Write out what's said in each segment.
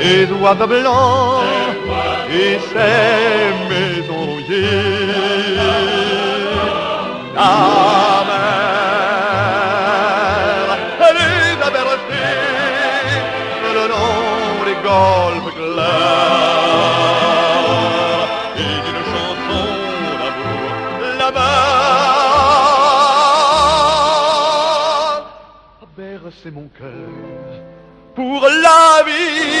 ces oiseaux blancs et ces maisons rouillées. La mer, elle les a bercées le long des golfes clairs et d'une chanson d'amour là-bas a bercé mon cœur pour la vie.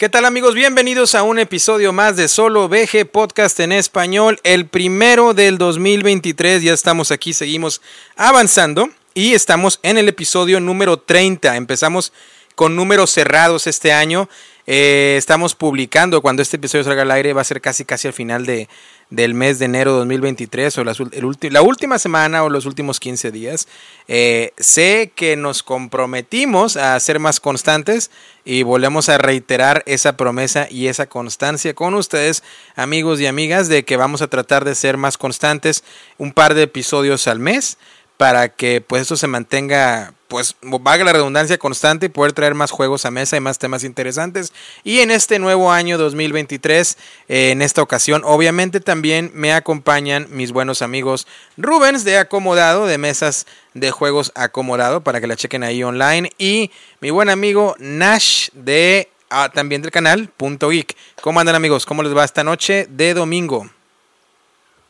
¿Qué tal amigos? Bienvenidos a un episodio más de Solo VG Podcast en español, el primero del 2023. Ya estamos aquí, seguimos avanzando y estamos en el episodio número 30. Empezamos con números cerrados este año. Eh, estamos publicando cuando este episodio salga al aire, va a ser casi casi al final de, del mes de enero de 2023 o las, la última semana o los últimos 15 días. Eh, sé que nos comprometimos a ser más constantes y volvemos a reiterar esa promesa y esa constancia con ustedes, amigos y amigas, de que vamos a tratar de ser más constantes un par de episodios al mes para que pues esto se mantenga pues valga la redundancia constante y poder traer más juegos a mesa y más temas interesantes y en este nuevo año 2023 eh, en esta ocasión obviamente también me acompañan mis buenos amigos Rubens de Acomodado de mesas de juegos Acomodado para que la chequen ahí online y mi buen amigo Nash de ah, también del canal Punto Geek ¿cómo andan amigos? ¿cómo les va esta noche de domingo?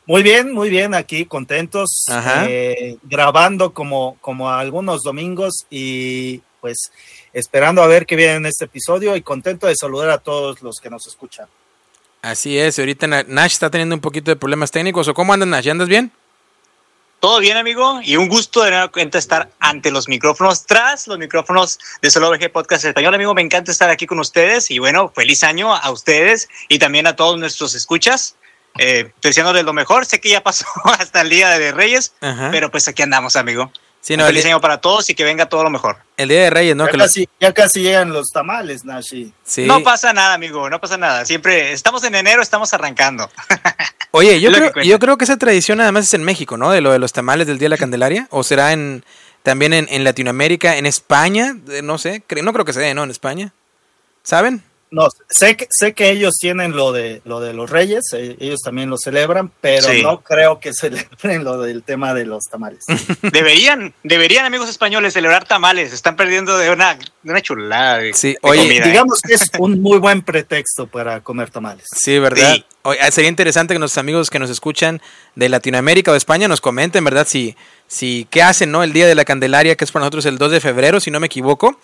Muy bien, muy bien, aquí contentos, Ajá. eh, grabando como, como algunos domingos y pues esperando a ver qué viene en este episodio y contento de saludar a todos los que nos escuchan. Así es, ahorita Na- Nash está teniendo un poquito de problemas técnicos o ¿cómo andas Nash? ¿Ya andas bien? Todo bien, amigo, y un gusto de nueva cuenta estar ante los micrófonos, tras los micrófonos de Solo VG Podcast Español, amigo. Me encanta estar aquí con ustedes y bueno, feliz año a ustedes y también a todos nuestros escuchas. Eh, deseándoles lo mejor. Sé que ya pasó hasta el Día de Reyes, Ajá. pero pues aquí andamos, amigo. Sí, no, el, feliz año para todos y que venga todo lo mejor. el Día de Reyes, ¿no? ya, Que lo- casi, ya casi llegan los tamales, Nashi. sí. No pasa nada, amigo, no pasa nada. Siempre estamos en enero, estamos arrancando. Oye, yo creo, yo creo que esa tradición además es en México, ¿no? De lo de los tamales del Día de la Candelaria. ¿O será en también en, en Latinoamérica, en España? No sé, no creo que se dé, ¿no? En España. ¿Saben? No, sé que, sé que ellos tienen lo de, lo de los reyes, eh, ellos también lo celebran, pero Sí. no creo que celebren lo del tema de los tamales. Deberían, deberían, amigos españoles, celebrar tamales. Están perdiendo de una, de una chulada. de- Sí, de oye, comida, ¿eh? Digamos que es un muy buen pretexto para comer tamales. Sí, ¿verdad? Sí. Oye, ah, sería interesante que nuestros amigos que nos escuchan de Latinoamérica o de España nos comenten, ¿verdad? Si, si qué hacen, ¿no? El Día de la Candelaria, que es para nosotros el 2 de febrero, si no me equivoco,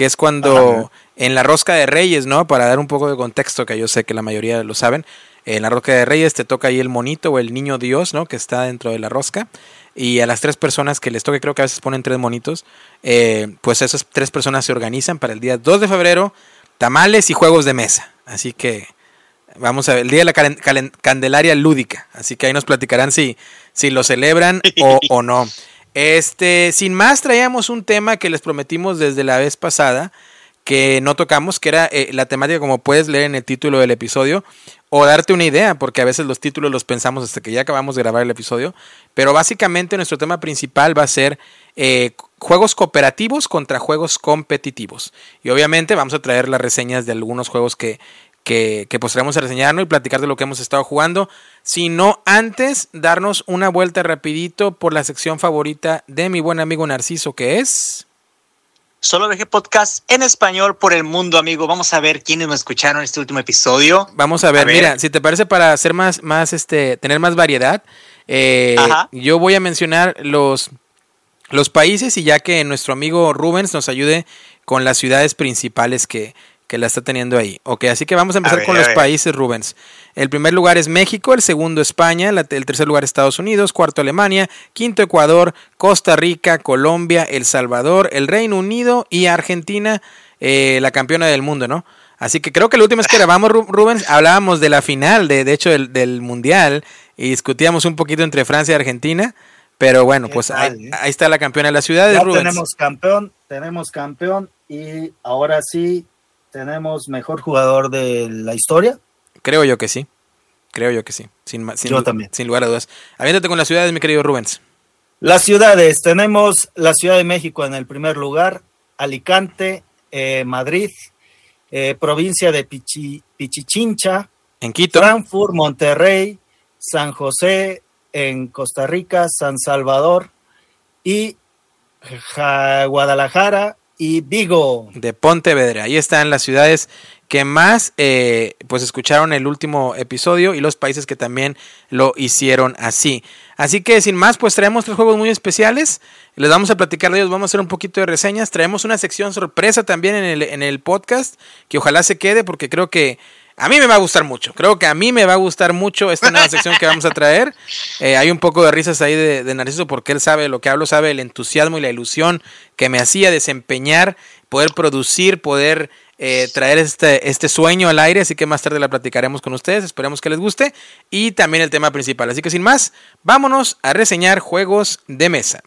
que es cuando en la rosca de Reyes, ¿no? Para dar un poco de contexto, que yo sé que la mayoría lo saben, en la rosca de Reyes te toca ahí el monito o el niño Dios, ¿no? Que está dentro de la rosca. Y a las tres personas que les toque, creo que a veces ponen tres monitos, eh, pues esas tres personas se organizan para el día 2 de febrero, tamales y juegos de mesa. Así que vamos a ver, el día de la calen- calen- Candelaria lúdica. Así que ahí nos platicarán si, si lo celebran o, o no. Este, sin más, traíamos un tema que les prometimos desde la vez pasada, que no tocamos, que era eh, la temática como puedes leer en el título del episodio, o darte una idea, porque a veces los títulos los pensamos hasta que ya acabamos de grabar el episodio, pero básicamente nuestro tema principal va a ser eh, juegos cooperativos contra juegos competitivos. Y obviamente vamos a traer las reseñas de algunos juegos que, que, que pues a reseñarnos y platicar de lo que hemos estado jugando, sino antes darnos una vuelta rapidito por la sección favorita de mi buen amigo Narciso, que es... Solo VG Podcast en español por el mundo, amigo. Vamos a ver quiénes me escucharon este último episodio. Vamos a ver, A ver. mira, si te parece para hacer más, más este, tener más variedad, eh, yo voy a mencionar los, los países y ya que nuestro amigo Rubens nos ayude con las ciudades principales que, que la está teniendo ahí. Ok, así que vamos a empezar ver, con a los ver. países, Rubens. El primer lugar es México, el segundo España, la- el tercer lugar Estados Unidos, cuarto Alemania, quinto Ecuador, Costa Rica, Colombia, El Salvador, el Reino Unido y Argentina, eh, la campeona del mundo, ¿no? Así que creo que la última vez que grabamos, Ru- Rubens, hablábamos de la final, de, de hecho, del, del Mundial, y discutíamos un poquito entre Francia y Argentina, pero bueno, ¿Qué pues tal, ahí, eh? ahí está la campeona de la ciudad, Ya Rubens. tenemos campeón, tenemos campeón y ahora sí tenemos mejor jugador de la historia. Creo yo que sí. Creo yo que sí. Sin, sin, Yo lu- también. Sin lugar a dudas. Aviéntate con las ciudades, mi querido Rubens. Las ciudades, tenemos la Ciudad de México en el primer lugar, Alicante, eh, Madrid, eh, provincia de Pichi- Pichichincha, En Quito. Frankfurt, Monterrey, San José en Costa Rica, San Salvador y Ja- Guadalajara y Vigo. de Pontevedra. Ahí están las ciudades que más eh, pues escucharon el último episodio y los países que también lo hicieron así. Así que sin más, pues traemos tres juegos muy especiales. Les vamos a platicar de ellos, vamos a hacer un poquito de reseñas. Traemos una sección sorpresa también en el, en el podcast que ojalá se quede porque creo que a mí me va a gustar mucho. Creo que a mí me va a gustar mucho esta nueva sección que vamos a traer. Eh, hay un poco de risas ahí de, de Narciso porque él sabe lo que hablo, sabe el entusiasmo y la ilusión que me hacía desempeñar, poder producir, poder eh, traer este, este sueño al aire. Así que más tarde la platicaremos con ustedes. Esperemos que les guste. Y también el tema principal. Así que sin más, vámonos a reseñar juegos de mesa.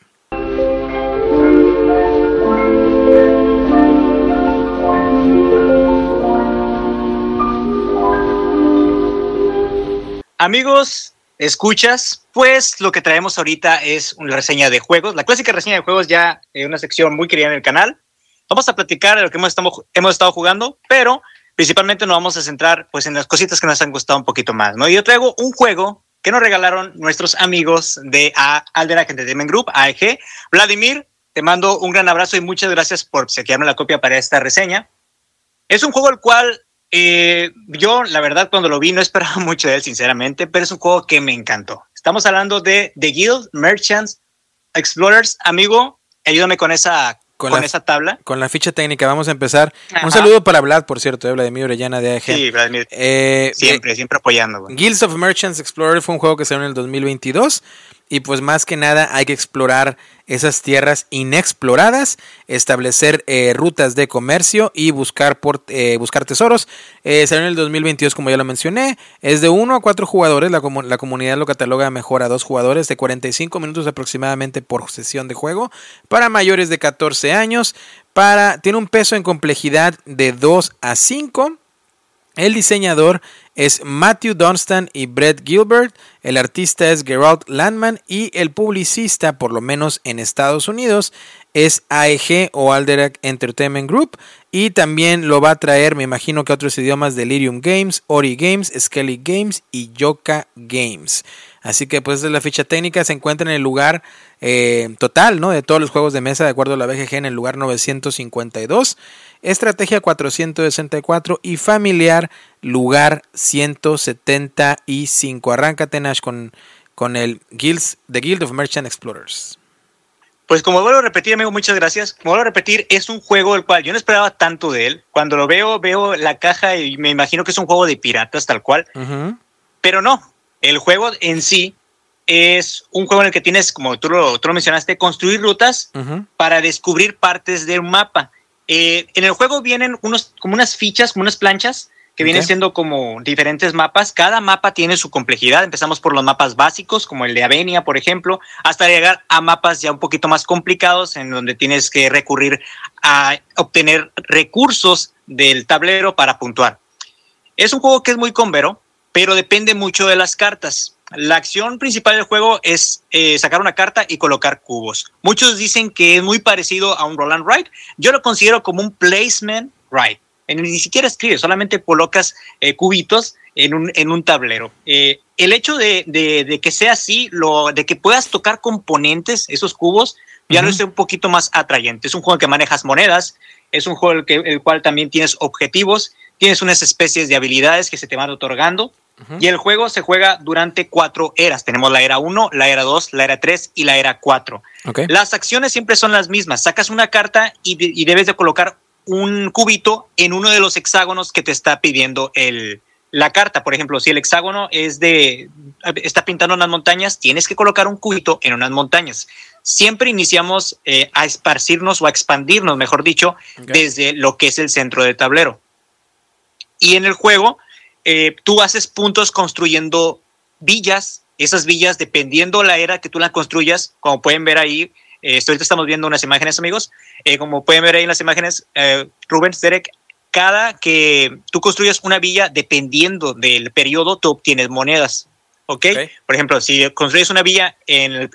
Amigos, escuchas, pues lo que traemos ahorita es una reseña de juegos, la clásica reseña de juegos ya en una sección muy querida en el canal. Vamos a platicar de lo que hemos estado, hemos estado jugando, pero principalmente nos vamos a centrar pues en las cositas que nos han gustado un poquito más, ¿no? Yo traigo un juego que nos regalaron nuestros amigos de A- Alderac Entertainment Group, AEG. Vladimir, te mando un gran abrazo y muchas gracias por obsequiarme la copia para esta reseña. Es un juego el cual eh, yo, la verdad, cuando lo vi no esperaba mucho de él, sinceramente, pero es un juego que me encantó. Estamos hablando de The Guild Merchants Explorers. Amigo, ayúdame con esa, Con con, la- esa tabla. Con la ficha técnica vamos a empezar. Ajá. Un saludo para Vlad, por cierto, de Vladimir Orellana de AEG. Sí, Vladimir, Eh, siempre, siempre apoyando. güey. Guilds of Merchants Explorer fue un juego que salió en el 2022 y pues más que nada hay que explorar esas tierras inexploradas, establecer eh, rutas de comercio y buscar, por, eh, buscar tesoros. Eh, salió en el 2022 como ya lo mencioné, es de 1 a 4 jugadores, la, la comunidad lo cataloga mejor a 2 jugadores de 45 minutos aproximadamente por sesión de juego para mayores de 14 años, para, tiene un peso en complejidad de 2 a 5. El diseñador es Matthew Dunstan y Brett Gilbert, el artista es Gerald Landman y el publicista, por lo menos en Estados Unidos, es AEG o Alderac Entertainment Group y también lo va a traer, me imagino que otros idiomas, Delirium Games, Ori Games, Skelly Games y Yoka Games. Así que pues la ficha técnica, se encuentra en el lugar eh, total, ¿no? De todos los juegos de mesa, de acuerdo a la BGG, en el lugar 952. Estrategia 464 y familiar lugar 175. Arráncate, Nash, con, con el Guilds, The Guild of Merchant Explorers. Pues como vuelvo a repetir, amigo, muchas gracias. Como vuelvo a repetir, es un juego el cual yo no esperaba tanto de él. Cuando lo veo, veo la caja y me imagino que es un juego de piratas tal cual. Pero no, el juego en sí es un juego en el que tienes, como tú lo, tú lo mencionaste, construir rutas para descubrir partes del mapa. Eh, en el juego vienen unos, como unas fichas, como unas planchas, que vienen siendo como diferentes mapas. Cada mapa tiene su complejidad. Empezamos por los mapas básicos, como el de Avenia, por ejemplo, hasta llegar a mapas ya un poquito más complicados, en donde tienes que recurrir a obtener recursos del tablero para puntuar. Es un juego que es muy convero, pero depende mucho de las cartas. La acción principal del juego es eh, sacar una carta y colocar cubos. Muchos dicen que es muy parecido a un roll and write. Yo lo considero como un placement. En- Ni siquiera escribes, solamente colocas eh, cubitos en un, en un tablero. Eh, el hecho de, de- de que sea así, lo, de que puedas tocar componentes, esos cubos, ya lo hace un poquito más atrayente. Es un juego en que manejas monedas, es un juego en el, que, el cual también tienes objetivos, tienes unas especies de habilidades que se te van otorgando. Y el juego se juega durante cuatro eras. Tenemos la era 1, la era 2, la era 3 y la era 4. Ok. Las acciones siempre son las mismas. Sacas una carta y, de- y debes de colocar un cubito en uno de los hexágonos que te está pidiendo el, la carta. Por ejemplo, si el hexágono es de, está pintando unas montañas, tienes que colocar un cubito en unas montañas. Siempre iniciamos eh, a esparcirnos o a expandirnos, mejor dicho, okay. desde lo que es el centro del tablero. Y en el juego, eh, tú haces puntos construyendo villas. Esas villas, dependiendo la era que tú las construyas, como pueden ver ahí, eh, ahorita estamos viendo unas imágenes, amigos. Eh, como pueden ver ahí en las imágenes, eh, Rubens, Derek, cada que tú construyes una villa, dependiendo del periodo, tú obtienes monedas. ¿ok? okay. Por ejemplo, si construyes una villa en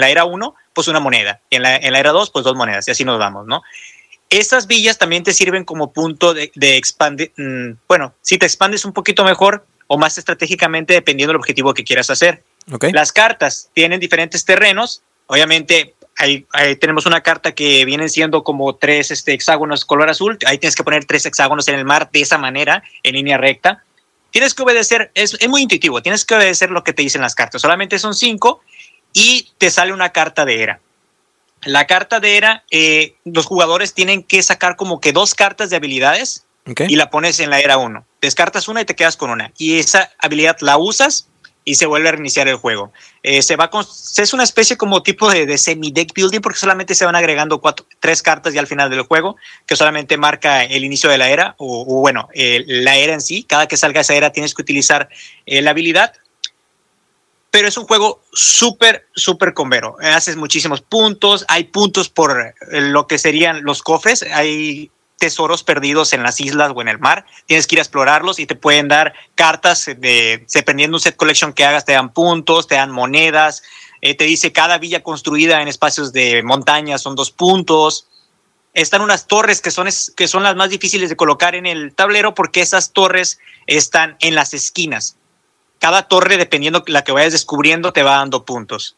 la era 1, pues una moneda. En la, en la era 2, pues dos monedas. Y así nos vamos, ¿no? Estas villas también te sirven como punto de, de expandir. Mmm, bueno, si te expandes un poquito mejor o más estratégicamente, dependiendo del objetivo que quieras hacer. Okay. Las cartas tienen diferentes terrenos. Obviamente, Ahí, ahí, tenemos una carta que vienen siendo como tres este, hexágonos color azul. Ahí tienes que poner tres hexágonos en el mar de esa manera, en línea recta. Tienes que obedecer, es, es muy intuitivo, tienes que obedecer lo que te dicen las cartas. Solamente son cinco y te sale una carta de era. La carta de era, eh, los jugadores tienen que sacar como que dos cartas de habilidades okay. y la pones en la era uno. Descartas una y te quedas con una. Y esa habilidad la usas y se vuelve a reiniciar el juego. Eh, se va con, es una especie como tipo de, de semi-deck building porque solamente se van agregando cuatro, tres cartas ya al final del juego que solamente marca el inicio de la era o, o bueno, eh, la era en sí. Cada que salga esa era tienes que utilizar eh, la habilidad. Pero es un juego súper, súper convero. Haces muchísimos puntos. Hay puntos por lo que serían los cofres. Hay tesoros perdidos en las islas o en el mar. Tienes que ir a explorarlos y te pueden dar cartas de, dependiendo un set collection que hagas, te dan puntos, te dan monedas. Eh, te dice cada villa construida en espacios de montaña son dos puntos. Están unas torres que son, que son las más difíciles de colocar en el tablero porque esas torres están en las esquinas. Cada torre, dependiendo la que vayas descubriendo, te va dando puntos.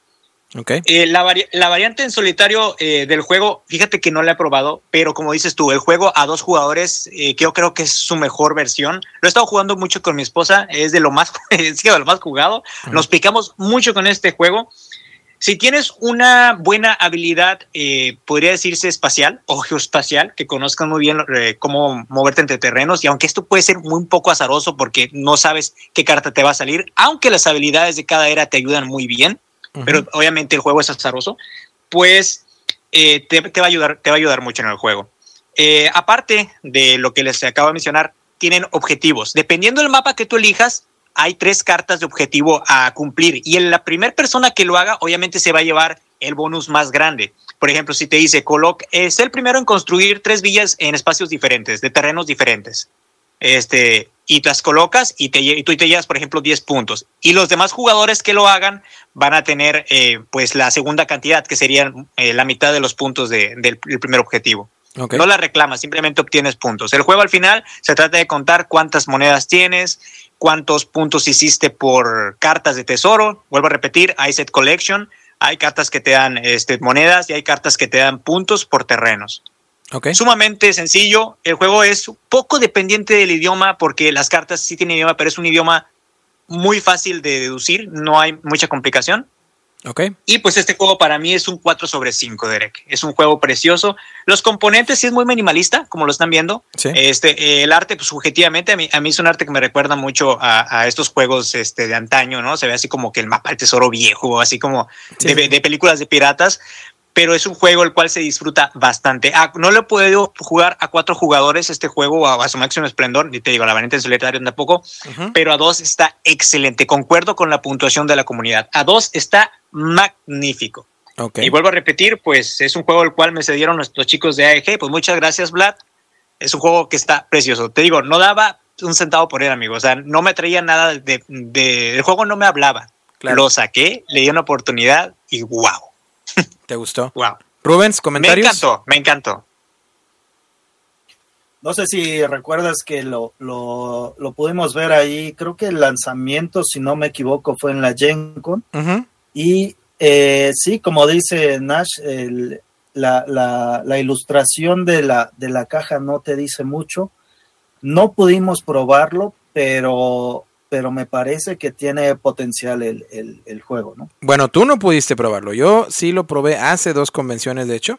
Okay. Eh, la, vari la, variante en solitario eh, del juego, fíjate que no la he probado, pero como dices tú, el juego a dos jugadores, eh, que yo creo que es su mejor versión. Lo he estado jugando mucho con mi esposa, es de lo más, es de lo más jugado. Uh -huh. Nos picamos mucho con este juego. Si tienes una buena habilidad, eh, podría decirse espacial o geoespacial, que conozcan muy bien eh, cómo moverte entre terrenos, y aunque esto puede ser muy un poco azaroso porque no sabes qué carta te va a salir, aunque las habilidades de cada era te ayudan muy bien, uh -huh. pero obviamente el juego es azaroso, pues eh, te, te, va a ayudar, te va a ayudar mucho en el juego. Eh, aparte de lo que les acabo de mencionar, tienen objetivos. Dependiendo del mapa que tú elijas, hay tres cartas de objetivo a cumplir y en la primera persona que lo haga, obviamente se va a llevar el bonus más grande. Por ejemplo, si te dice, coloc es el primero en construir tres villas en espacios diferentes, de terrenos diferentes. Este, y las colocas y, te, y tú te llevas, por ejemplo, 10 puntos. Y los demás jugadores que lo hagan van a tener eh, pues la segunda cantidad, que serían eh, la mitad de los puntos de, del, del primer objetivo. Okay. No la reclamas, simplemente obtienes puntos. El juego al final se trata de contar cuántas monedas tienes, cuántos puntos hiciste por cartas de tesoro. Vuelvo a repetir, hay set collection, hay cartas que te dan este, monedas y hay cartas que te dan puntos por terrenos. Okay. Sumamente sencillo. El juego es poco dependiente del idioma porque las cartas sí tienen idioma, pero es un idioma muy fácil de deducir, no hay mucha complicación. Okay. Y pues este juego para mí es un 4 sobre 5, Derek. Es un juego precioso. Los componentes sí es muy minimalista, como lo están viendo. Sí. Este, el arte, pues subjetivamente, a mí, a mí es un arte que me recuerda mucho a, a, estos juegos este, de antaño, ¿no? Se ve así como que el mapa del tesoro viejo, así como sí. de, de, películas de piratas. Pero es un juego el cual se disfruta bastante. Ah, no lo he podido jugar a cuatro jugadores este juego a, a su máximo esplendor. Y te digo, la variante en solitario tampoco. Uh -huh. Pero a dos está excelente. Concuerdo con la puntuación de la comunidad. A dos está magnífico. Okay. Y vuelvo a repetir, pues es un juego el cual me cedieron nuestros chicos de AEG. Pues muchas gracias, Vlad. Es un juego que está precioso. Te digo, no daba un centavo por él, amigo. O sea, no me traía nada de, de el juego, no me hablaba. Claro. Lo saqué, le di una oportunidad y wow. ¿Te gustó? Wow. Rubens, comentarios. Me encantó, me encantó. No sé si recuerdas que lo, lo, lo, pudimos ver ahí, creo que el lanzamiento, si no me equivoco, fue en la Gen Con. Uh -huh. Y eh, sí, como dice Nash, la, ilustración de la, de la caja no te dice mucho. No pudimos probarlo, pero pero me parece que tiene potencial el, el, el, juego, ¿no? Bueno, tú no pudiste probarlo. Yo sí lo probé hace dos convenciones, de hecho,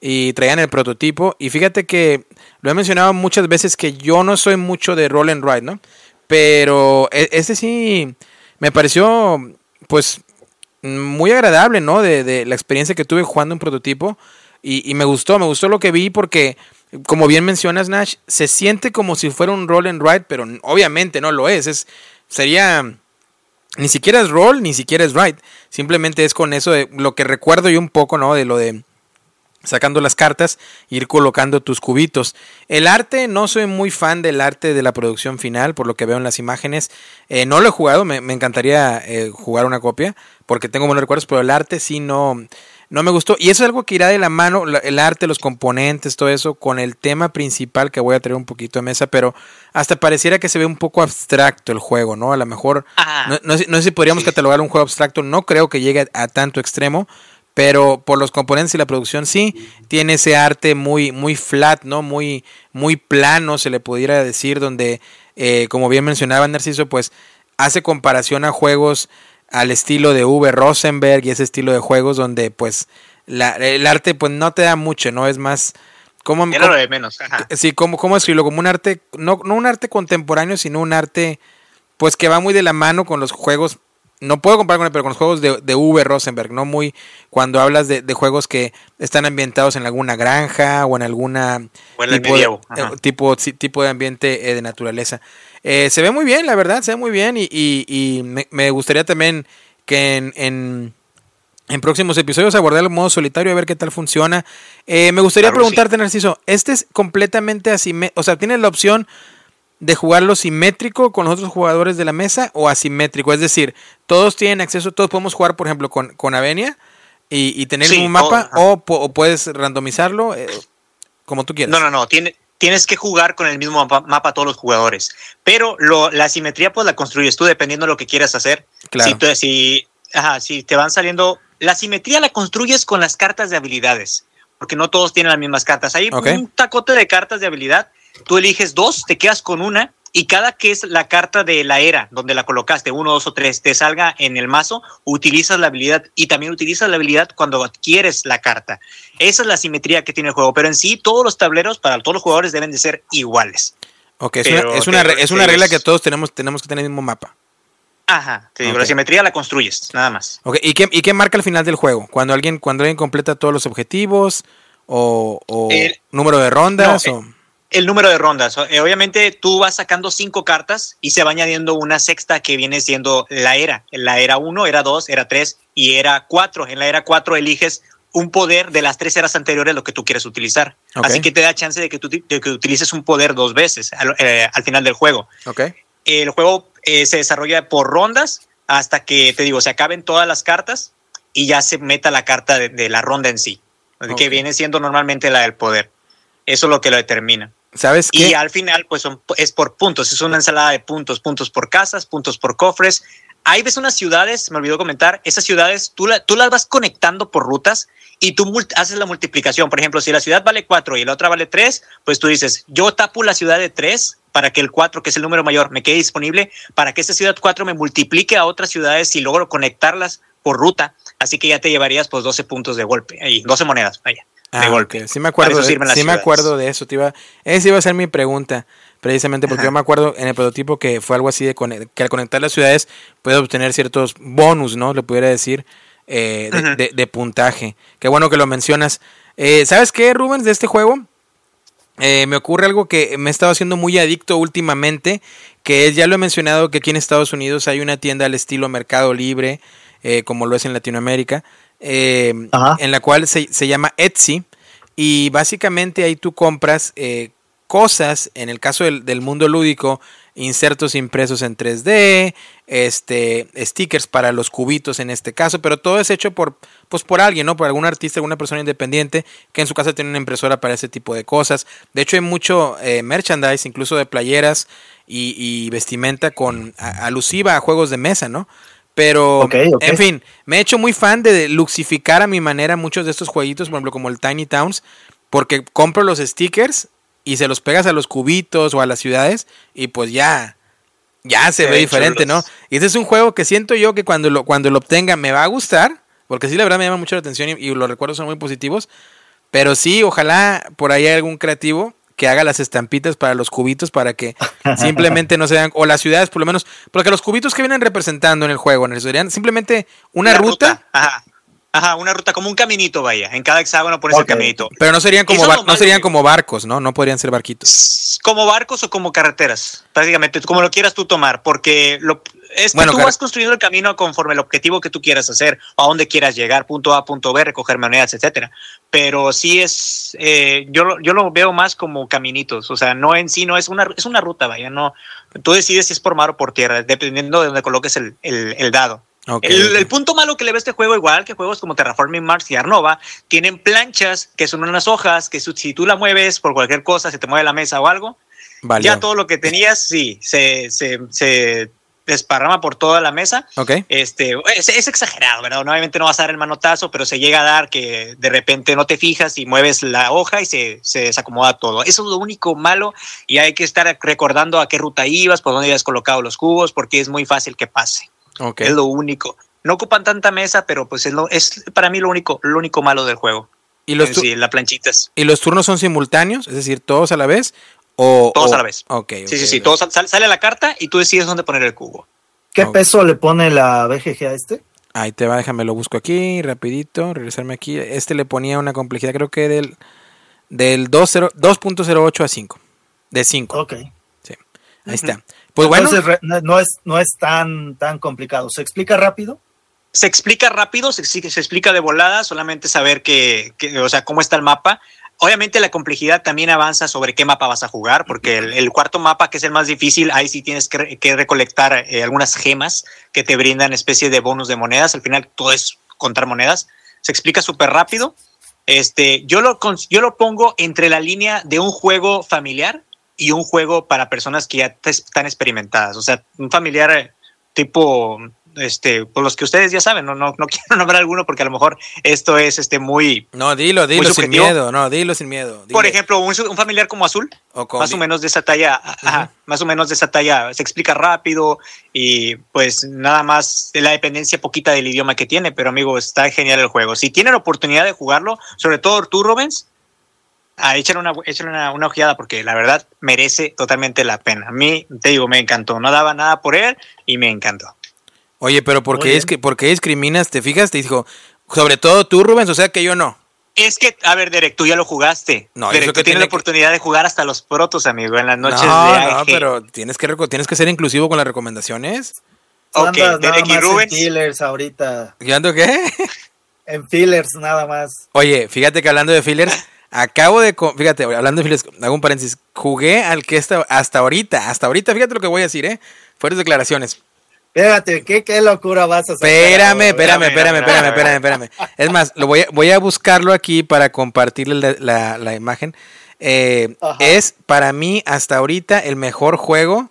y traían el prototipo. Y fíjate que lo he mencionado muchas veces que yo no soy mucho de roll and ride, ¿no? Pero este sí me pareció, pues, muy agradable, ¿no? De, de la experiencia que tuve jugando un prototipo. Y, y, me gustó, me gustó lo que vi porque como bien mencionas, Nash, se siente como si fuera un roll and ride, pero obviamente no lo es. es sería. Ni siquiera es roll, ni siquiera es ride. Simplemente es con eso de lo que recuerdo yo un poco, ¿no? De lo de sacando las cartas, ir colocando tus cubitos. El arte, no soy muy fan del arte de la producción final, por lo que veo en las imágenes. Eh, no lo he jugado, me, me encantaría eh, jugar una copia, porque tengo buenos recuerdos, pero el arte sí no, no me gustó. Y eso es algo que irá de la mano, el arte, los componentes, todo eso, con el tema principal que voy a traer un poquito de mesa, pero hasta pareciera que se ve un poco abstracto el juego, ¿no? A lo mejor, no, no, sé, no, sé, si podríamos sí. catalogar un juego abstracto, no creo que llegue a, a, tanto extremo, pero por los componentes y la producción sí, tiene ese arte muy, muy flat, ¿no? Muy, muy plano, se le pudiera decir, donde, eh, como bien mencionaba Narciso, pues hace comparación a juegos al estilo de V. Rosenberg y ese estilo de juegos donde pues la, el arte pues no te da mucho, ¿no? Es más... ¿Cómo, cómo lo de menos. Ajá. Sí, ¿cómo, ¿cómo escribirlo? Como un arte, no, no un arte contemporáneo, sino un arte pues que va muy de la mano con los juegos no puedo comparar con él, pero con los juegos de, de V. Rosenberg, no muy cuando hablas de, de, juegos que están ambientados en alguna granja o en alguna o en tipo, de, tipo, tipo de ambiente eh, de naturaleza. Eh, se ve muy bien, la verdad, se ve muy bien y, y, y me, me, gustaría también que en, en, en, próximos episodios abordar el modo solitario a ver qué tal funciona. Eh, me gustaría claro, preguntarte, sí. Narciso, ¿este es completamente así? O sea, ¿tienes la opción de jugarlo simétrico con los otros jugadores de la mesa o asimétrico? Es decir, todos tienen acceso, todos podemos jugar, por ejemplo, con, con Avenia y, y tener sí, un mapa o, o, puedes randomizarlo eh, como tú quieras. No, no, no, tiene, tienes que jugar con el mismo mapa, mapa todos los jugadores. Pero lo, la simetría pues la construyes tú dependiendo de lo que quieras hacer. Claro. Si, si, ajá, si te van saliendo... La simetría la construyes con las cartas de habilidades, porque no todos tienen las mismas cartas. Hay okay. un tacote de cartas de habilidad, tú eliges dos, te quedas con una y cada que es la carta de la era donde la colocaste, uno, dos o tres, te salga en el mazo, utilizas la habilidad y también utilizas la habilidad cuando adquieres la carta. Esa es la simetría que tiene el juego, pero en sí todos los tableros para todos los jugadores deben de ser iguales. Ok, es, pero, una, es, una, es una regla que todos tenemos, tenemos que tener el mismo mapa. Ajá, te digo, okay. la simetría la construyes, nada más. Ok, ¿Y qué, ¿y qué marca al final del juego? Cuando alguien, cuando alguien completa todos los objetivos o, o el, número de rondas no, o el número de rondas. Eh, obviamente tú vas sacando cinco cartas y se va añadiendo una sexta que viene siendo la era. La era 1, era 2, era 3 y era 4. En la era 4 eliges un poder de las tres eras anteriores lo que tú quieres utilizar. Okay. Así que te da chance de que tú de que utilices un poder dos veces al, eh, al final del juego. Okay. El juego eh, se desarrolla por rondas hasta que, te digo, se acaben todas las cartas y ya se meta la carta de, de la ronda en sí, okay. que viene siendo normalmente la del poder. Eso es lo que lo determina. ¿Sabes? Y al final, pues es por puntos. Es una ensalada de puntos, puntos por casas, puntos por cofres. Ahí ves unas ciudades, me olvidó comentar, esas ciudades tú, la, tú las vas conectando por rutas y tú haces la multiplicación. Por ejemplo, si la ciudad vale 4 y la otra vale 3, pues tú dices, yo tapo la ciudad de 3 para que el 4, que es el número mayor, me quede disponible, para que esta ciudad 4 me multiplique a otras ciudades y logro conectarlas por ruta. Así que ya te llevarías pues 12 puntos de golpe, ahí, 12 monedas, vaya. Ah, de golpe. Okay. Sí me acuerdo, de, sí ciudades. me acuerdo de eso. Te iba, esa iba a ser mi pregunta, precisamente porque Ajá. yo me acuerdo en el prototipo que fue algo así de que al conectar las ciudades puedes obtener ciertos bonus, ¿no? Le pudiera decir, eh, de, de, de, puntaje. Qué bueno que lo mencionas. Eh, ¿Sabes qué, Rubens, de este juego? Eh, me ocurre algo que me he estado haciendo muy adicto últimamente, que es, ya lo he mencionado, que aquí en Estados Unidos hay una tienda al estilo Mercado Libre, eh, como lo es en Latinoamérica, eh, en la cual se, se, llama Etsy y básicamente ahí tú compras eh, cosas, en el caso del, del, mundo lúdico, insertos impresos en 3D, este, stickers para los cubitos en este caso, pero todo es hecho por, pues por alguien, ¿no? Por algún artista, alguna persona independiente que en su casa tiene una impresora para ese tipo de cosas. De hecho hay mucho eh, merchandise, incluso de playeras y, y vestimenta con a, alusiva a juegos de mesa, ¿no? Pero, okay, okay. en fin, me he hecho muy fan de luxificar a mi manera muchos de estos jueguitos, por ejemplo, como el Tiny Towns, porque compro los stickers y se los pegas a los cubitos o a las ciudades y pues ya ya se ve diferente, ¿no? Y este es un juego que siento yo que cuando lo, cuando lo obtenga me va a gustar, porque sí, la verdad me llama mucho la atención y, y los recuerdos son muy positivos, pero sí, ojalá por ahí haya algún creativo que haga las estampitas para los cubitos para que simplemente no sean, o las ciudades por lo menos, porque los cubitos que vienen representando en el juego, en el serían simplemente una, ruta, Ajá. Ajá, una ruta como un caminito, vaya. En cada hexágono pones el Ok. caminito. pero no serían como no serían como barcos, ¿no? No podrían ser barquitos. Como barcos o como carreteras, prácticamente, como lo quieras tú tomar, porque lo, es que Bueno, tú car- vas construyendo el camino conforme el objetivo que tú quieras hacer, a dónde quieras llegar, punto A, punto B, recoger monedas, etcétera. Pero sí es, eh, yo, yo lo veo más como caminitos, o sea, no en sí, no es una, es una ruta, vaya, no. Tú decides si es por mar o por tierra, dependiendo de donde coloques el, el- el dado. Ok, el, el punto malo que le ve este juego, igual que juegos como Terraforming Mars y Arnova, tienen planchas que son unas hojas que si tú la mueves por cualquier cosa, se te mueve la mesa o algo, Vale. ya todo lo que tenías, sí, se, se, se desparrama por toda la mesa. Ok. Este, es, es exagerado, ¿verdad? Obviamente no vas a dar el manotazo, pero se llega a dar que de repente no te fijas y mueves la hoja y se, se desacomoda todo. Eso es lo único malo y hay que estar recordando a qué ruta ibas, por dónde habías colocado los cubos, porque es muy fácil que pase. Ok. Es lo único. No ocupan tanta mesa, pero pues es, lo, es para mí lo único, lo único malo del juego. ¿Y los, En tu- sí, la planchitas. ¿Y los turnos son simultáneos? Es decir, todos a la vez. O, Todos o- a la vez. Ok. Sí, sí, sí. ok. Todo sal- sal- sale la carta y tú decides dónde poner el cubo. ¿Qué peso le pone la BGG a este? Ahí te va, déjame lo busco aquí, rapidito, regresarme aquí. Este le ponía una complejidad, creo que del, del 20 2.08 a 5. De 5. Ok. Ahí está. Pues bueno, Entonces no, es, no es tan, tan complicado. ¿Se explica rápido? Se explica rápido, se, se se explica de volada, solamente saber que, que, o sea, cómo está el mapa. Obviamente la complejidad también avanza sobre qué mapa vas a jugar, porque el, el cuarto mapa, que es el más difícil, ahí sí tienes que, re- que recolectar eh, algunas gemas que te brindan especie de bonus de monedas. Al final todo es contar monedas. Se explica súper rápido. Este, yo, lo, yo lo pongo entre la línea de un juego familiar y un juego para personas que ya están experimentadas. O sea, un familiar eh, tipo, este, pues los que ustedes ya saben, no, no, no quiero nombrar alguno porque a lo mejor esto es este, muy... no, dilo, dilo sin miedo, no, dilo sin miedo. Por ejemplo, un, un familiar como Azul, O con- más o menos de esa talla, ajá, más o menos de esa talla, se explica rápido y pues nada más de la dependencia poquita del idioma que tiene, pero amigo, está genial el juego. Si tienen la oportunidad de jugarlo, sobre todo tú, Rubens, ah, échale, una, échale una, una ojeada porque la verdad merece totalmente la pena. A mí, te digo, me encantó. No daba nada por él y me encantó. Oye, pero ¿por qué, es que, ¿por qué discriminas? ¿Te fijas? Te dijo, sobre todo tú, Rubens, o sea que yo no. Es que, a ver, Derek, tú ya lo jugaste. No, Derek, tú que tienes tiene la que- oportunidad de jugar hasta los protos, amigo, en las noches no, de no, AG. pero tienes que, tienes que ser inclusivo con las recomendaciones. Ok, Derek y Rubens. en fillers ahorita. ¿Yo ando qué? En fillers nada más. Oye, fíjate que hablando de fillers, acabo de. Fíjate, hablando de fillers, hago un paréntesis. Jugué al que hasta, hasta ahorita, hasta ahorita, fíjate lo que voy a decir, ¿eh? Fuertes declaraciones. Fíjate, ¿qué, qué locura vas a hacer. Espérame, espérame, espérame, espérame, espérame, espérame, espérame. Es más, lo voy a, voy a buscarlo aquí para compartirle la, la- la imagen. Eh, es para mí hasta ahorita el mejor juego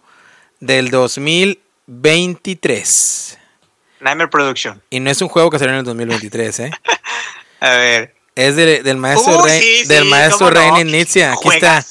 del 2023. Nightmare Production. Y no es un juego que salió en el 2023, ¿eh? A ver. Es de- del maestro, Uy, Rey- sí, del sí, maestro cómo no. Aquí está.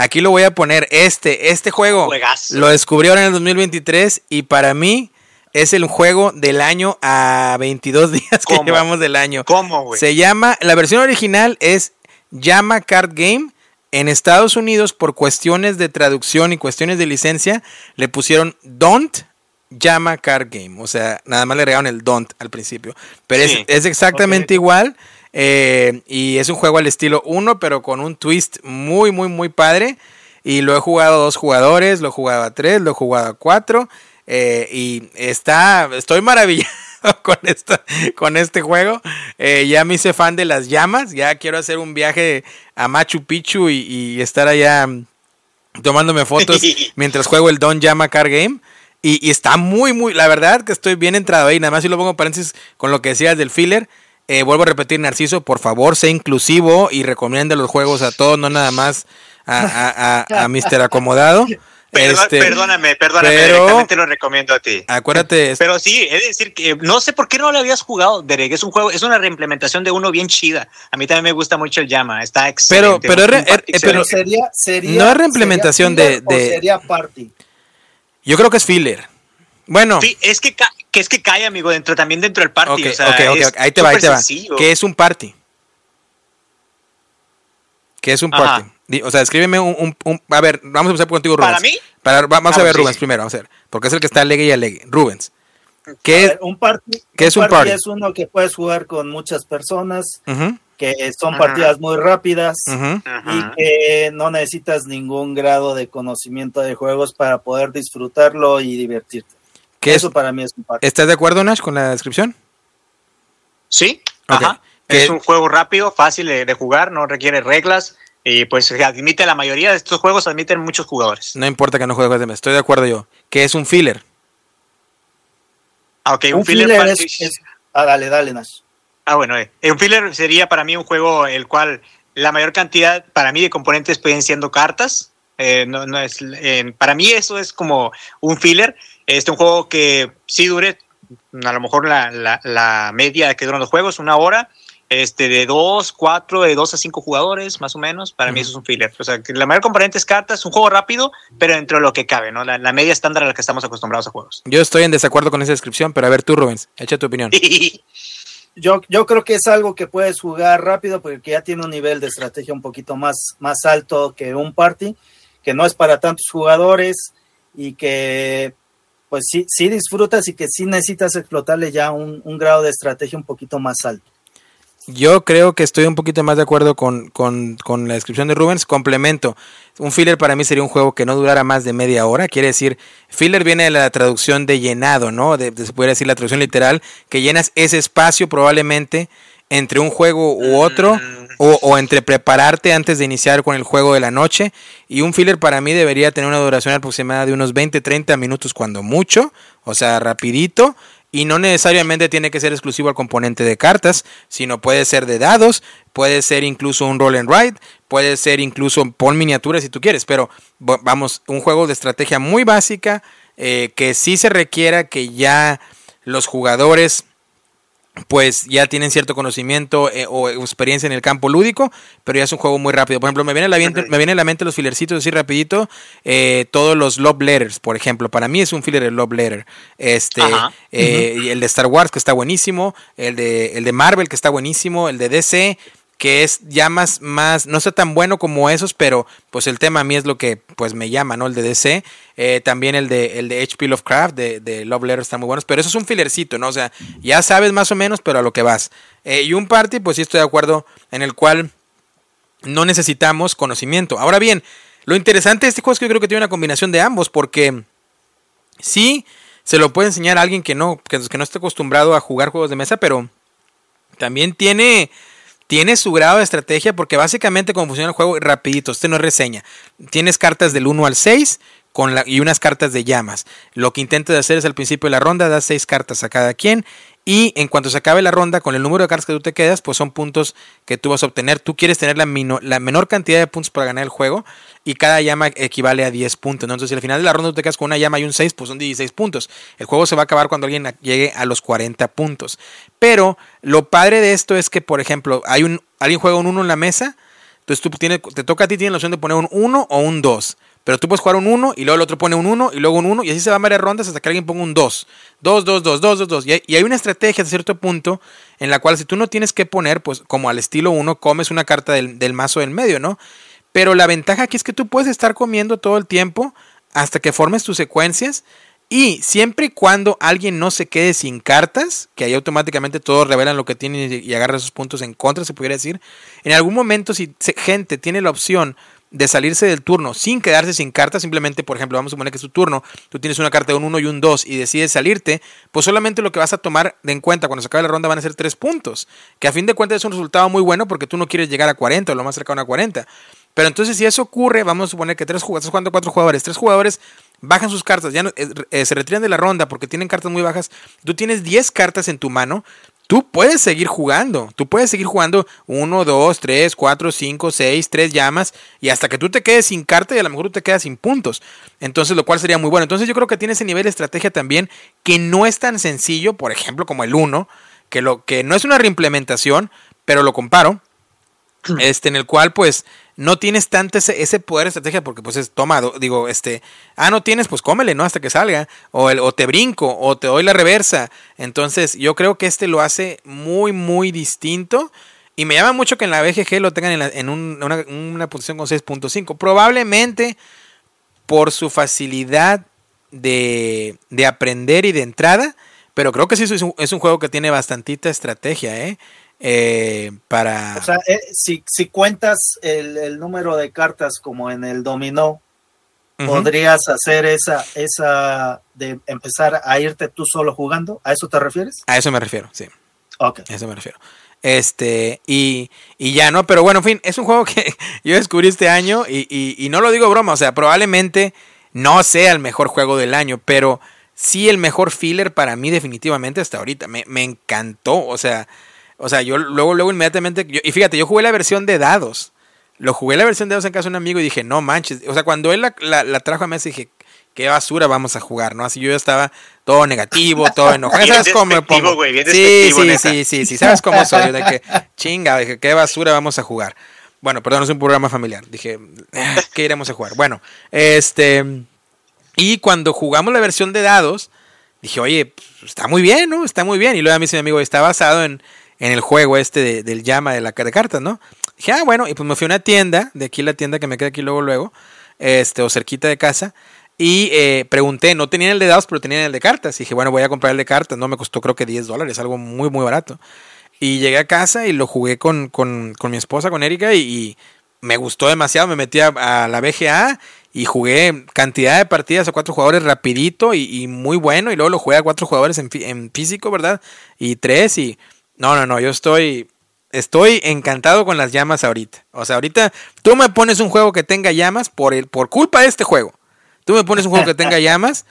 Aquí lo voy a poner. Este, este juego Juegazo. lo descubrí ahora en el 2023 y para mí es el juego del año a 22 días que llevamos del año. ¿Cómo, güey? Se llama, la versión original es Llama Card Game. En Estados Unidos, por cuestiones de traducción y cuestiones de licencia, le pusieron Don't Llama Card Game. O sea, nada más le agregaron el Don't al principio. Pero Sí. es, es exactamente igual. Eh, y es un juego al estilo 1, pero con un twist muy, muy, muy padre. Y lo he jugado a dos jugadores, lo he jugado a tres, lo he jugado a cuatro. eh, y está, estoy maravillado con, esta, con este juego. Eh, ya me hice fan de las llamas. Ya quiero hacer un viaje a Machu Picchu y, y estar allá mm, tomándome fotos mientras juego el Don Llama Car Game. Y, y está muy, muy, la verdad que estoy bien entrado ahí. Nada más si lo pongo en paréntesis con lo que decías del filler. Eh, vuelvo a repetir, Narciso, por favor, sé inclusivo y recomienda los juegos a todos, no nada más a, a, a, a Mr. Acomodado. Perdón- Este, perdóname, perdóname, pero- directamente lo recomiendo a ti. Acuérdate, Pero sí, es decir, que no sé por qué no lo habías jugado, Derek. Es un juego, es una reimplementación de uno bien chida. A mí también me gusta mucho el llama, está excelente. pero eh, pero- Pero sería, sería. No es reimplementación sería de- de- o sería party. Yo creo que es filler. Bueno. Sí, es que, que es que cae, amigo, dentro, también dentro del party. O sea, ahí te va, ahí te va. ¿Qué es un party? ¿Qué es un Ajá. party? O sea, escríbeme un, un- un- A ver, vamos a empezar contigo, Rubens. ¿Para mí? Para- va- vamos Ah, a ver, sí, Rubens, sí. primero, vamos a ver. Porque es el que está alegue y alegue. Rubens. ¿Qué es? ver, un party, qué es un party? Es uno que puedes jugar con muchas personas, que son Ajá. partidas muy rápidas. Ajá. y que no necesitas ningún grado de conocimiento de juegos para poder disfrutarlo y divertirte. ¿Qué es? Eso para mí es un. ¿Estás de acuerdo, Nash, con la descripción? Sí, ajá. ¿Qué- Es un juego rápido, fácil de, de jugar, no requiere reglas y pues admite la mayoría de estos juegos admiten muchos jugadores. No importa que no juegues de mesa. Estoy de acuerdo yo. ¿Qué es un filler? Ah, ok, un, un filler, filler para- es, es- Ah, dale, dale, Nash. Ah, bueno, eh. un filler sería para mí un juego el cual la mayor cantidad para mí de componentes pueden siendo cartas. Eh, no, no es, eh, para mí eso es como un filler. Este un juego que sí dure a lo mejor la, la- la media que duran los juegos, una hora. Este, de dos, cuatro, de dos a cinco jugadores, más o menos. Para mí eso es un filler. O sea, que la mayor componente es cartas, un juego rápido, pero dentro de lo que cabe, ¿no? La, la media estándar a la que estamos acostumbrados a juegos. Yo estoy en desacuerdo con esa descripción, pero a ver tú, Rubens, echa tu opinión. Yo, yo creo que es algo que puedes jugar rápido porque ya tiene un nivel de estrategia un poquito más, más alto que un party, que no es para tantos jugadores y que pues sí, sí disfrutas y que sí necesitas explotarle ya un, un grado de estrategia un poquito más alto. Yo creo que estoy un poquito más de acuerdo con, con- con la descripción de Rubens. Complemento. Un filler para mí sería un juego que no durara más de media hora. Quiere decir, filler viene de la traducción de llenado, ¿no? De, de- se puede decir la traducción literal, que llenas ese espacio probablemente entre un juego u otro. Mm. O, o entre prepararte antes de iniciar con el juego de la noche. Y un filler para mí debería tener una duración aproximada de unos 20-30 minutos cuando mucho. O sea, rapidito. Y no necesariamente tiene que ser exclusivo al componente de cartas, sino puede ser de dados, puede ser incluso un roll and ride, puede ser incluso pon miniaturas si tú quieres. Pero va- vamos, un juego de estrategia muy básica eh, que sí se requiera que ya los jugadores pues ya tienen cierto conocimiento eh, o experiencia en el campo lúdico, pero ya es un juego muy rápido. Por ejemplo, me viene a la, mente- me viene a la mente los fillercitos así rapidito, eh, todos los love letters, por ejemplo. Para mí es un filler el love letter. Este, eh, el de Star Wars que está buenísimo, el de, el de Marvel que está buenísimo, el de DC que es ya más, más, no está tan bueno como esos, pero pues el tema a mí es lo que pues me llama, ¿no? El de DC, eh, también el de, el de HP Lovecraft, de, de Love Letter están muy buenos, pero eso es un fillercito, ¿no? O sea, ya sabes más o menos, pero a lo que vas. Eh, y un party, pues sí estoy de acuerdo, en el cual no necesitamos conocimiento. Ahora bien, lo interesante de este juego es que yo creo que tiene una combinación de ambos, porque sí se lo puede enseñar a alguien que no, que, que no esté acostumbrado a jugar juegos de mesa, pero también tiene, tiene su grado de estrategia, porque básicamente como funciona el juego, rapidito, este no es reseña. Tienes cartas del 1 al 6 con y unas cartas de llamas. Lo que intentas hacer es al principio de la ronda, das 6 cartas a cada quien. Y en cuanto se acabe la ronda, con el número de cartas que tú te quedas, pues son puntos que tú vas a obtener. Tú quieres tener la, la menor cantidad de puntos para ganar el juego. Y cada llama equivale a 10 puntos. ¿no? Entonces, si al final de la ronda tú te quedas con una llama y un 6, pues son 16 puntos. El juego se va a acabar cuando alguien llegue a los 40 puntos. Pero lo padre de esto es que, por ejemplo, hay un, alguien juega un 1 en la mesa. Entonces tú tienes, te toca a ti, tienes la opción de poner un 1 o un 2. Pero tú puedes jugar un 1 y luego el otro pone un 1 y luego un 1 y así se van varias rondas hasta que alguien ponga un 2. 2, 2, 2, 2, 2, 2. Y hay, una estrategia hasta cierto punto en la cual si tú no tienes que poner, pues como al estilo 1, comes una carta del, del mazo del medio, ¿no? Pero la ventaja aquí es que tú puedes estar comiendo todo el tiempo hasta que formes tus secuencias. Y siempre y cuando alguien no se quede sin cartas, que ahí automáticamente todos revelan lo que tienen y, y agarra esos puntos en contra, se pudiera decir. En algún momento, si gente tiene la opción de salirse del turno sin quedarse sin cartas, simplemente, por ejemplo, vamos a suponer que es tu turno, tú tienes una carta de un 1 y un 2 y decides salirte, pues solamente lo que vas a tomar en cuenta cuando se acabe la ronda van a ser 3 puntos, que a fin de cuentas es un resultado muy bueno porque tú no quieres llegar a 40 o lo más cercano a 40. Pero entonces si eso ocurre, vamos a suponer que tres jugadores, estás jugando cuatro jugadores, tres jugadores bajan sus cartas, ya no- eh, eh, se retiran de la ronda porque tienen cartas muy bajas, tú tienes 10 cartas en tu mano, tú puedes seguir jugando, tú puedes seguir jugando 1, 2, 3, 4, 5, 6, 3 llamas y hasta que tú te quedes sin carta y a lo mejor tú te quedas sin puntos. Entonces, lo cual sería muy bueno. Entonces, yo creo que tiene ese nivel de estrategia también que no es tan sencillo, por ejemplo, como el 1, que, lo, que no es una reimplementación, pero lo comparo. Este, en el cual pues no tienes tanto ese, poder de estrategia porque pues es tomado, digo, este, ah, no tienes, pues cómele, ¿no? Hasta que salga, o, el, o te brinco, o te doy la reversa. Entonces yo creo que este lo hace muy, muy distinto. Y me llama mucho que en la BGG lo tengan en, una, posición con 6.5. Probablemente por su facilidad de, de aprender y de entrada. Pero creo que sí es un, es un juego que tiene bastantita estrategia, ¿eh? Eh, para... O sea, eh, si, si cuentas el, el número de cartas como en el dominó, podrías hacer esa, esa de empezar a irte tú solo jugando. ¿A eso te refieres? A eso me refiero, sí. Ok. A eso me refiero. Este, y, y ya, ¿no? Pero bueno, en fin, es un juego que yo descubrí este año y, y- y no lo digo broma, o sea, probablemente no sea el mejor juego del año, pero sí el mejor filler para mí definitivamente hasta ahorita. Me, me encantó, o sea, o sea, yo luego, luego inmediatamente, yo- y fíjate, yo jugué la versión de dados, lo jugué la versión de dados en casa de un amigo y dije, no manches, o sea, cuando él la, la- la trajo a mesa dije, qué basura vamos a jugar, ¿no? Así yo ya estaba todo negativo, todo enojado. ¿Sabes cómo me despectivo, pongo? güey, bien sí, sí, neta. sí, sí, sí, ¿sabes cómo soy? De que, chinga, dije, qué basura vamos a jugar. Bueno, perdón, es un programa familiar. Dije, "Ah, ¿qué iremos a jugar? Bueno, este. Y cuando jugamos la versión de dados, dije, oye, pues, está muy bien, ¿no? Está muy bien. Y luego a mí se mi amigo, está basado en, en el juego este de- del llama de la de cartas, ¿no? Dije, ah, bueno, y pues me fui a una tienda, de aquí la tienda que me queda aquí luego, luego, este, o cerquita de casa. Y eh, pregunté, no tenían el de dados, pero tenían el de cartas. Y dije, bueno, voy a comprar el de cartas. No me costó creo que 10 dólares, algo muy, muy barato. Y llegué a casa y lo jugué con, con, con mi esposa, con Erika, y, me gustó demasiado. Me metí a, la BGA y jugué cantidad de partidas a cuatro jugadores rapidito y, muy bueno. Y luego lo jugué a cuatro jugadores en, en físico, ¿verdad? Y tres y... No, no, no, yo estoy... Estoy encantado con las llamas ahorita. O sea, ahorita tú me pones un juego que tenga llamas por, el, por culpa de este juego. Tú me pones un juego que tenga llamas,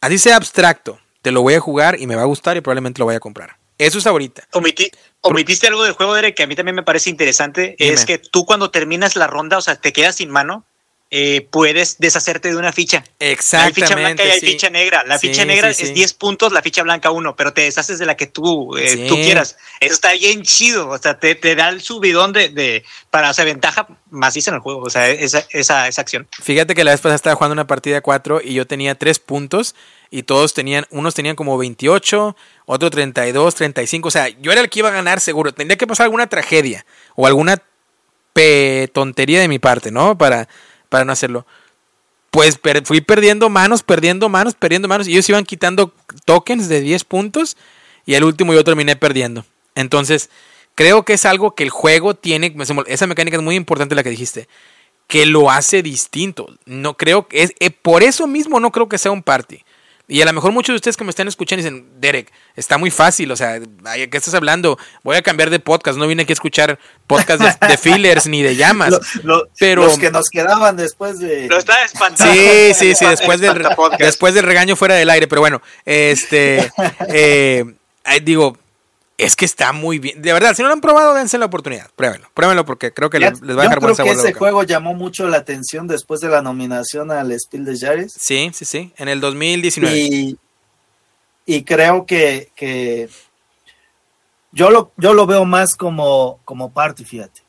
así sea abstracto, te lo voy a jugar y me va a gustar y probablemente lo voy a comprar. Eso es ahorita. Omiti- omitiste algo del juego, Derek, que a mí también me parece interesante. Dime. Es que tú cuando terminas la ronda, o sea, te quedas sin mano, eh, puedes deshacerte de una ficha. Hay Exactamente. ficha blanca y hay sí. ficha negra. La Sí, ficha negra sí, es 10 puntos, la ficha blanca 1, pero te deshaces de la que tú, eh, tú quieras. Eso está bien chido. O sea, te, te da el subidón de, de para, o sea, ventaja maciza en el juego. O sea, esa, esa, esa acción. Fíjate que la vez pasada estaba jugando una partida 4 y yo tenía 3 puntos y todos tenían, unos tenían como 28, otro 32, 35. O sea, yo era el que iba a ganar seguro. Tendría que pasar alguna tragedia o alguna pe tontería de mi parte, ¿no? Para, para no hacerlo. Pues fui perdiendo manos, perdiendo manos, perdiendo manos y ellos iban quitando tokens de 10 puntos y el último yo terminé perdiendo. Entonces, creo que es algo que el juego tiene, esa mecánica es muy importante la que dijiste que lo hace distinto. No creo que es eh, por eso mismo no creo que sea un party. Y a lo mejor muchos de ustedes que me están escuchando dicen, Derek, está muy fácil, o sea, ¿qué estás hablando? Voy a cambiar de podcast, no vine aquí a escuchar podcast de, de fillers ni de llamas. Lo- lo- Pero- los que nos quedaban después de. Lo está espantando. Sí, sí, sí, después del, después del regaño fuera del aire, pero bueno, este, eh, digo, es que está muy bien. De verdad, si no lo han probado, dense la oportunidad, pruébenlo, pruébenlo porque creo que Ya- les, va a yo dejar creo buen que sabor de ese boca. juego llamó mucho la atención después de la nominación al Spiel de Jahres. Sí, sí, sí, en el 2019. Y, y creo que, que yo lo, yo lo veo más como, como party, fíjate.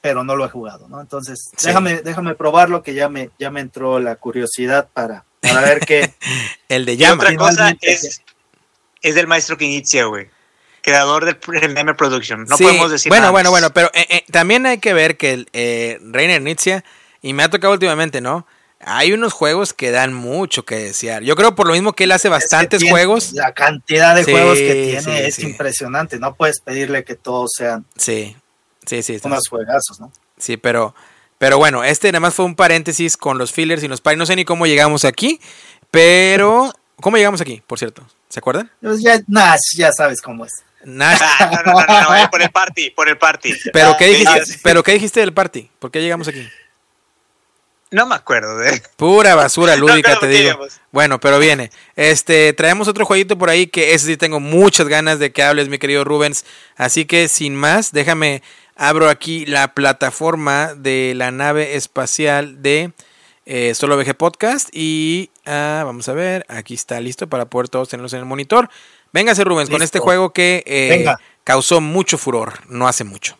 Pero no lo he jugado, ¿no? Entonces, Sí. déjame, déjame probarlo, que ya me, ya me entró la curiosidad para, para ver qué. El de Y llama. otra cosa es, es del maestro que inicia, güey. Creador del Remember Production. No Sí, podemos decir Bueno, nada bueno, más. bueno, pero eh, eh, también hay que ver que el, eh, Reiner Nietzsche, y me ha tocado últimamente, ¿no? Hay unos juegos que dan mucho que desear. Yo creo por lo mismo que él hace Es que bastantes tiene- juegos. La cantidad de Sí, juegos que tiene sí, es sí. impresionante. No puedes pedirle que todos sean Sí, sí, sí. unos juegazos, ¿no? Sí, pero, pero bueno, este nada más fue un paréntesis con los fillers y los paris. No sé ni cómo llegamos aquí, pero... ¿Cómo llegamos aquí, por cierto? ¿Se acuerdan? Pues ya, nah, ya sabes cómo es. Nada. Ah, no, no, no, no, por el party, por el party. Pero, ¿qué Ah, dijiste, pero ¿qué dijiste del party? ¿Por qué llegamos aquí? No me acuerdo de Pura basura lúdica, No, te digo. digamos. Bueno, pero viene. Este, traemos otro jueguito por ahí que ese sí tengo muchas ganas de que hables, mi querido Rubens. Así que sin más, déjame abro aquí la plataforma de la nave espacial de eh, Solo VG Podcast y ah, vamos a ver, aquí está listo para poder todos tenerlos en el monitor. Véngase Rubens con este juego que eh, causó mucho furor, no hace mucho.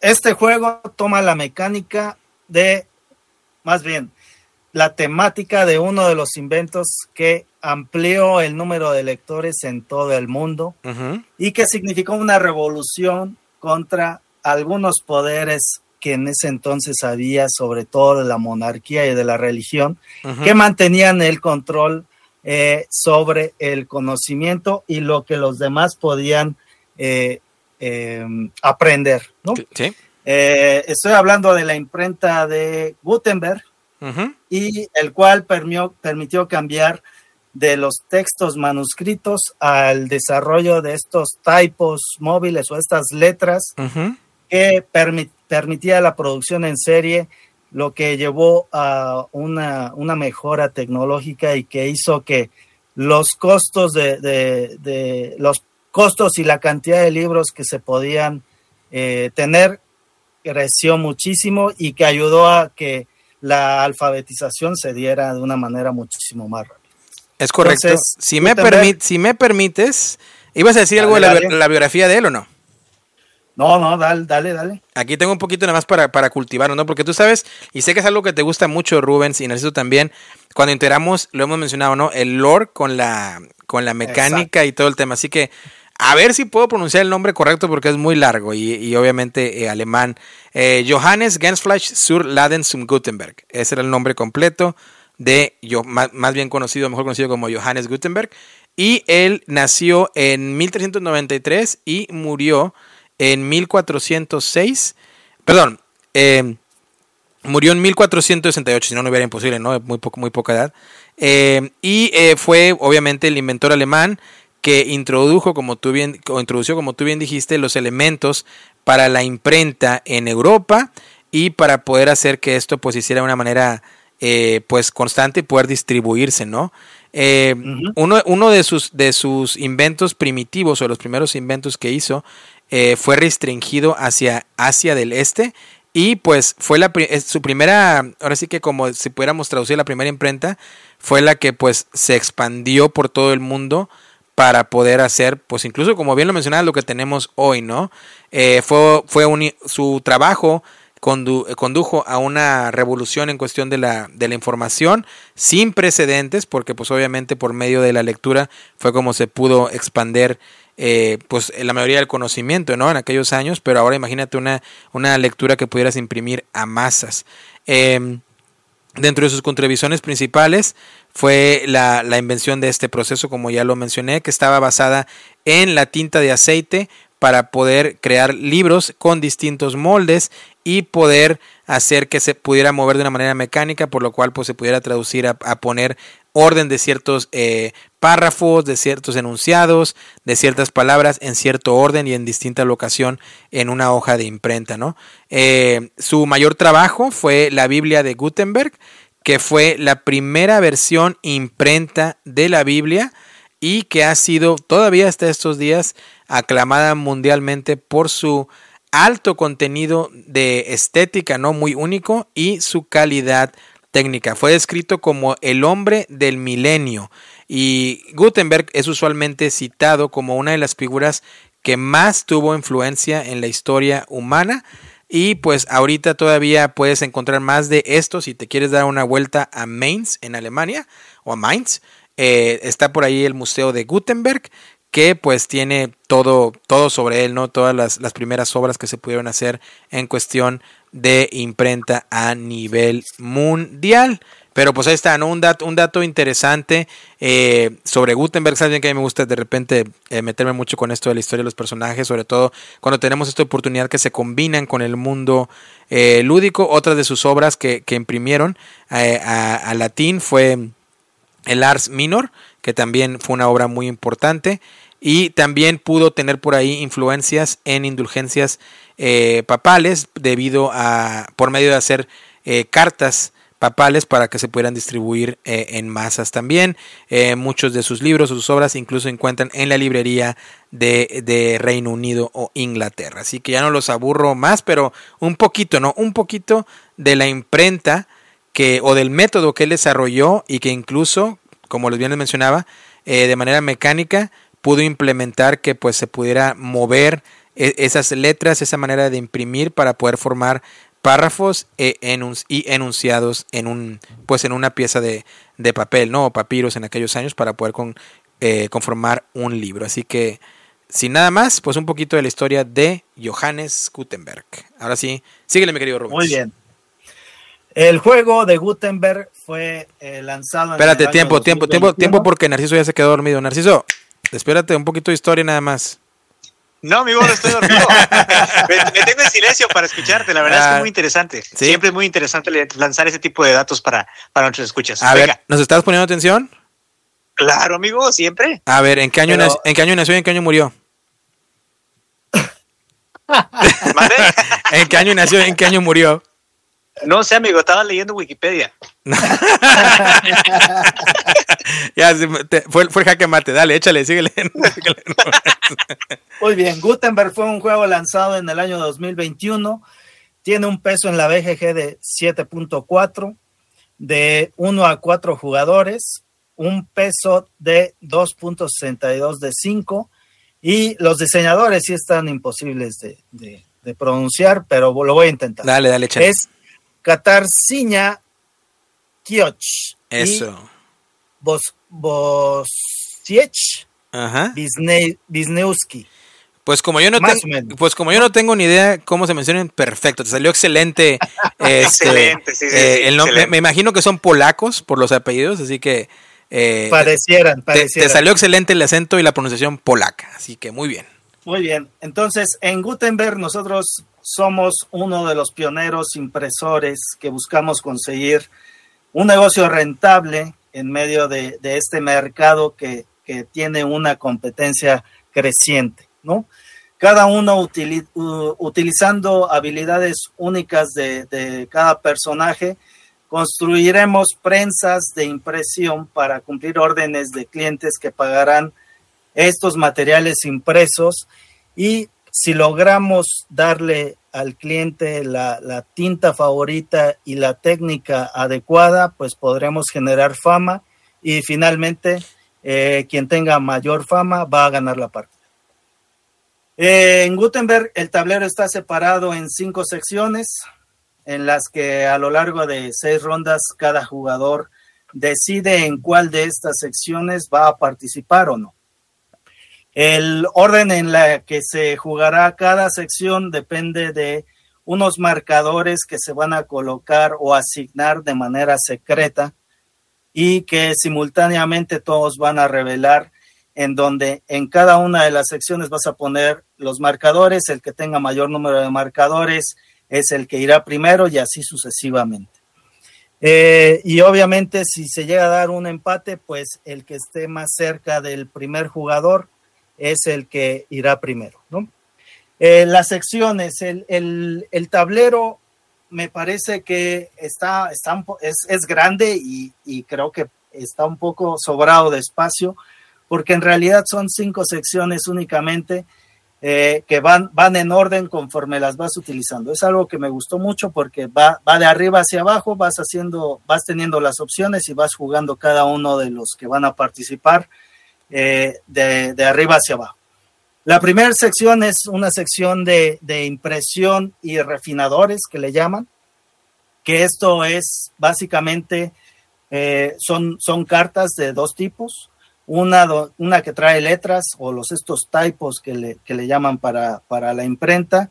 este juego toma la mecánica de, más bien, la temática de uno de los inventos que amplió el número de lectores en todo el mundo y que significó una revolución contra algunos poderes que en ese entonces había, sobre todo de la monarquía y de la religión, que mantenían el control eh, sobre el conocimiento y lo que los demás podían eh, em, aprender. ¿no? Eh, estoy hablando de la imprenta de Gutenberg y el cual permitió cambiar de los textos manuscritos al desarrollo de estos typos móviles o estas letras que permitía la producción en serie, lo que llevó a una, mejora tecnológica y que hizo que los costos de, los costos y la cantidad de libros que se podían eh, tener creció muchísimo y que ayudó a que la alfabetización se diera de una manera muchísimo más rápida. Es correcto. si, me si me permites, ¿ibas a decir algo de la, biografía de él o no? No, no, dale, dale, dale. Aquí tengo un poquito nada más para, para cultivarlo, ¿no? Porque tú sabes, y sé que es algo que te gusta mucho, Rubens, y necesito también, cuando integramos, lo hemos mencionado, ¿no? El lore con la, con la mecánica y todo el tema. Así que, a ver si puedo pronunciar el nombre correcto porque es muy largo y, obviamente eh, alemán. Eh, Johannes Gensfleisch sur Laden zum Gutenberg. Ese era el nombre completo de, yo, más, más, bien conocido, mejor conocido como Johannes Gutenberg. Y él nació en 1393 y murió en 1406, perdón, eh, murió en 1468, si no, no hubiera imposible, ¿no? Muy, poco, muy poca edad. Eh, y eh, fue, obviamente, el inventor alemán que introdujo, como tú bien, o introdució, como tú bien dijiste, los elementos para la imprenta en Europa y para poder hacer que esto pues hiciera de una manera pues constante y poder distribuirse, ¿no? Uno, uno de, sus, de sus inventos primitivos o los primeros inventos que hizo eh, fue restringido hacia Asia del Este y pues fue la, su primera, ahora sí que como si pudiéramos traducir la primera imprenta, fue la que pues se expandió por todo el mundo para poder hacer, pues incluso como bien lo mencionaba, lo que tenemos hoy, ¿no? Eh, fue fue su trabajo condujo a una revolución en cuestión de la, de la información sin precedentes, porque pues obviamente por medio de la lectura fue como se pudo expander eh, pues la mayoría del conocimiento, ¿no? En aquellos años, pero ahora imagínate una, una lectura que pudieras imprimir a masas. Em, dentro de sus contribuciones principales fue la, la, invención de este proceso, como ya lo mencioné, que estaba basada en la tinta de aceite para poder crear libros con distintos moldes y poder hacer que se pudiera mover de una manera mecánica, por lo cual pues, se pudiera traducir a, poner orden de ciertos eh, párrafos, de ciertos enunciados, de ciertas palabras en cierto orden y en distinta locación en una hoja de imprenta. ¿no? Eh, su mayor trabajo fue la Biblia de Gutenberg, que fue la primera versión imprenta de la Biblia y que ha sido todavía hasta estos días aclamada mundialmente por su alto contenido de estética no muy único y su calidad técnica. Fue descrito como el hombre del milenio y Gutenberg es usualmente citado como una de las figuras que más tuvo influencia en la historia humana. Y pues ahorita todavía puedes encontrar más de esto si te quieres dar una vuelta a Mainz en Alemania o a Mainz. Eh, está por ahí el Museo de Gutenberg que pues tiene todo, todo sobre él, ¿no? Todas las, las primeras obras que se pudieron hacer en cuestión de imprenta a nivel mundial. Pero pues ahí está, ¿no? Un dato, un dato interesante eh, sobre Gutenberg. Saben que a mí me gusta de repente eh, meterme mucho con esto de la historia de los personajes, sobre todo cuando tenemos esta oportunidad que se combinan con el mundo lúdico. Otra de sus obras que, que imprimieron a, latín fue el Ars Minor, que también fue una obra muy importante. Y también pudo tener por ahí influencias en indulgencias eh, papales debido a por medio de hacer eh, cartas papales para que se pudieran distribuir eh, en masas también. muchos de sus libros, sus obras incluso se encuentran en la librería de, de, Reino Unido o Inglaterra. Así que ya no los aburro más, pero un poquito, ¿no? Un poquito de la imprenta que, o del método que él desarrolló y que incluso, como les bien les mencionaba, de manera mecánica pudo implementar que pues se pudiera mover e, esas letras, esa manera de imprimir para poder formar párrafos e y enunciados en un pues en una pieza de, papel, ¿no? O papiros en aquellos años para poder con, eh, conformar un libro. Así que, sin nada más, pues un poquito de la historia de Johannes Gutenberg. Ahora sí, síguele, mi querido Rubens. Muy bien. El juego de Gutenberg fue eh, lanzado. Espérate, en tiempo, tiempo, tiempo, tiempo, porque Narciso ya se quedó dormido. Narciso, espérate un poquito de historia nada más. No, amigo, no estoy dormido. me, tengo en silencio para escucharte. La verdad es que es ah, muy interesante. Siempre es muy interesante lanzar ese tipo de datos para, para nuestros escuchas. A ver, ¿nos estás poniendo atención? Claro, amigo, siempre. A ver, ¿en qué año, ¿en qué año nació y en qué año murió? ¿En qué año nació y en qué año murió? No sé, amigo, estaba leyendo Wikipedia. ya, fue, fue el jaque mate, dale, échale, síguele. Muy bien, Gutenberg fue un juego lanzado en el año 2021. Tiene un peso en la BGG de 7.4, de 1 a 4 jugadores, un peso de 2.62 de 5 y los diseñadores sí están imposibles de, pronunciar, pero lo voy a intentar. Dale, dale, échale. Es Katarzyna Kioch. Eso. Bosiech Ajá. Pues como yo no tengo, pues como yo no tengo ni idea cómo se mencionan, perfecto, te salió excelente. Este, excelente, sí, sí, eh, Me, imagino que son polacos por los apellidos, así que eh, parecieran, parecieran. te, salió excelente el acento y la pronunciación polaca, así que muy bien. Muy bien. Entonces, en Gutenberg nosotros somos uno de los pioneros impresores que buscamos conseguir un negocio rentable en medio de, este mercado que, tiene una competencia creciente, ¿no? Cada uno utilizando habilidades únicas de, cada personaje, construiremos prensas de impresión para cumplir órdenes de clientes que pagarán estos materiales impresos y si logramos darle al cliente la, tinta favorita y la técnica adecuada, pues podremos generar fama y finalmente eh, quien tenga mayor fama va a ganar la partida. En Gutenberg el tablero está separado en cinco secciones en las que a lo largo de seis rondas cada jugador decide en cuál de estas secciones va a participar o no. El orden en la que se jugará cada sección depende de unos marcadores que se van a colocar o asignar de manera secreta y que simultáneamente todos van a revelar en donde en cada una de las secciones vas a poner los marcadores, el que tenga mayor número de marcadores es el que irá primero y así sucesivamente. Eh, y obviamente si se llega a dar un empate, pues el que esté más cerca del primer jugador es el que irá primero, ¿no? Eh, las secciones, el, el, tablero me parece que está, está es, es, grande y, y, creo que está un poco sobrado de espacio, porque en realidad son cinco secciones únicamente eh, que van, van en orden conforme las vas utilizando. Es algo que me gustó mucho porque va, va de arriba hacia abajo, vas haciendo, vas teniendo las opciones y vas jugando cada uno de los que van a participar eh, de, arriba hacia abajo. La primera sección es una sección de, impresión y refinadores que le llaman, que esto es básicamente, eh, son, son cartas de dos tipos, una, una que trae letras o los estos typos que le, que le llaman para, para la imprenta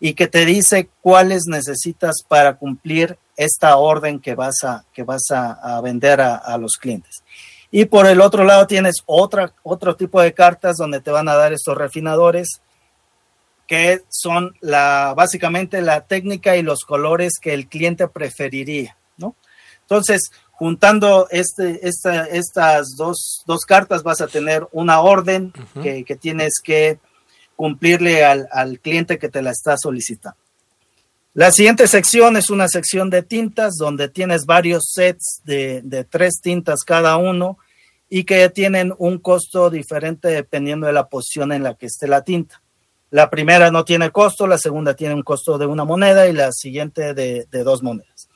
y que te dice cuáles necesitas para cumplir esta orden que vas a, que vas a, vender a los clientes. Y por el otro lado tienes otra, otro tipo de cartas donde te van a dar estos refinadores que son la, básicamente la técnica y los colores que el cliente preferiría, ¿no? Entonces, juntando este, estas dos, cartas vas a tener una orden que, tienes que cumplirle al, cliente que te la está solicitando. La siguiente sección es una sección de tintas donde tienes varios sets de, de tres tintas cada uno y que tienen un costo diferente dependiendo de la posición en la que esté la tinta. La primera no tiene costo, la segunda tiene un costo de una moneda y la siguiente de, dos monedas.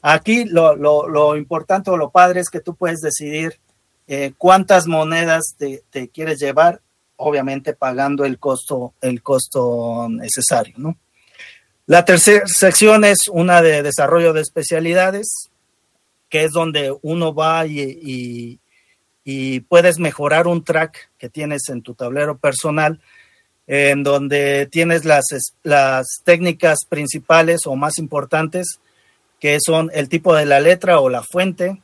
Aquí lo, importante o lo padre es que tú puedes decidir eh, cuántas monedas te, quieres llevar obviamente pagando el costo, el costo necesario, ¿no? La tercera sección es una de desarrollo de especialidades, que es donde uno va y, y, puedes mejorar un track que tienes en tu tablero personal, en donde tienes las, las técnicas principales o más importantes, que son el tipo de la letra o la fuente,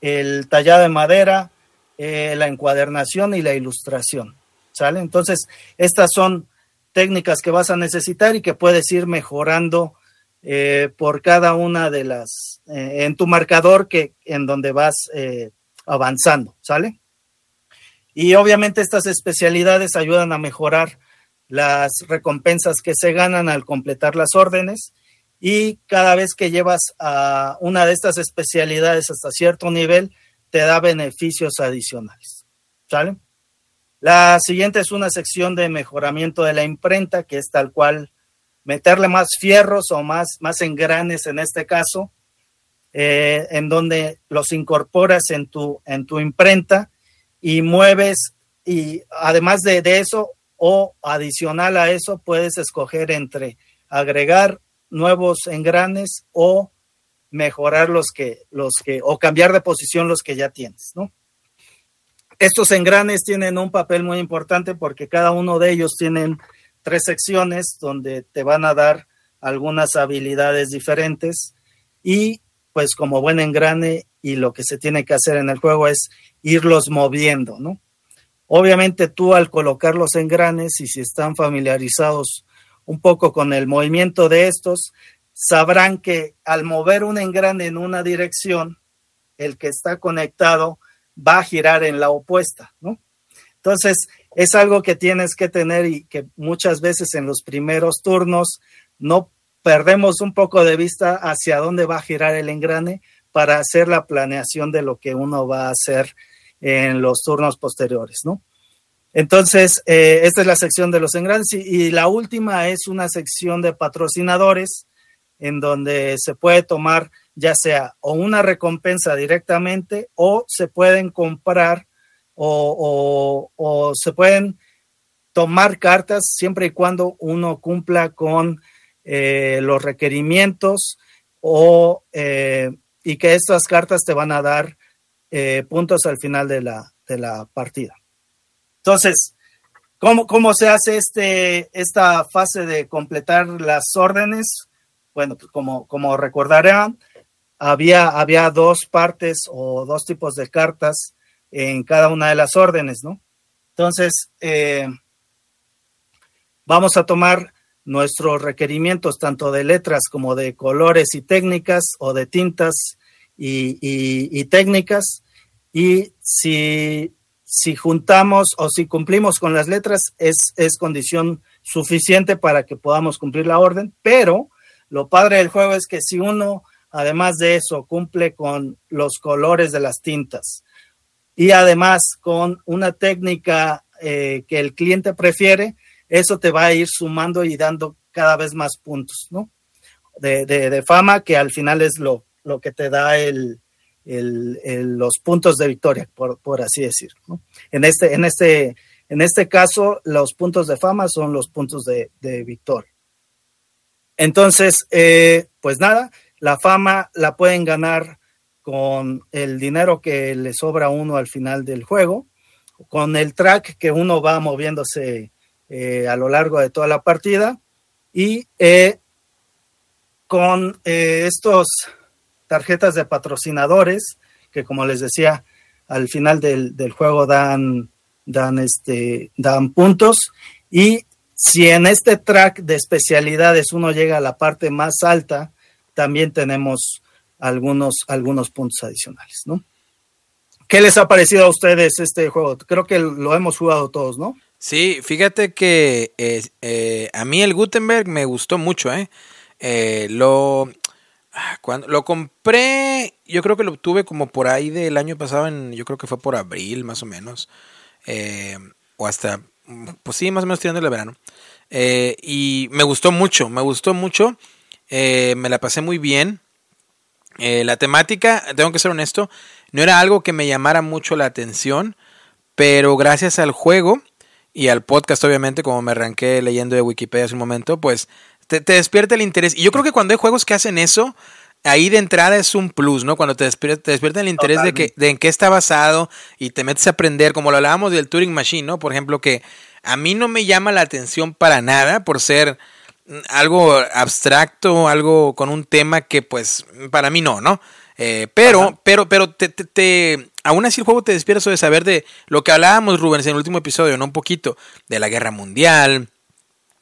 el tallado de madera, eh, la encuadernación y la ilustración. ¿Sale? Entonces, estas son técnicas que vas a necesitar y que puedes ir mejorando eh, por cada una de las, eh, en tu marcador que, en donde vas eh, avanzando, ¿sale? Y obviamente estas especialidades ayudan a mejorar las recompensas que se ganan al completar las órdenes y cada vez que llevas a una de estas especialidades hasta cierto nivel, te da beneficios adicionales, ¿sale? La siguiente es una sección de mejoramiento de la imprenta, que es tal cual meterle más fierros o más, más engranes en este caso, eh, en donde los incorporas en tu, en tu imprenta y mueves y además de, de eso o adicional a eso puedes escoger entre agregar nuevos engranes o mejorar los que, los que, o cambiar de posición los que ya tienes, ¿no? Estos engranes tienen un papel muy importante porque cada uno de ellos tienen tres secciones donde te van a dar algunas habilidades diferentes y pues como buen engrane y lo que se tiene que hacer en el juego es irlos moviendo, ¿no? Obviamente tú al colocar los engranes y si están familiarizados un poco con el movimiento de estos, sabrán que al mover un engrane en una dirección, el que está conectado va a girar en la opuesta, ¿no? Entonces, es algo que tienes que tener y que muchas veces en los primeros turnos no perdemos un poco de vista hacia dónde va a girar el engrane para hacer la planeación de lo que uno va a hacer en los turnos posteriores, ¿no? Entonces, eh, esta es la sección de los engranes y, y, la última es una sección de patrocinadores en donde se puede tomar ya sea o una recompensa directamente o se pueden comprar o, se pueden tomar cartas siempre y cuando uno cumpla con eh, los requerimientos o, eh, y que estas cartas te van a dar eh, puntos al final de la, de la partida. Entonces, ¿cómo, ¿cómo, se hace este, esta fase de completar las órdenes? Bueno, pues como, como recordarán, había, había dos partes o dos tipos de cartas en cada una de las órdenes, ¿no? Entonces, eh, vamos a tomar nuestros requerimientos tanto de letras como de colores y técnicas o de tintas y, técnicas y si, si, juntamos o si cumplimos con las letras es, es condición suficiente para que podamos cumplir la orden, pero lo padre del juego es que si uno Además de eso, cumple con los colores de las tintas y además con una técnica eh, que el cliente prefiere, eso te va a ir sumando y dando cada vez más puntos, ¿no? De, fama, que al final es lo, lo que te da los puntos de victoria, por, así decirlo. ¿no? En, este, en, este, en este caso, los puntos de fama son los puntos de, victoria. Entonces, eh, pues nada, la fama la pueden ganar con el dinero que le sobra a uno al final del juego, con el track que uno va moviéndose eh, a lo largo de toda la partida y eh, con eh, estos tarjetas de patrocinadores que como les decía al final del, del juego dan, dan, este, dan puntos. Y si en este track de especialidades uno llega a la parte más alta, también tenemos algunos, algunos puntos adicionales, ¿no? ¿Qué les ha parecido a ustedes este juego? Creo que lo hemos jugado todos, ¿no? Sí, fíjate que eh, eh, a mí el Gutenberg me gustó mucho, ¿eh? eh lo, ah, cuando lo compré, yo creo que lo obtuve como por ahí del año pasado, en, yo creo que fue por abril más o menos, o hasta, pues sí, más o menos tirando el verano. y me gustó mucho, me gustó mucho. Eh, me la pasé muy bien. Eh, la temática, tengo que ser honesto, no era algo que me llamara mucho la atención, pero gracias al juego y al podcast, obviamente, como me arranqué leyendo de Wikipedia hace un momento, pues te, te despierta el interés. Y yo creo que cuando hay juegos que hacen eso, ahí de entrada es un plus, ¿no? Cuando te despierta, te despierta el interés de, que, de en qué está basado y te metes a aprender, como lo hablábamos del Turing Machine, ¿no? Por ejemplo, que a mí no me llama la atención para nada por ser algo abstracto, algo con un tema que pues para mí no, ¿no? Eh, pero, pero, pero, te, te, aún así el juego te despierta de saber de lo que hablábamos, Rubens, en el último episodio, ¿no? Un poquito de la guerra mundial,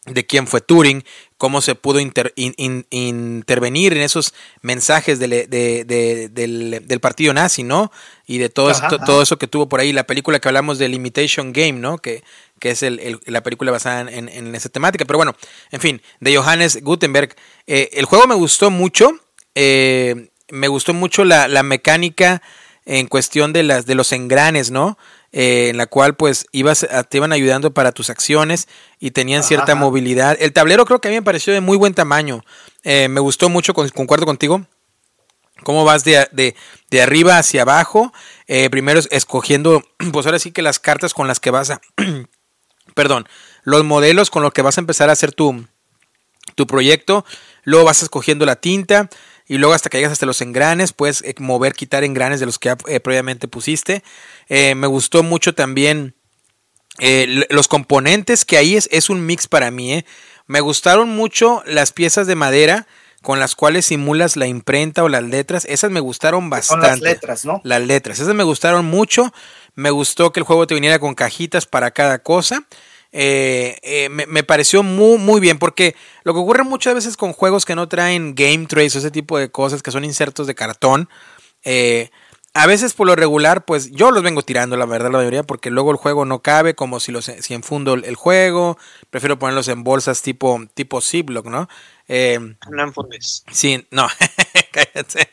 de quién fue Turing, cómo se pudo intervenir en esos mensajes del, del, partido nazi, ¿no? Y de todo, todo eso que tuvo por ahí, la película que hablamos de Limitation Game, ¿no? Que, que es el, la película basada en, en, esa temática. Pero bueno, en fin, de Johannes Gutenberg. Eh, el juego me gustó mucho, eh, me gustó mucho la, la mecánica en cuestión de, las, de los engranes, ¿no? Eh, en la cual pues ibas, te iban ayudando para tus acciones y tenían cierta movilidad. El tablero creo que a mí me pareció de muy buen tamaño. Eh, me gustó mucho, concuerdo contigo. Cómo vas de, de, de arriba hacia abajo. Eh, primero escogiendo, pues ahora sí que las cartas con las que vas a... perdón, los modelos con los que vas a empezar a hacer tu, tu proyecto. Luego vas escogiendo la tinta y luego hasta que llegas hasta los engranes, puedes eh, mover, quitar engranes de los que eh, previamente pusiste. Me gustó mucho también los componentes, que ahí es, es un mix para mí. Me gustaron mucho las piezas de madera con las cuales simulas la imprenta o las letras. Esas me gustaron bastante. las letras, ¿no? Las letras. Esas me gustaron mucho. Me gustó que el juego te viniera con cajitas para cada cosa. Eh, eh, me, pareció muy, muy bien, porque lo que ocurre muchas veces con juegos que no traen game trace o ese tipo de cosas, que son insertos de cartón, eh, a veces por lo regular, pues yo los vengo tirando, la verdad, la mayoría, porque luego el juego no cabe, como si los si enfundo el juego, prefiero ponerlos en bolsas tipo, tipo Ziploc, ¿no? no enfundes. Sí, no, cállate.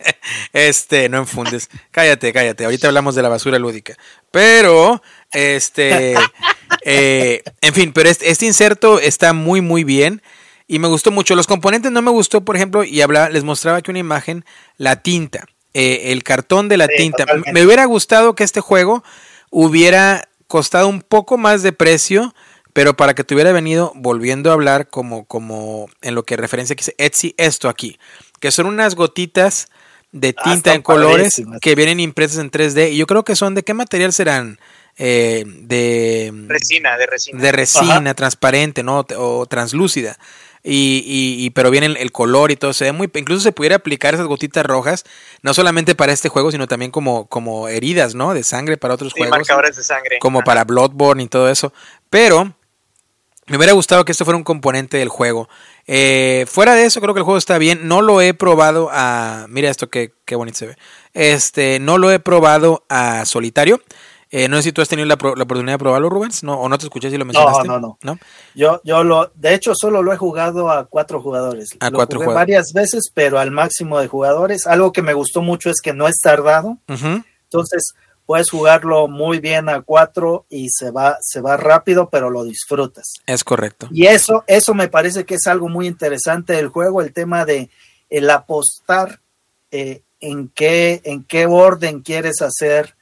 Este, no enfundes. Cállate, cállate. Ahorita hablamos de la basura lúdica. Pero, este, eh, en fin, pero este, este, inserto está muy, muy bien. Y me gustó mucho. Los componentes no me gustó, por ejemplo, y hablaba, les mostraba aquí una imagen, la tinta, eh, el cartón de la tinta. Me hubiera gustado que este juego hubiera costado un poco más de precio, pero para que te hubiera venido volviendo a hablar como, como en lo que referencia que dice Etsy, esto aquí, que son unas gotitas de ah, tinta en colores que vienen impresas en 3D. Y yo creo que son, ¿de qué material serán? Eh, de resina, de resina. De resina, transparente, ¿no? O translúcida. Y, y, pero viene el, color y todo, se ve muy, incluso se pudiera aplicar esas gotitas rojas, no solamente para este juego, sino también como, como heridas, ¿no? De sangre para otros juegos. marcadores de sangre. Como para Bloodborne y todo eso. Pero me hubiera gustado que esto fuera un componente del juego. Eh, fuera de eso, creo que el juego está bien. No lo he probado a. Mira esto, qué, qué bonito se ve. Este, no lo he probado a solitario. Eh, no sé si tú has tenido la, oportunidad de probarlo, Rubens, ¿no? o no te escuché si lo mencionaste. No, no, no. Yo, yo lo, de hecho, solo lo he jugado a cuatro jugadores. A cuatro jugadores. Varias veces, pero al máximo de jugadores. Algo que me gustó mucho es que no es tardado. Entonces, puedes jugarlo muy bien a cuatro y se va, se va rápido, pero lo disfrutas. Es correcto. Y eso, eso me parece que es algo muy interesante del juego, el tema de el apostar eh, en qué, en qué orden quieres hacer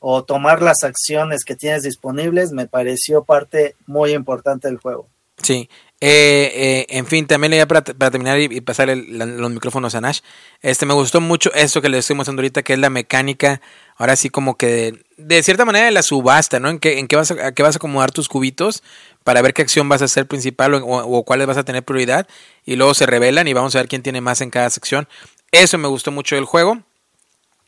o tomar las acciones que tienes disponibles, me pareció parte muy importante del juego. Sí, eh, eh, en fin, también voy para, para terminar y, pasar los micrófonos a Nash. Este, me gustó mucho esto que le estoy mostrando ahorita, que es la mecánica, ahora sí como que de, cierta manera de la subasta, ¿no? En qué, en qué vas a, qué vas a acomodar tus cubitos para ver qué acción vas a hacer principal o, o, cuáles vas a tener prioridad y luego se revelan y vamos a ver quién tiene más en cada sección. Eso me gustó mucho del juego.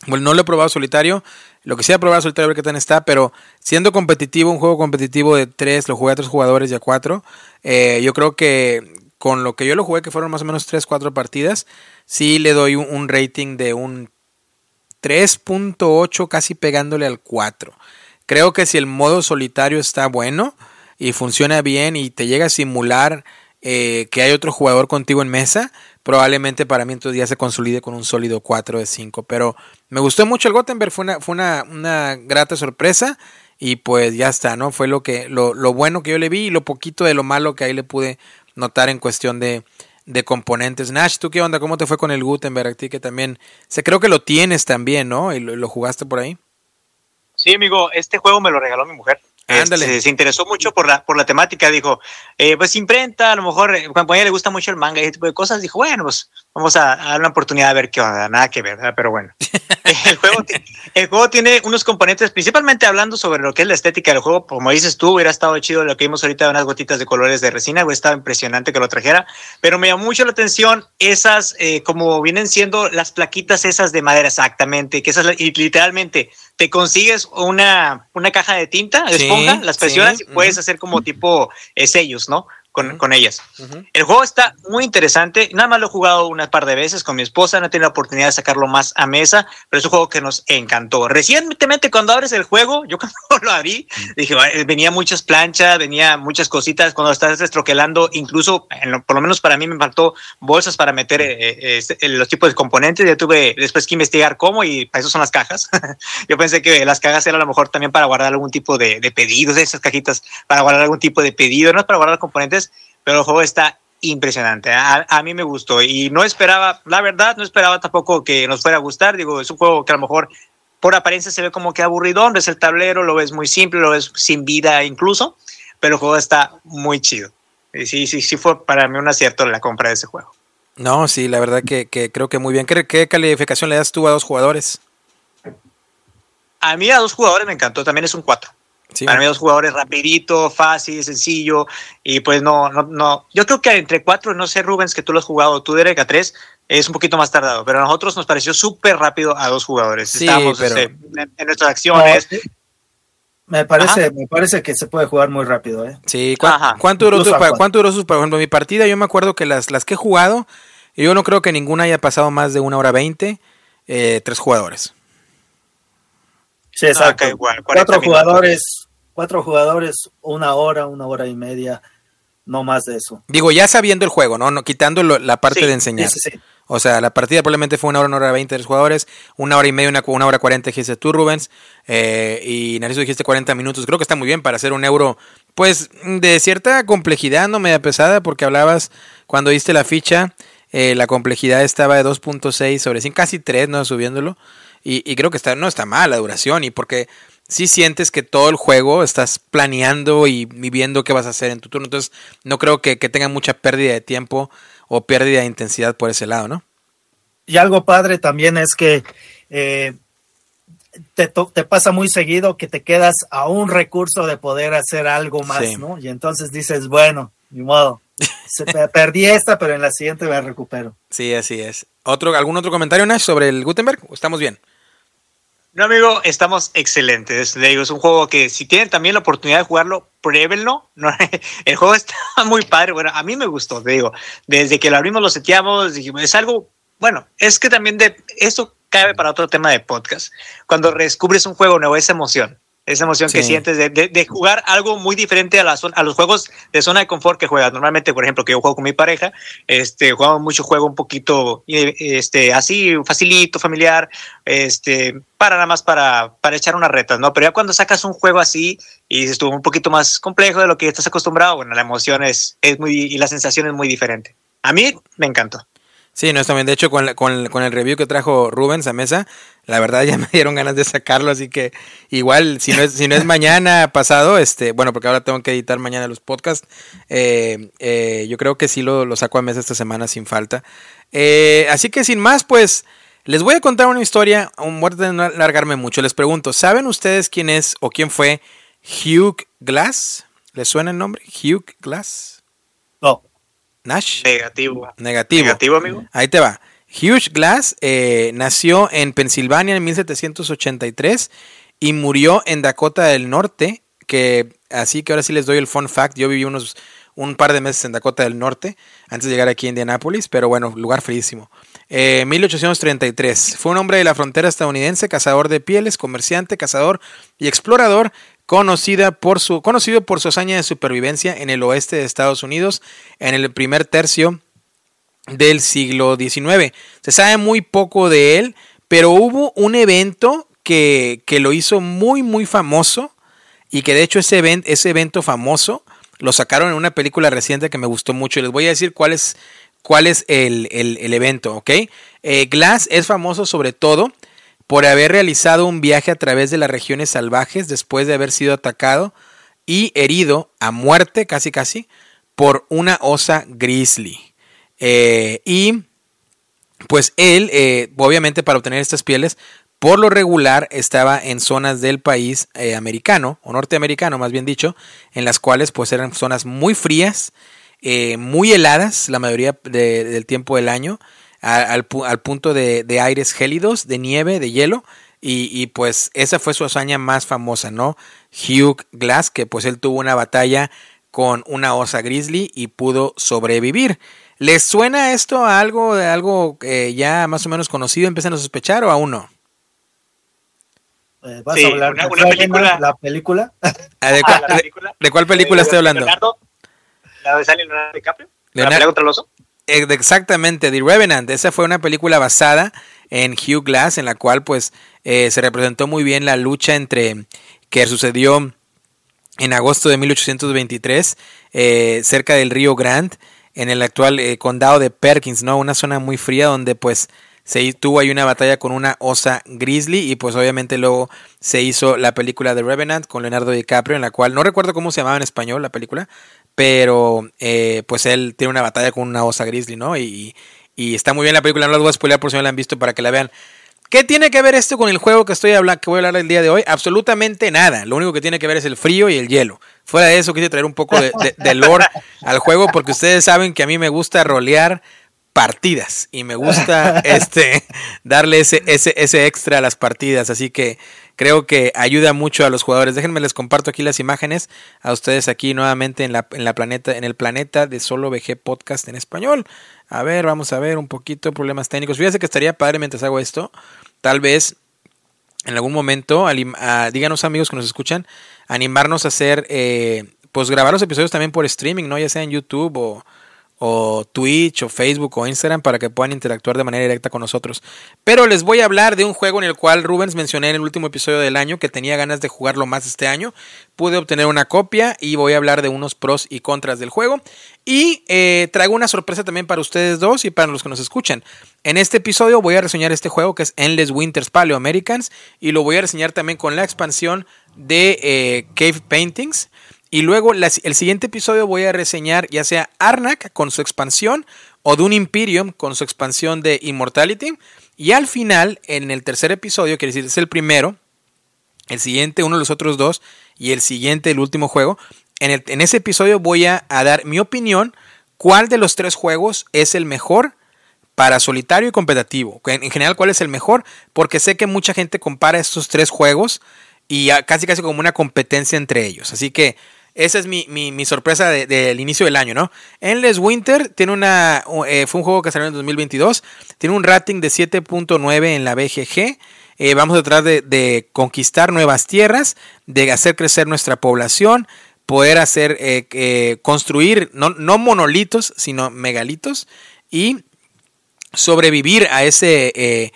Bueno, no lo he probado solitario. Lo que sí he probado solitario, a ver qué tal está. Pero siendo competitivo, un juego competitivo de tres, lo jugué a tres jugadores y a cuatro. Eh, yo creo que con lo que yo lo jugué, que fueron más o menos tres, cuatro partidas, sí le doy un, rating de un 3.8, casi pegándole al 4. Creo que si el modo solitario está bueno y funciona bien y te llega a simular eh, que hay otro jugador contigo en mesa, probablemente para mí entonces ya se consolide con un sólido 4 de 5. Pero me gustó mucho el Gothenburg, fue una, fue una, una grata sorpresa. Y pues ya está, ¿no? Fue lo que, lo, lo, bueno que yo le vi y lo poquito de lo malo que ahí le pude notar en cuestión de, de componentes. Nash, ¿tú qué onda? ¿Cómo te fue con el Gutenberg? A ti que también, se creo que lo tienes también, ¿no? Y lo, jugaste por ahí. Sí, amigo, este juego me lo regaló mi mujer. Este, se interesó mucho por la, por la temática, dijo, eh, pues imprenta, a lo mejor, eh, a ella le gusta mucho el manga y ese tipo de cosas, dijo, bueno, pues vamos a, dar una oportunidad de ver qué onda, nada que ver, pero bueno. el, juego, el juego tiene unos componentes, principalmente hablando sobre lo que es la estética del juego, como dices tú, hubiera estado chido lo que vimos ahorita, unas gotitas de colores de resina, hubiera estado impresionante que lo trajera, pero me llamó mucho la atención esas, eh, como vienen siendo las plaquitas esas de madera exactamente, que esas, y literalmente te consigues una, una caja de tinta, de esponja, las presionas y puedes hacer como tipo eh, sellos, ¿no? Con, ellas. El juego está muy interesante. Nada más lo he jugado unas par de veces con mi esposa. No he tenido la oportunidad de sacarlo más a mesa, pero es un juego que nos encantó. Recientemente, cuando abres el juego, yo cuando lo abrí, dije, venía muchas planchas, venía muchas cositas. Cuando estás estroquelando, incluso, por lo menos para mí, me faltó bolsas para meter eh, eh, los tipos de componentes. Ya tuve después que investigar cómo y para eso son las cajas. yo pensé que las cajas eran a lo mejor también para guardar algún tipo de, de pedidos, esas cajitas para guardar algún tipo de pedido, no es para guardar componentes pero el juego está impresionante. A, mí me gustó y no esperaba, la verdad, no esperaba tampoco que nos fuera a gustar. Digo, es un juego que a lo mejor por apariencia se ve como que aburridón, ves el tablero, lo ves muy simple, lo ves sin vida incluso, pero el juego está muy chido. Y sí, sí, sí fue para mí un acierto la compra de ese juego. No, sí, la verdad que, creo que muy bien. ¿Qué, ¿Qué, calificación le das tú a dos jugadores? A mí a dos jugadores me encantó, también es un 4. Para mí, dos jugadores rapidito, fácil, sencillo. Y pues no, no, no. Yo creo que entre cuatro, no sé, Rubens, que tú lo has jugado, tú, Derek, a tres, es un poquito más tardado. Pero a nosotros nos pareció súper rápido a dos jugadores. Sí, Estábamos este, en, nuestras acciones. me parece, me parece que se puede jugar muy rápido, ¿eh? Sí, ¿cuánto duró, su, ¿cuánto duró por ejemplo, mi partida? Yo me acuerdo que las, las que he jugado, yo no creo que ninguna haya pasado más de una hora veinte, eh, tres jugadores. Sí, exacto. cuatro jugadores, cuatro jugadores, una hora, una hora y media, no más de eso. Digo, ya sabiendo el juego, ¿no? no quitando la parte de enseñar. Sí, sí, o sea, la partida probablemente fue una hora, una hora veinte de jugadores, una hora y media, una, una hora cuarenta dijiste tú, Rubens, eh, y Narciso dijiste 40 minutos. Creo que está muy bien para hacer un euro, pues, de cierta complejidad, no media pesada, porque hablabas cuando diste la ficha, eh, la complejidad estaba de 2.6 sobre 100, casi 3, ¿no? Subiéndolo. Y, creo que está, no está mal la duración, y porque si sientes que todo el juego estás planeando y, viendo qué vas a hacer en tu turno. Entonces, no creo que, tenga mucha pérdida de tiempo o pérdida de intensidad por ese lado, ¿no? Y algo padre también es que eh, te, te, pasa muy seguido que te quedas a un recurso de poder hacer algo más, ¿no? Y entonces dices, bueno, ni modo. Se, perdí esta, pero en la siguiente me recupero. Sí, así es. ¿Otro, ¿Algún otro comentario, Nash, sobre el Gutenberg? ¿Estamos bien? No, amigo, estamos excelentes. Le digo, es un juego que si tienen también la oportunidad de jugarlo, pruébenlo. el juego está muy padre. Bueno, a mí me gustó, te digo. Desde que lo abrimos, lo seteamos, dijimos, es algo, bueno, es que también de esto cabe para otro tema de podcast. Cuando descubres un juego nuevo, esa emoción esa emoción que sientes de, de, jugar algo muy diferente a, la a los juegos de zona de confort que juegas. Normalmente, por ejemplo, que yo juego con mi pareja, este, jugamos mucho juego un poquito este, así, facilito, familiar, este, para nada más para, para echar unas retas, ¿no? Pero ya cuando sacas un juego así y estuvo un poquito más complejo de lo que estás acostumbrado, bueno, la emoción es, es muy, y la sensación es muy diferente. A mí me encantó. Sí, no, está bien. De hecho, con, con, con, el review que trajo Rubens a mesa, la verdad ya me dieron ganas de sacarlo, así que igual, si no es, si no es mañana pasado, este, bueno, porque ahora tengo que editar mañana los podcasts, eh, eh, yo creo que sí lo, lo, saco a mesa esta semana sin falta. Eh, así que sin más, pues, les voy a contar una historia, voy a no alargarme mucho, les pregunto, ¿saben ustedes quién es o quién fue Hugh Glass? ¿Les suena el nombre? Hugh Glass. No. Nash. Negativo. Negativo. Negativo, amigo. Ahí te va. Hugh Glass eh, nació en Pensilvania en 1783 y murió en Dakota del Norte, que así que ahora sí les doy el fun fact, yo viví unos un par de meses en Dakota del Norte antes de llegar aquí a Indianápolis, pero bueno, lugar fríísimo. Eh, 1833. Fue un hombre de la frontera estadounidense, cazador de pieles, comerciante, cazador y explorador conocida por su, conocido por su hazaña de supervivencia en el oeste de Estados Unidos en el primer tercio del siglo XIX. Se sabe muy poco de él, pero hubo un evento que, que lo hizo muy, muy famoso y que de hecho ese, event, ese evento famoso lo sacaron en una película reciente que me gustó mucho les voy a decir cuál es, cuál es el, el, evento, ¿ok? Eh, Glass es famoso sobre todo por haber realizado un viaje a través de las regiones salvajes después de haber sido atacado y herido a muerte, casi casi, por una osa grizzly. Eh, y pues él, eh, obviamente para obtener estas pieles, por lo regular estaba en zonas del país eh, americano, o norteamericano más bien dicho, en las cuales pues eran zonas muy frías, muy heladas la mayoría del tiempo del año, al, punto de, de, aires gélidos, de nieve, de hielo, y, y, pues esa fue su hazaña más famosa, ¿no? Hugh Glass, que pues él tuvo una batalla con una osa grizzly y pudo sobrevivir. ¿Les suena esto a algo, algo eh, ya más o menos conocido? ¿Empiezan a sospechar o aún no? Eh, ¿Vas a hablar de una película? ¿La película? Ah, ah, ¿De, cuál película estoy hablando? ¿La de Leonardo DiCaprio? ¿La pelea contra el oso? Eh, exactamente, The Revenant. Esa fue una película basada en Hugh Glass, en la cual pues se representó muy bien la lucha entre que sucedió en agosto de 1823 eh, cerca del río Grant en el actual eh, condado de Perkins, ¿no? Una zona muy fría donde pues se tuvo ahí una batalla con una osa grizzly y pues obviamente luego se hizo la película de Revenant con Leonardo DiCaprio en la cual no recuerdo cómo se llamaba en español la película, pero eh, pues él tiene una batalla con una osa grizzly, ¿no? Y, está muy bien la película, no la voy a spoiler por si no la han visto para que la vean. ¿Qué tiene que ver esto con el juego que estoy hablando, que voy a hablar el día de hoy? Absolutamente nada. Lo único que tiene que ver es el frío y el hielo. Fuera de eso, quise traer un poco de, de, lore al juego porque ustedes saben que a mí me gusta rolear partidas y me gusta este darle ese, ese, ese extra a las partidas. Así que creo que ayuda mucho a los jugadores. Déjenme les comparto aquí las imágenes a ustedes aquí nuevamente en la, en la planeta, en el planeta de Solo VG Podcast en español. A ver, vamos a ver un poquito problemas técnicos. Fíjense que estaría padre mientras hago esto. Tal vez en algún momento, díganos amigos que nos escuchan, animarnos a hacer, eh, pues grabar los episodios también por streaming, ¿no? Ya sea en YouTube o, o Twitch o Facebook o Instagram para que puedan interactuar de manera directa con nosotros. Pero les voy a hablar de un juego en el cual Rubens mencioné en el último episodio del año que tenía ganas de jugarlo más este año. Pude obtener una copia y voy a hablar de unos pros y contras del juego. Y eh, traigo una sorpresa también para ustedes dos y para los que nos escuchan. En este episodio voy a reseñar este juego que es Endless Winters Paleo Americans y lo voy a reseñar también con la expansión de eh, Cave Paintings. Y luego el siguiente episodio voy a reseñar ya sea Arnak con su expansión o Dune Imperium con su expansión de Immortality. Y al final, en el tercer episodio, decir, es el primero, el siguiente, uno de los otros dos, y el siguiente, el último juego. En, el, en ese episodio voy a, dar mi opinión, cuál de los tres juegos es el mejor para solitario y competitivo. En, general, cuál es el mejor, porque sé que mucha gente compara estos tres juegos y casi casi como una competencia entre ellos. Así que esa es mi, sorpresa del inicio del año, ¿no? Endless Winter tiene una, eh, fue un juego que salió en 2022. Tiene un rating de 7.9 en la BGG. Eh, vamos a tratar de, conquistar nuevas tierras, de hacer crecer nuestra población, poder hacer, eh, construir no, no, monolitos, sino megalitos y sobrevivir a ese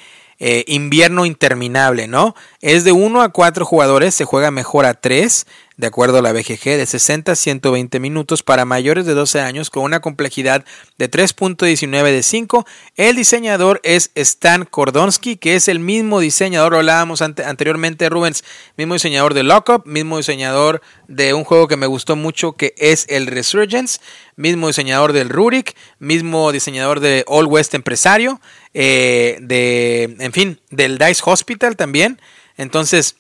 invierno interminable, ¿no? Es de 1 a 4 jugadores, se juega mejor a 3 de acuerdo a la BGG, de 60 a 120 minutos para mayores de 12 años con una complejidad de 3.19 de 5. El diseñador es Stan Kordonsky, que es el mismo diseñador, hablábamos anteriormente, Rubens, mismo diseñador de Lockup, mismo diseñador de un juego que me gustó mucho que es el Resurgence, mismo diseñador del Rurik, mismo diseñador de All West Empresario, eh, de, en fin, del Dice Hospital también. Entonces,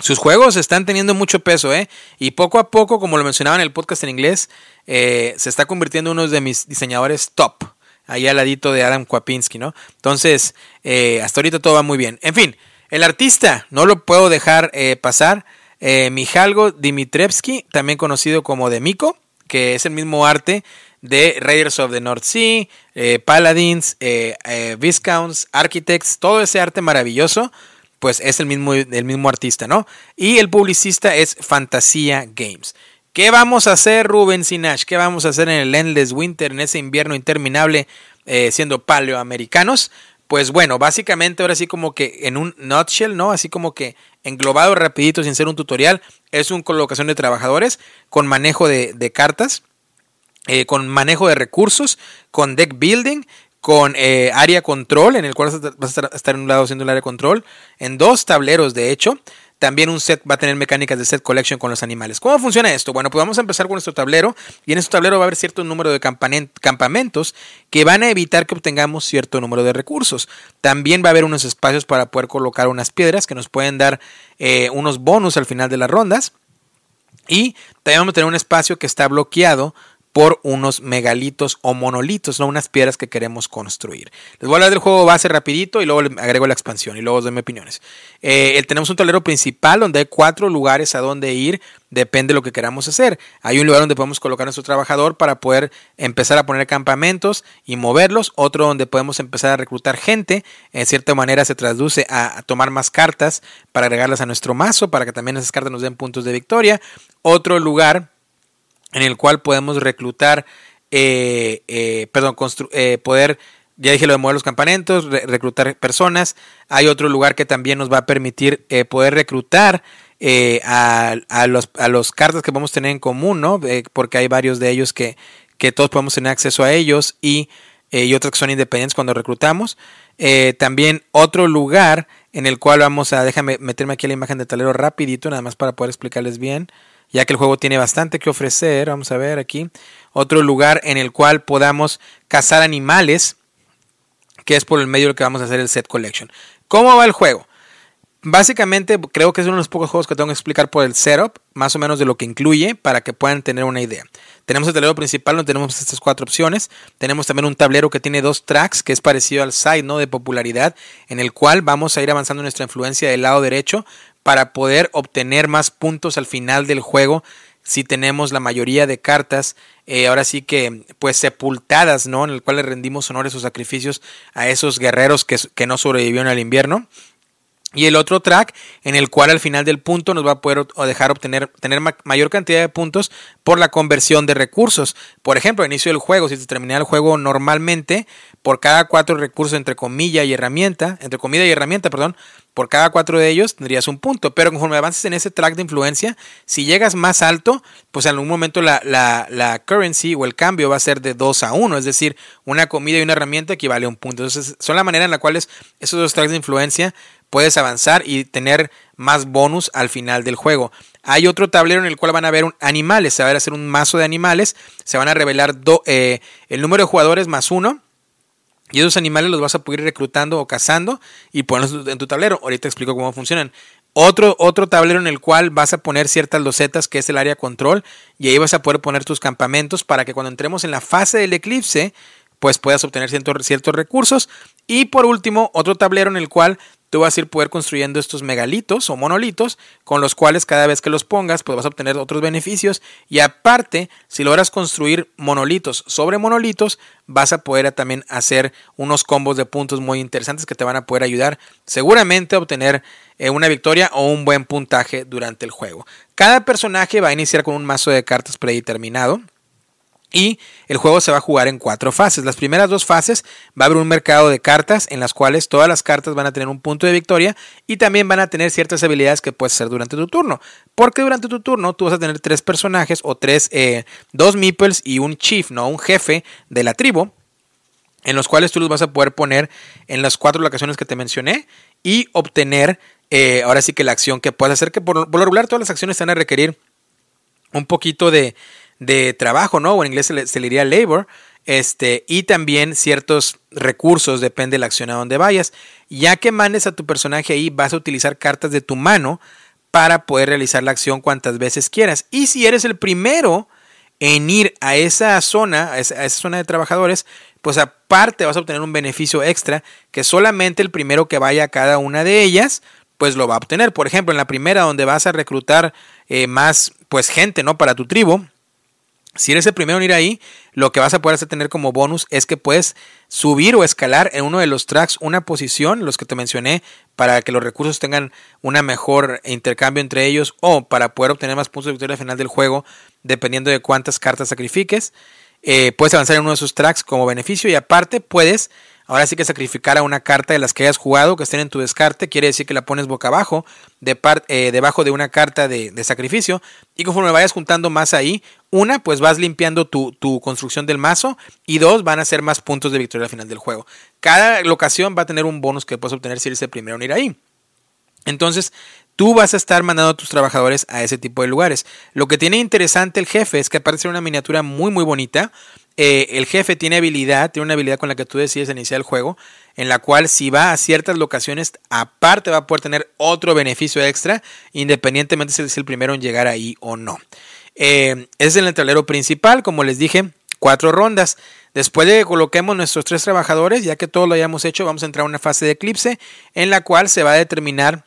sus juegos están teniendo mucho peso, ¿eh? Y poco a poco, como lo mencionaba en el podcast en inglés, eh, se está convirtiendo en uno de mis diseñadores top. Ahí al ladito de Adam Kwapinski, ¿no? Entonces, eh, hasta ahorita todo va muy bien. En fin, el artista, no lo puedo dejar eh, pasar. Mijalgo Dimitrevsky, también conocido como Demiko, que es el mismo arte de Raiders of the North Sea, Paladins, Viscounts, Architects, todo ese arte maravilloso pues es el mismo, el mismo artista, ¿no? Y el publicista es Fantasía Games. ¿Qué vamos a hacer, Rubén Sinash? ¿Qué vamos a hacer en el Endless Winter, en ese invierno interminable, eh, siendo paleoamericanos? Pues bueno, básicamente ahora sí como que en un nutshell, ¿no? Así como que englobado rapidito sin ser un tutorial, es una colocación de trabajadores con manejo de, cartas, eh, con manejo de recursos, con deck building, con eh, área control, en el cual vas a estar en un lado haciendo el área control, en dos tableros de hecho. también un set va a tener mecánicas de set collection con los animales. ¿Cómo funciona esto? Bueno, pues vamos a empezar con nuestro tablero y en este tablero va a haber cierto número de campamentos que van a evitar que obtengamos cierto número de recursos. También va a haber unos espacios para poder colocar unas piedras que nos pueden dar eh, unos bonus al final de las rondas. Y también vamos a tener un espacio que está bloqueado por unos megalitos o monolitos, no unas piedras que queremos construir. Les voy a hablar del juego base rapidito y luego agrego la expansión y luego os doy mi opiniones. Eh, tenemos un tablero principal donde hay cuatro lugares a donde ir, depende de lo que queramos hacer. Hay un lugar donde podemos colocar a nuestro trabajador para poder empezar a poner campamentos y moverlos, otro donde podemos empezar a reclutar gente, en cierta manera se traduce a, a tomar más cartas para agregarlas a nuestro mazo, para que también esas cartas nos den puntos de victoria. Otro lugar en el cual podemos reclutar, eh, eh, perdón, eh, poder, ya dije lo de mover los campamentos, reclutar personas. Hay otro lugar que también nos va a permitir poder reclutar a, a, los, a los cartas que podemos tener en común, ¿no? porque hay varios de ellos que, que todos podemos tener acceso a ellos y, y otros que son independientes cuando reclutamos. también otro lugar en el cual vamos a, déjame meterme aquí la imagen de talero rapidito, nada más para poder explicarles bien ya que el juego tiene bastante que ofrecer. Vamos a ver aquí. Otro lugar en el cual podamos cazar animales, que es por el medio del que vamos a hacer el set collection. ¿Cómo va el juego? Básicamente creo que es uno de los pocos juegos que tengo que explicar por el setup, más o menos de lo que incluye, para que puedan tener una idea. Tenemos el tablero principal donde tenemos estas cuatro opciones. Tenemos también un tablero que tiene dos tracks, que es parecido al side, ¿no? De popularidad, en el cual vamos a ir avanzando nuestra influencia del lado derecho para poder obtener más puntos al final del juego si tenemos la mayoría de cartas, eh, ahora sí que pues sepultadas, ¿no? En el cual le rendimos honores o sacrificios a esos guerreros que, que no sobrevivieron al invierno y el otro track en el cual al final del punto nos va a poder dejar obtener tener mayor cantidad de puntos por la conversión de recursos. Por ejemplo, al inicio del juego, si se termina el juego normalmente, por cada cuatro recursos entre comilla y herramienta, entre comida y herramienta, perdón, por cada cuatro de ellos tendrías un punto. Pero conforme avances en ese track de influencia, si llegas más alto, pues en algún momento la, la, la currency o el cambio va a ser de 2 a 1. Es decir, una comida y una herramienta equivale a un punto. Entonces, son la manera en la cual esos dos tracks de influencia puedes avanzar y tener más bonus al final del juego. Hay otro tablero en el cual van a ver animales, se va a hacer un mazo de animales, se van a revelar eh, el número de jugadores más uno. Y esos animales los vas a poder ir reclutando o cazando y ponerlos en tu tablero. Ahorita explico cómo funcionan. Otro, otro tablero en el cual vas a poner ciertas losetas que es el área control y ahí vas a poder poner tus campamentos para que cuando entremos en la fase del eclipse pues puedas obtener ciertos, ciertos recursos. Y por último, otro tablero en el cual tú vas a ir poder construyendo estos megalitos o monolitos con los cuales cada vez que los pongas pues vas a obtener otros beneficios y aparte si logras construir monolitos sobre monolitos vas a poder también hacer unos combos de puntos muy interesantes que te van a poder ayudar seguramente a obtener eh, una victoria o un buen puntaje durante el juego. Cada personaje va a iniciar con un mazo de cartas predeterminado y el juego se va a jugar en cuatro fases. Las primeras dos fases va a haber un mercado de cartas en las cuales todas las cartas van a tener un punto de victoria y también van a tener ciertas habilidades que puedes hacer durante tu turno. Porque durante tu turno tú vas a tener tres personajes o tres, eh, dos meeples y un chief, no un jefe de la tribu, en los cuales tú los vas a poder poner en las cuatro locaciones que te mencioné y obtener eh, ahora sí que la acción que puedes hacer, que por, lo regular todas las acciones van a requerir un poquito de de trabajo, ¿no? O en inglés se le, diría labor, este, y también ciertos recursos, depende de la acción a donde vayas. Ya que mandes a tu personaje ahí, vas a utilizar cartas de tu mano para poder realizar la acción cuantas veces quieras. Y si eres el primero en ir a esa zona, a esa, zona de trabajadores, pues aparte vas a obtener un beneficio extra que solamente el primero que vaya a cada una de ellas, pues lo va a obtener. Por ejemplo, en la primera donde vas a reclutar eh, más, pues gente, ¿no? Para tu tribu, si eres el primero en ir ahí, lo que vas a poder hacer tener como bonus es que puedes subir o escalar en uno de los tracks una posición, los que te mencioné, para que los recursos tengan una mejor intercambio entre ellos o para poder obtener más puntos de victoria al final del juego, dependiendo de cuántas cartas sacrifiques. Eh, puedes avanzar en uno de esos tracks como beneficio y aparte puedes Ahora sí que sacrificar a una carta de las que hayas jugado que estén en tu descarte quiere decir que la pones boca abajo, de eh, debajo de una carta de, sacrificio. Y conforme vayas juntando más ahí, una, pues vas limpiando tu, tu, construcción del mazo. Y dos, van a ser más puntos de victoria al final del juego. Cada locación va a tener un bonus que puedes obtener si eres el primero en ir ahí. Entonces, tú vas a estar mandando a tus trabajadores a ese tipo de lugares. Lo que tiene interesante el jefe es que ser una miniatura muy muy bonita, eh, el jefe tiene habilidad, tiene una habilidad con la que tú decides iniciar el juego, en la cual si va a ciertas locaciones, aparte va a poder tener otro beneficio extra, independientemente si es el primero en llegar ahí o no. Eh, es el tablero principal, como les dije, cuatro rondas. Después de que coloquemos nuestros tres trabajadores, ya que todo lo hayamos hecho, vamos a entrar a una fase de eclipse en la cual se va a determinar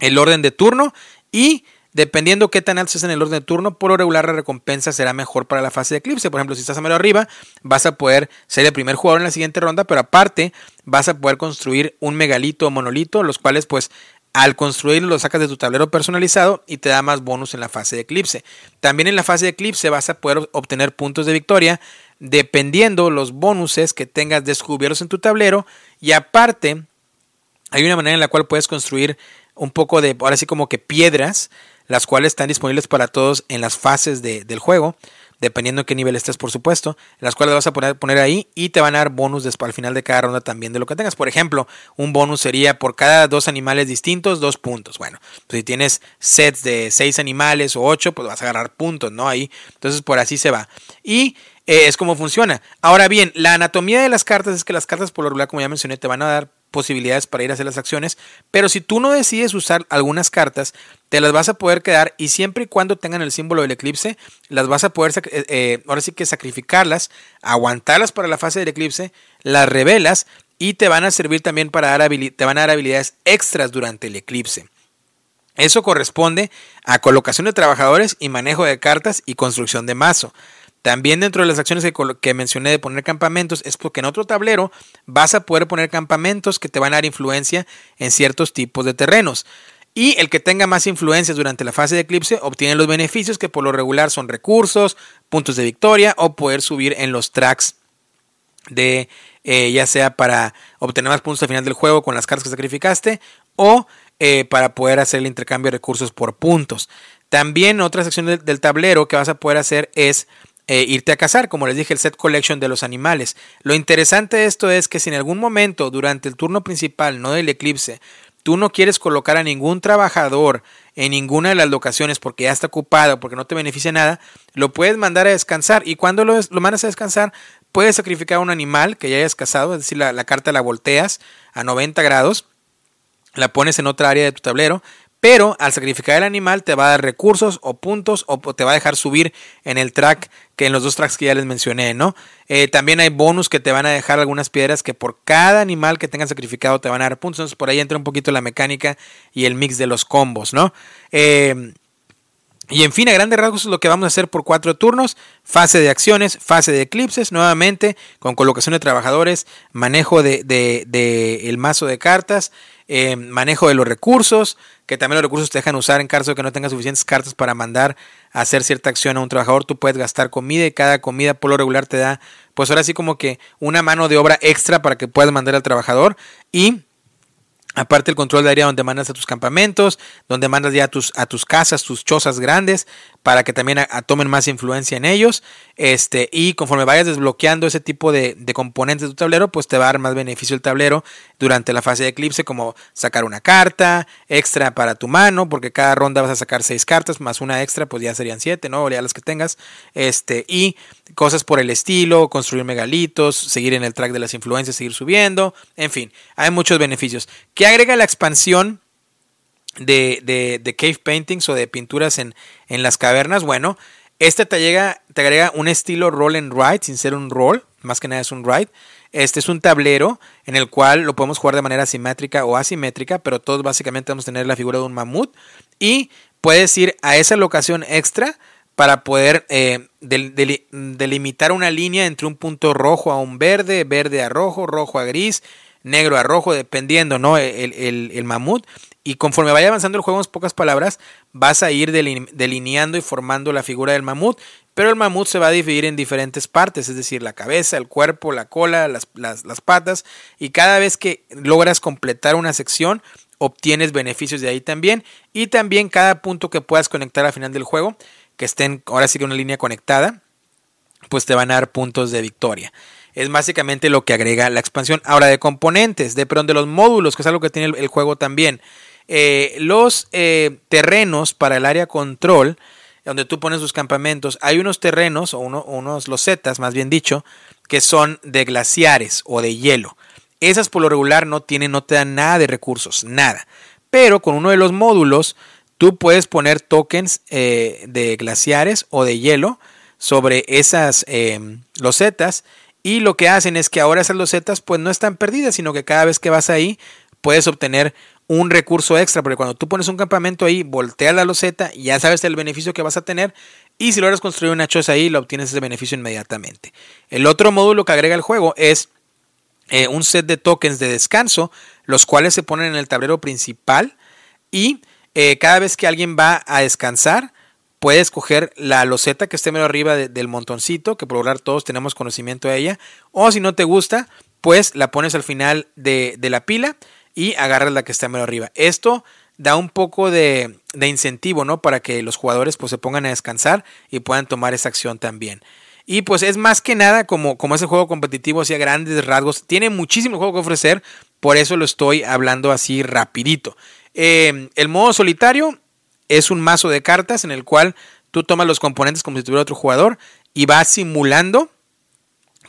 el orden de turno y dependiendo qué tan alto estés en el orden de turno, por lo regular la recompensa será mejor para la fase de eclipse. Por ejemplo, si estás a medio arriba, vas a poder ser el primer jugador en la siguiente ronda, pero aparte vas a poder construir un megalito o monolito, los cuales pues al construirlo lo sacas de tu tablero personalizado y te da más bonus en la fase de eclipse. También en la fase de eclipse vas a poder obtener puntos de victoria dependiendo los bonuses que tengas descubiertos en tu tablero y aparte hay una manera en la cual puedes construir un poco de, ahora sí como que piedras, las cuales están disponibles para todos en las fases del juego, dependiendo en qué nivel estés, por supuesto, las cuales vas a poner, poner ahí y te van a dar bonus después, al final de cada ronda también de lo que tengas. Por ejemplo, un bonus sería por cada dos animales distintos, dos puntos. Bueno, pues si tienes sets de seis animales o ocho, pues vas a agarrar puntos, ¿no? Ahí, entonces por así se va. Y eh, es como funciona. Ahora bien, la anatomía de las cartas es que las cartas, por lo regular, como ya mencioné, te van a dar posibilidades para ir a hacer las acciones, pero si tú no decides usar algunas cartas, te las vas a poder quedar y siempre y cuando tengan el símbolo del eclipse, las vas a poder, eh, eh, ahora sí que sacrificarlas, aguantarlas para la fase del eclipse, las revelas y te van a servir también para dar, te van a dar habilidades extras durante el eclipse. Eso corresponde a colocación de trabajadores y manejo de cartas y construcción de mazo. También dentro de las acciones que, mencioné de poner campamentos es porque en otro tablero vas a poder poner campamentos que te van a dar influencia en ciertos tipos de terrenos. Y el que tenga más influencias durante la fase de eclipse obtiene los beneficios que por lo regular son recursos, puntos de victoria o poder subir en los tracks de eh, ya sea para obtener más puntos al final del juego con las cartas que sacrificaste o eh, para poder hacer el intercambio de recursos por puntos. También otra sección del tablero que vas a poder hacer es eh, irte a cazar, como les dije, el set collection de los animales. Lo interesante de esto es que si en algún momento durante el turno principal, no del eclipse, tú no quieres colocar a ningún trabajador en ninguna de las locaciones porque ya está ocupado, porque no te beneficia nada, lo puedes mandar a descansar y cuando lo, lo mandas a descansar, puedes sacrificar a un animal que ya hayas cazado, es decir, la, la carta la volteas a 90 grados, la pones en otra área de tu tablero pero al sacrificar el animal te va a dar recursos o puntos o te va a dejar subir en el track que en los dos tracks que ya les mencioné, ¿no? Eh, también hay bonus que te van a dejar algunas piedras que por cada animal que tengas sacrificado te van a dar puntos. Entonces por ahí entra un poquito la mecánica y el mix de los combos, ¿no? Eh, y en fin, a grandes rasgos es lo que vamos a hacer por cuatro turnos. Fase de acciones, fase de eclipses, nuevamente, con colocación de trabajadores, manejo de, el mazo de cartas, eh, manejo de los recursos, que también los recursos te dejan usar en caso de que no tengas suficientes cartas para mandar a hacer cierta acción a un trabajador. Tú puedes gastar comida y cada comida por lo regular te da, pues ahora sí como que una mano de obra extra para que puedas mandar al trabajador. Y Aparte el control de área donde mandas a tus campamentos, donde mandas ya a tus, a tus casas, tus chozas grandes, para que también tomen más influencia en ellos. Este, y conforme vayas desbloqueando ese tipo de, de, componentes de tu tablero, pues te va a dar más beneficio el tablero durante la fase de eclipse, como sacar una carta extra para tu mano, porque cada ronda vas a sacar seis cartas, más una extra, pues ya serían siete, ¿no? O las que tengas. Este, y cosas por el estilo, construir megalitos, seguir en el track de las influencias, seguir subiendo, en fin, hay muchos beneficios. ¿Qué agrega la expansión de, de, cave paintings o de pinturas en, en las cavernas? Bueno, este te, llega, te agrega un estilo roll and ride, sin ser un roll, más que nada es un ride. Este es un tablero en el cual lo podemos jugar de manera simétrica o asimétrica, pero todos básicamente vamos a tener la figura de un mamut. Y puedes ir a esa locación extra para poder eh, delimitar una línea entre un punto rojo a un verde, verde a rojo, rojo a gris, negro a rojo, dependiendo, ¿no? El, el, mamut. Y conforme vaya avanzando el juego, en pocas palabras, vas a ir delineando y formando la figura del mamut. Pero el mamut se va a dividir en diferentes partes, es decir, la cabeza, el cuerpo, la cola, las, las, las patas. Y cada vez que logras completar una sección, obtienes beneficios de ahí también. Y también cada punto que puedas conectar al final del juego que estén ahora sí que una línea conectada, pues te van a dar puntos de victoria. Es básicamente lo que agrega la expansión. Ahora de componentes, de, perdón, de los módulos, que es algo que tiene el, juego también. eh, los eh, terrenos para el área control, donde tú pones tus campamentos, hay unos terrenos, o unos losetas, más bien dicho, que son de glaciares o de hielo. Esas por lo regular no tienen, no te dan nada de recursos, nada. Pero con uno de los módulos, tú puedes poner tokens eh, de glaciares o de hielo sobre esas losetas y lo que hacen es que ahora esas losetas pues no están perdidas, sino que cada vez que vas ahí puedes obtener un recurso extra, porque cuando tú pones un campamento ahí, volteas la loseta ya sabes el beneficio que vas a tener y si logras construir una choza ahí, lo obtienes ese beneficio inmediatamente. El otro módulo que agrega el juego es eh, un set de tokens de descanso, los cuales se ponen en el tablero principal y eh, cada vez que alguien va a descansar, puedes coger la loseta que esté medio arriba del montoncito, que por lograr todos tenemos conocimiento de ella, o si no te gusta, pues la pones al final de, la pila y agarras la que está medio arriba. Esto da un poco de, incentivo, ¿no? Para que los jugadores pues se pongan a descansar y puedan tomar esa acción también. Y pues es más que nada como, como ese juego competitivo, así a grandes rasgos. Tiene muchísimo juego que ofrecer, por eso lo estoy hablando así rapidito. Eh, el modo solitario es un mazo de cartas en el cual tú tomas los componentes como si tuviera otro jugador y vas simulando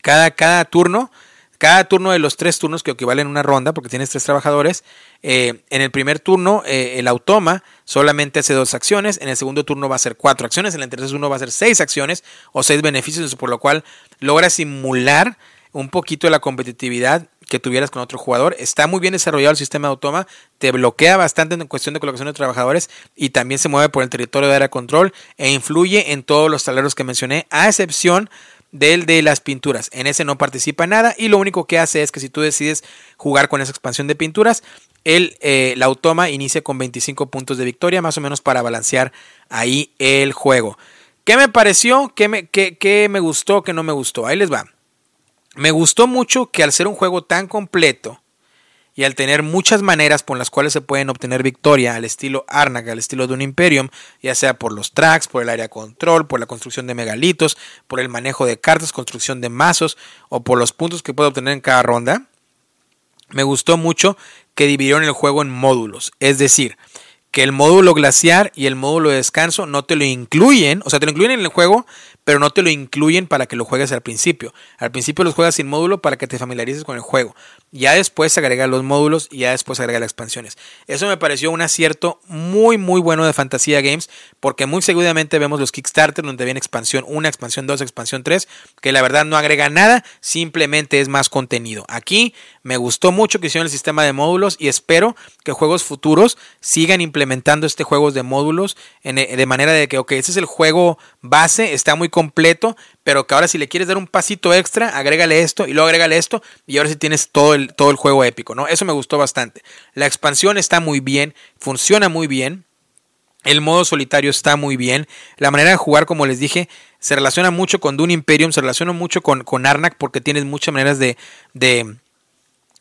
cada, cada turno, cada turno de los tres turnos que equivalen a una ronda, porque tienes tres trabajadores. Eh, en el primer turno, eh, el automa solamente hace dos acciones, en el segundo turno va a ser cuatro acciones, en el tercer turno va a ser seis acciones o seis beneficios, por lo cual logra simular un poquito de la competitividad que tuvieras con otro jugador. Está muy bien desarrollado el sistema de automa, te bloquea bastante en cuestión de colocación de trabajadores y también se mueve por el territorio de área control e influye en todos los tableros que mencioné, a excepción del de las pinturas. En ese no participa nada y lo único que hace es que si tú decides jugar con esa expansión de pinturas, el, eh, la automa inicia con 25 puntos de victoria, más o menos para balancear ahí el juego. ¿Qué me pareció? ¿Qué me, qué, qué me gustó? ¿Qué no me gustó? Ahí les va. Me gustó mucho que al ser un juego tan completo y al tener muchas maneras por las cuales se pueden obtener victoria al estilo Arnak, al estilo de un Imperium, ya sea por los tracks, por el área control, por la construcción de megalitos, por el manejo de cartas, construcción de mazos o por los puntos que puede obtener en cada ronda, me gustó mucho que dividieron el juego en módulos. Es decir, que el módulo glaciar y el módulo de descanso no te lo incluyen, o sea, te lo incluyen en el juego, pero no te lo incluyen para que lo juegues al principio. Al principio los juegas sin módulo para que te familiarices con el juego. Ya después se agregan los módulos y ya después se agregan las expansiones. Eso me pareció un acierto muy muy bueno de Fantasía Games porque muy seguramente vemos los Kickstarter donde viene expansión 1, expansión 2, expansión 3, que la verdad no agrega nada, simplemente es más contenido. Aquí me gustó mucho que hicieron el sistema de módulos y espero que juegos futuros sigan implementando este juego de módulos de manera de que, ok, ese es el juego base, está muy completo, pero que ahora si le quieres dar un pasito extra, agrégale esto y luego agrégale esto y ahora sí tienes todo el, todo el juego épico, ¿no? Eso me gustó bastante. La expansión está muy bien, funciona muy bien. El modo solitario está muy bien. La manera de jugar, como les dije, se relaciona mucho con Dune Imperium, se relaciona mucho con, con Arnak porque tienes muchas maneras de, de,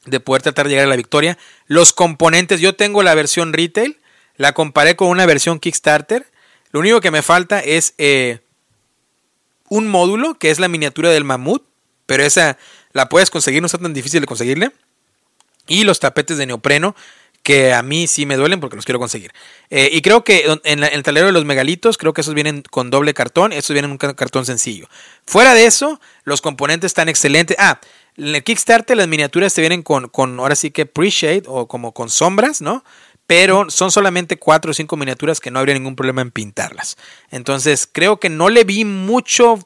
de poder tratar de llegar a la victoria. Los componentes, yo tengo la versión retail, la comparé con una versión Kickstarter. Lo único que me falta es eh, un módulo que es la miniatura del mamut, pero esa la puedes conseguir, no está tan difícil de conseguirle. Y los tapetes de neopreno, que a mí sí me duelen porque los quiero conseguir. Eh, y creo que en, el tablero de los megalitos, creo que esos vienen con doble cartón, estos vienen en un cartón sencillo. Fuera de eso, los componentes están excelentes. Ah, en el Kickstarter las miniaturas te vienen con, con ahora sí que pre-shade o como con sombras, ¿no? Pero son solamente cuatro o cinco miniaturas que no habría ningún problema en pintarlas. Entonces creo que no le vi mucho,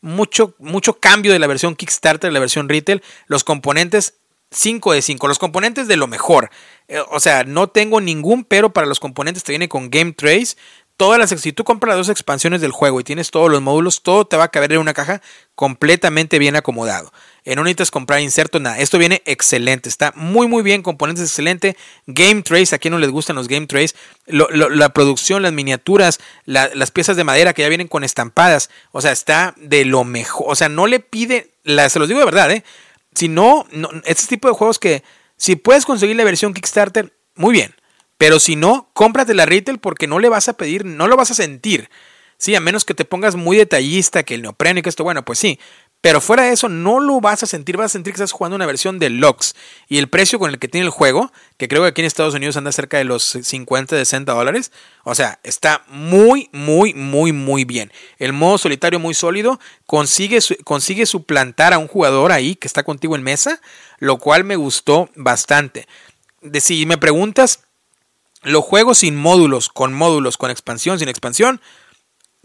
mucho, mucho cambio de la versión Kickstarter a la versión retail. Los componentes 5 de 5, los componentes de lo mejor. Eh, o sea, no tengo ningún pero para los componentes. Te viene con Game Trace, todas las si tú compras las dos expansiones del juego y tienes todos los módulos, todo te va a caber en una caja completamente bien acomodado. En no necesitas comprar inserto, nada. Esto viene excelente, está muy muy bien, componentes excelente. Game Trace, a quien no les gustan los Game Trace, la producción, las miniaturas, las piezas de madera que ya vienen con estampadas, o sea, está de lo mejor. O sea, no le pide, se los digo de verdad, ¿eh? Si no, no, este tipo de juegos que si puedes conseguir la versión Kickstarter, muy bien. Pero si no, cómprate la retail porque no le vas a pedir, no lo vas a sentir. Sí, a menos que te pongas muy detallista, que el neopreno y que esto, bueno, pues sí. Pero fuera de eso, no lo vas a sentir, vas a sentir que estás jugando una versión de Lux. Y el precio con el que tiene el juego, que creo que aquí en Estados Unidos anda cerca de los 50, 60 dólares. O sea, está muy, muy, muy, muy bien. El modo solitario muy sólido, consigue, consigue suplantar a un jugador ahí que está contigo en mesa, lo cual me gustó bastante. De, si me preguntas, lo juego sin módulos, con módulos, con expansión, sin expansión.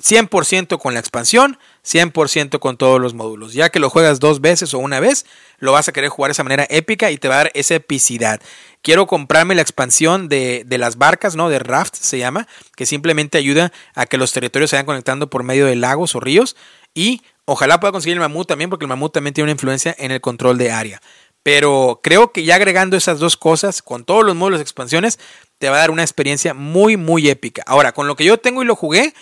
100% con la expansión, 100% con todos los módulos. Ya que lo juegas dos veces o una vez, lo vas a querer jugar de esa manera épica y te va a dar esa epicidad. Quiero comprarme la expansión de, las barcas, ¿no? De Raft se llama, que simplemente ayuda a que los territorios se vayan conectando por medio de lagos o ríos. Y ojalá pueda conseguir el mamut también, porque el mamut también tiene una influencia en el control de área. Pero creo que ya agregando esas dos cosas, con todos los módulos de expansiones, te va a dar una experiencia muy, muy épica. Ahora, con lo que yo tengo y lo jugué,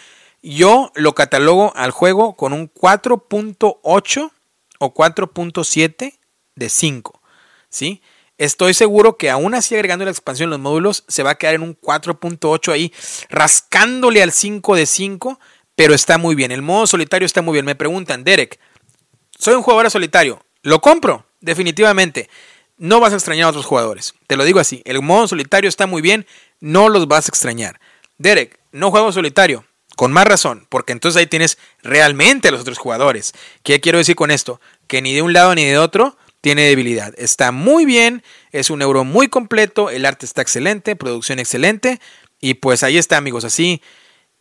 yo lo catalogo al juego con un 4.8 o 4.7 de 5. ¿sí? Estoy seguro que aún así agregando la expansión en los módulos se va a quedar en un 4.8 ahí, rascándole al 5 de 5, pero está muy bien. El modo solitario está muy bien. Me preguntan, Derek, soy un jugador solitario, ¿lo compro? Definitivamente. No vas a extrañar a otros jugadores. Te lo digo así. El modo solitario está muy bien, no los vas a extrañar. Derek, no juego solitario. Con más razón, porque entonces ahí tienes realmente a los otros jugadores. ¿Qué quiero decir con esto? Que ni de un lado ni de otro tiene debilidad. Está muy bien, es un euro muy completo, el arte está excelente, producción excelente. Y pues ahí está, amigos. Así,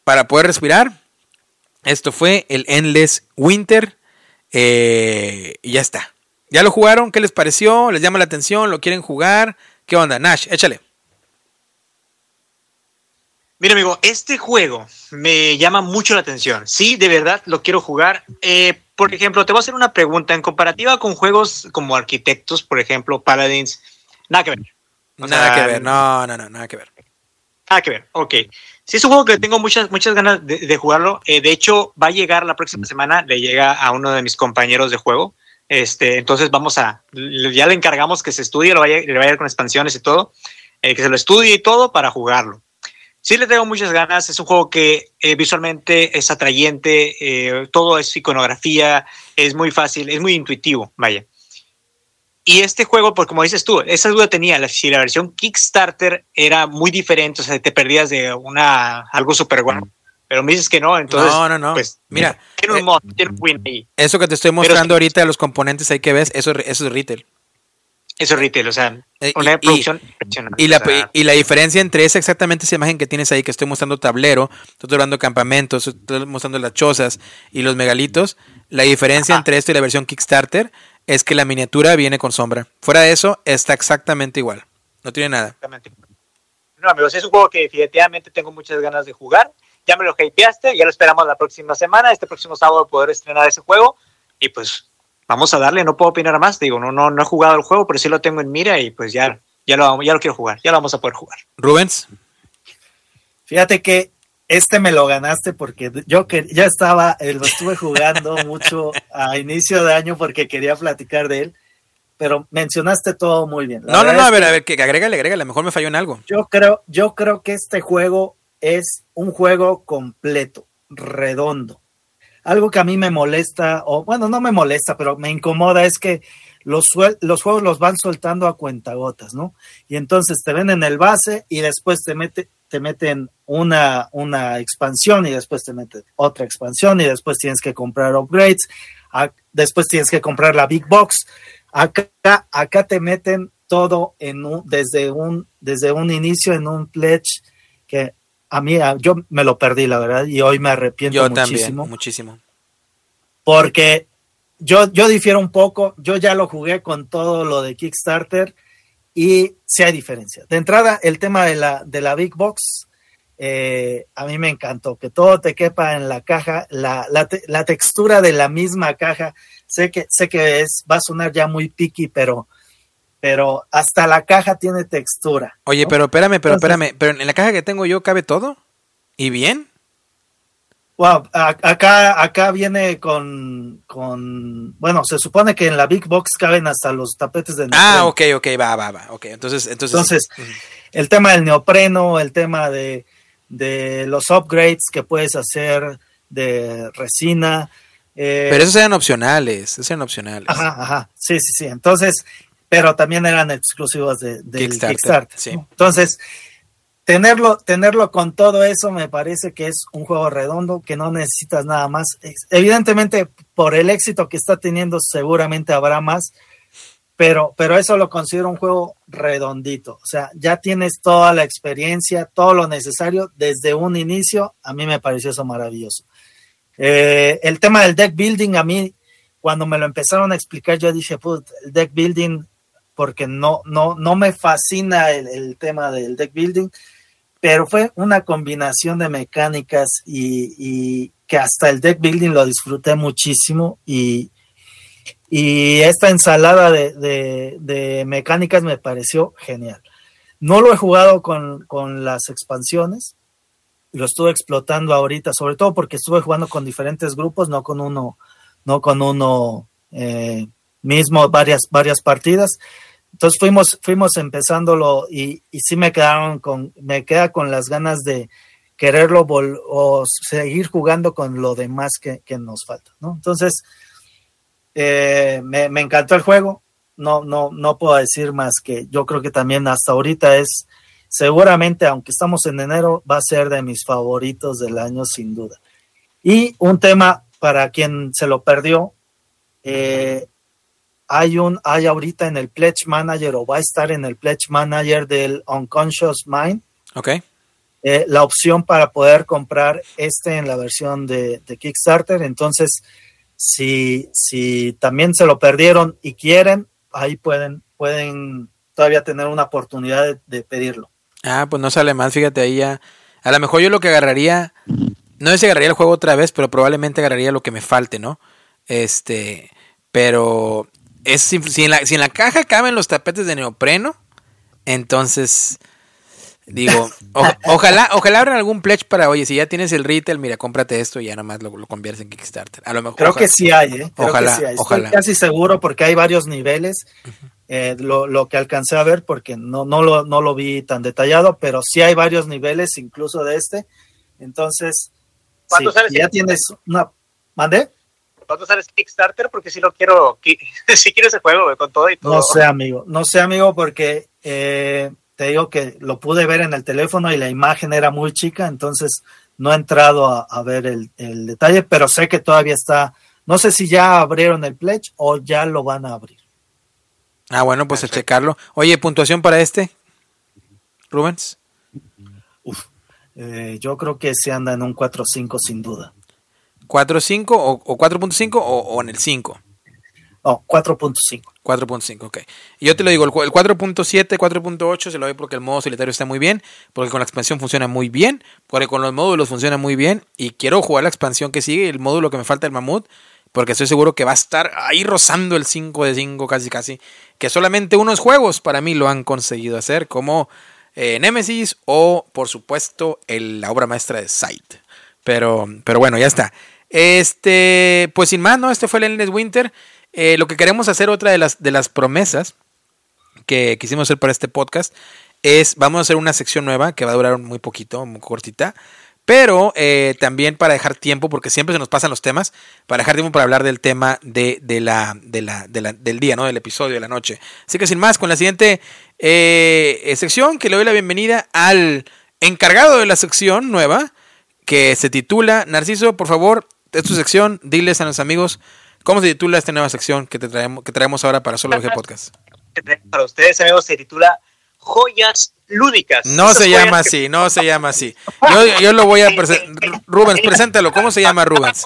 para poder respirar, esto fue el Endless Winter. Eh, y ya está. ¿Ya lo jugaron? ¿Qué les pareció? ¿Les llama la atención? ¿Lo quieren jugar? ¿Qué onda? Nash, échale. Mira, amigo, este juego me llama mucho la atención. Sí, de verdad lo quiero jugar. Eh, por ejemplo, te voy a hacer una pregunta. En comparativa con juegos como Arquitectos, por ejemplo, Paladins, nada que ver. nada que ver, no, no, no, nada que ver. Nada que ver, ok. Sí, es un juego que tengo muchas, muchas ganas de, jugarlo. Eh, de hecho, va a llegar la próxima semana, le llega a uno de mis compañeros de juego. Este, entonces vamos a, ya le encargamos que se estudie, lo vaya, le vaya con expansiones y todo, eh, que se lo estudie y todo para jugarlo. Sí le tengo muchas ganas, es un juego que eh, visualmente es atrayente, eh, todo es iconografía, es muy fácil, es muy intuitivo, vaya. Y este juego, pues como dices tú, esa duda tenía, la, si la versión Kickstarter era muy diferente, o sea, te perdías de una algo súper bueno. Pero me dices que no, entonces. No, no, no. Pues, Mira. Tiene un mod, tiene un win ahí. Eso que te estoy mostrando ahorita de los componentes ahí que ves, eso, eso es retail. Eso es retail, o sea, eh, una producción y, la, y la diferencia entre esa exactamente esa imagen que tienes ahí, que estoy mostrando tablero, estoy hablando campamentos, estoy mostrando las chozas y los megalitos, la diferencia entre esto y la versión Kickstarter es que la miniatura viene con sombra. Fuera de eso, está exactamente igual. No tiene nada. Exactamente. No, amigos, es un juego que definitivamente tengo muchas ganas de jugar. Ya me lo hypeaste, ya lo esperamos la próxima semana, este próximo sábado poder estrenar ese juego. Y pues vamos a darle, no puedo opinar más, digo, no, no, no he jugado el juego, pero sí lo tengo en mira y pues ya, ya, lo, ya lo quiero jugar, ya lo vamos a poder jugar. Rubens. Fíjate que este me lo ganaste porque yo que ya estaba, eh, lo estuve jugando mucho a inicio de año porque quería platicar de él, pero mencionaste todo muy bien. no, no, no, a ver, a ver, que agrégale, agrégale, a lo mejor me falló en algo. Yo creo, yo creo que este juego es un juego completo, redondo algo que a mí me molesta, o bueno, no me molesta, pero me incomoda es que los, los juegos los van soltando a cuentagotas, ¿no? Y entonces te ven en el base y después te, mete, te meten una, una expansión y después te meten otra expansión y después tienes que comprar upgrades, después tienes que comprar la big box. Acá, acá te meten todo en un, desde, un, desde un inicio en un pledge que a mí, yo me lo perdí, la verdad, y hoy me arrepiento yo muchísimo. También, muchísimo. Porque yo, yo difiero un poco, yo ya lo jugué con todo lo de Kickstarter y sí hay diferencia. De entrada, el tema de la, de la Big Box, eh, a mí me encantó, que todo te quepa en la caja, la, la, la, textura de la misma caja, sé que, sé que es, va a sonar ya muy picky, pero pero hasta la caja tiene textura. Oye, pero espérame, pero espérame, pero en la caja que tengo yo cabe todo y bien. Wow, acá, acá viene con, con, bueno, se supone que en la Big Box caben hasta los tapetes de neopreno. Ah, ok, ok, va, va, va, ok, entonces, entonces. Entonces, el tema del neopreno, el tema de, de los upgrades que puedes hacer de resina, Eh, Pero esos eran opcionales, esos eran opcionales. Ajá, ajá, sí, sí, sí. Entonces, pero también eran exclusivos de, del Kickstarter, Kickstarter. sí. ¿no? Entonces, tenerlo, tenerlo con todo eso me parece que es un juego redondo, que no necesitas nada más. Evidentemente, por el éxito que está teniendo, seguramente habrá más, pero, pero eso lo considero un juego redondito. O sea, ya tienes toda la experiencia, todo lo necesario desde un inicio. A mí me pareció eso maravilloso. Eh, el tema del deck building, a mí, cuando me lo empezaron a explicar, yo dije, "Put, el deck building, porque no, no, no me fascina el, tema del deck building, pero fue una combinación de mecánicas y, que hasta el deck building lo disfruté muchísimo y, y esta ensalada de, de- de mecánicas me pareció genial. No lo he jugado con, con las expansiones, lo estuve explotando ahorita, sobre todo porque estuve jugando con diferentes grupos, no con uno, no con uno eh, mismo, varias, varias partidas. Entonces fuimos, fuimos empezándolo y, y sí me quedaron con, me queda con las ganas de quererlo vol- o seguir jugando con lo demás que, que nos falta, ¿no? Entonces, eh, me, encantó el juego. No, no, no puedo decir más que yo creo que también hasta ahorita es, seguramente, aunque estamos en enero, va a ser de mis favoritos del año, sin duda. Y un tema para quien se lo perdió, eh, hay un, hay ahorita en el Pledge Manager o va a estar en el Pledge Manager del Unconscious Mind Ok. eh, la opción para poder comprar este en la versión de, de Kickstarter. Entonces, si, si también se lo perdieron y quieren, ahí pueden, pueden todavía tener una oportunidad de, de pedirlo. Ah, pues no sale mal, fíjate ahí ya. A lo mejor yo lo que agarraría, no sé si agarraría el juego otra vez, pero probablemente agarraría lo que me falte, ¿no? Este, pero es si, si en la, si en la caja caben los tapetes de neopreno, entonces digo, o- ojalá, ojalá abran algún pledge para, oye, si ya tienes el retail, mira, cómprate esto y ya nomás lo, lo conviertes en Kickstarter. A lo mejor Creo ojalá- que sí hay, ¿eh? Creo Ojalá, que sí hay. Estoy ojalá. casi seguro porque hay varios niveles. eh, lo, lo que alcancé a ver, porque no, no, lo, no lo vi tan detallado, pero sí hay varios niveles, incluso de este. Entonces, sí, ¿Cuánto sale si ya tienes una. ¿Mandé? ¿Cuándo sales Kickstarter? Porque si lo quiero, si quiero ese juego güey, con todo y todo. No sé, amigo. No sé, amigo, porque eh, te digo que lo pude ver en el teléfono y la imagen era muy chica, entonces no he entrado a, a ver el, el detalle, pero sé que todavía está. No sé si ya abrieron el pledge o ya lo van a abrir. Ah, bueno, pues a checarlo. Oye, puntuación para este, Rubens. Eh, yo creo que se anda en un 4-5 sin duda. 4.5 o, o 4.5 o, o en el 5. No, 4.5. 4.5, ok. Y yo te lo digo, el, cu- el 4.7, 4.8 se lo doy porque el modo solitario está muy bien, porque con la expansión funciona muy bien, porque con los módulos funciona muy bien, y quiero jugar la expansión que sigue, el módulo que me falta el mamut, porque estoy seguro que va a estar ahí rozando el 5 de 5 casi casi, que solamente unos juegos para mí lo han conseguido hacer, como eh, Nemesis o por supuesto el- la obra maestra de Sight. Pero, pero bueno, ya está. Este, pues sin más, ¿no? Este fue el Endless Winter. Eh, lo que queremos hacer, otra de las, de las promesas que quisimos hacer para este podcast, es, vamos a hacer una sección nueva que va a durar muy poquito, muy cortita, pero eh, también para dejar tiempo, porque siempre se nos pasan los temas, para dejar tiempo para hablar del tema de, de la, de la, de la- del día, ¿no? Del episodio de la noche. Así que sin más, con la siguiente eh, sección, que le doy la bienvenida al encargado de la sección nueva, que se titula, Narciso, por favor, es tu sección, diles a nuestros amigos cómo se titula esta nueva sección que, te traemos, que traemos ahora para Solo VG Podcast. Para ustedes, amigos, se titula Joyas Lúdicas. No Esas se llama que- así, no se llama así. Yo, yo lo voy a presentar. Rubens, preséntalo. ¿Cómo se llama Rubens?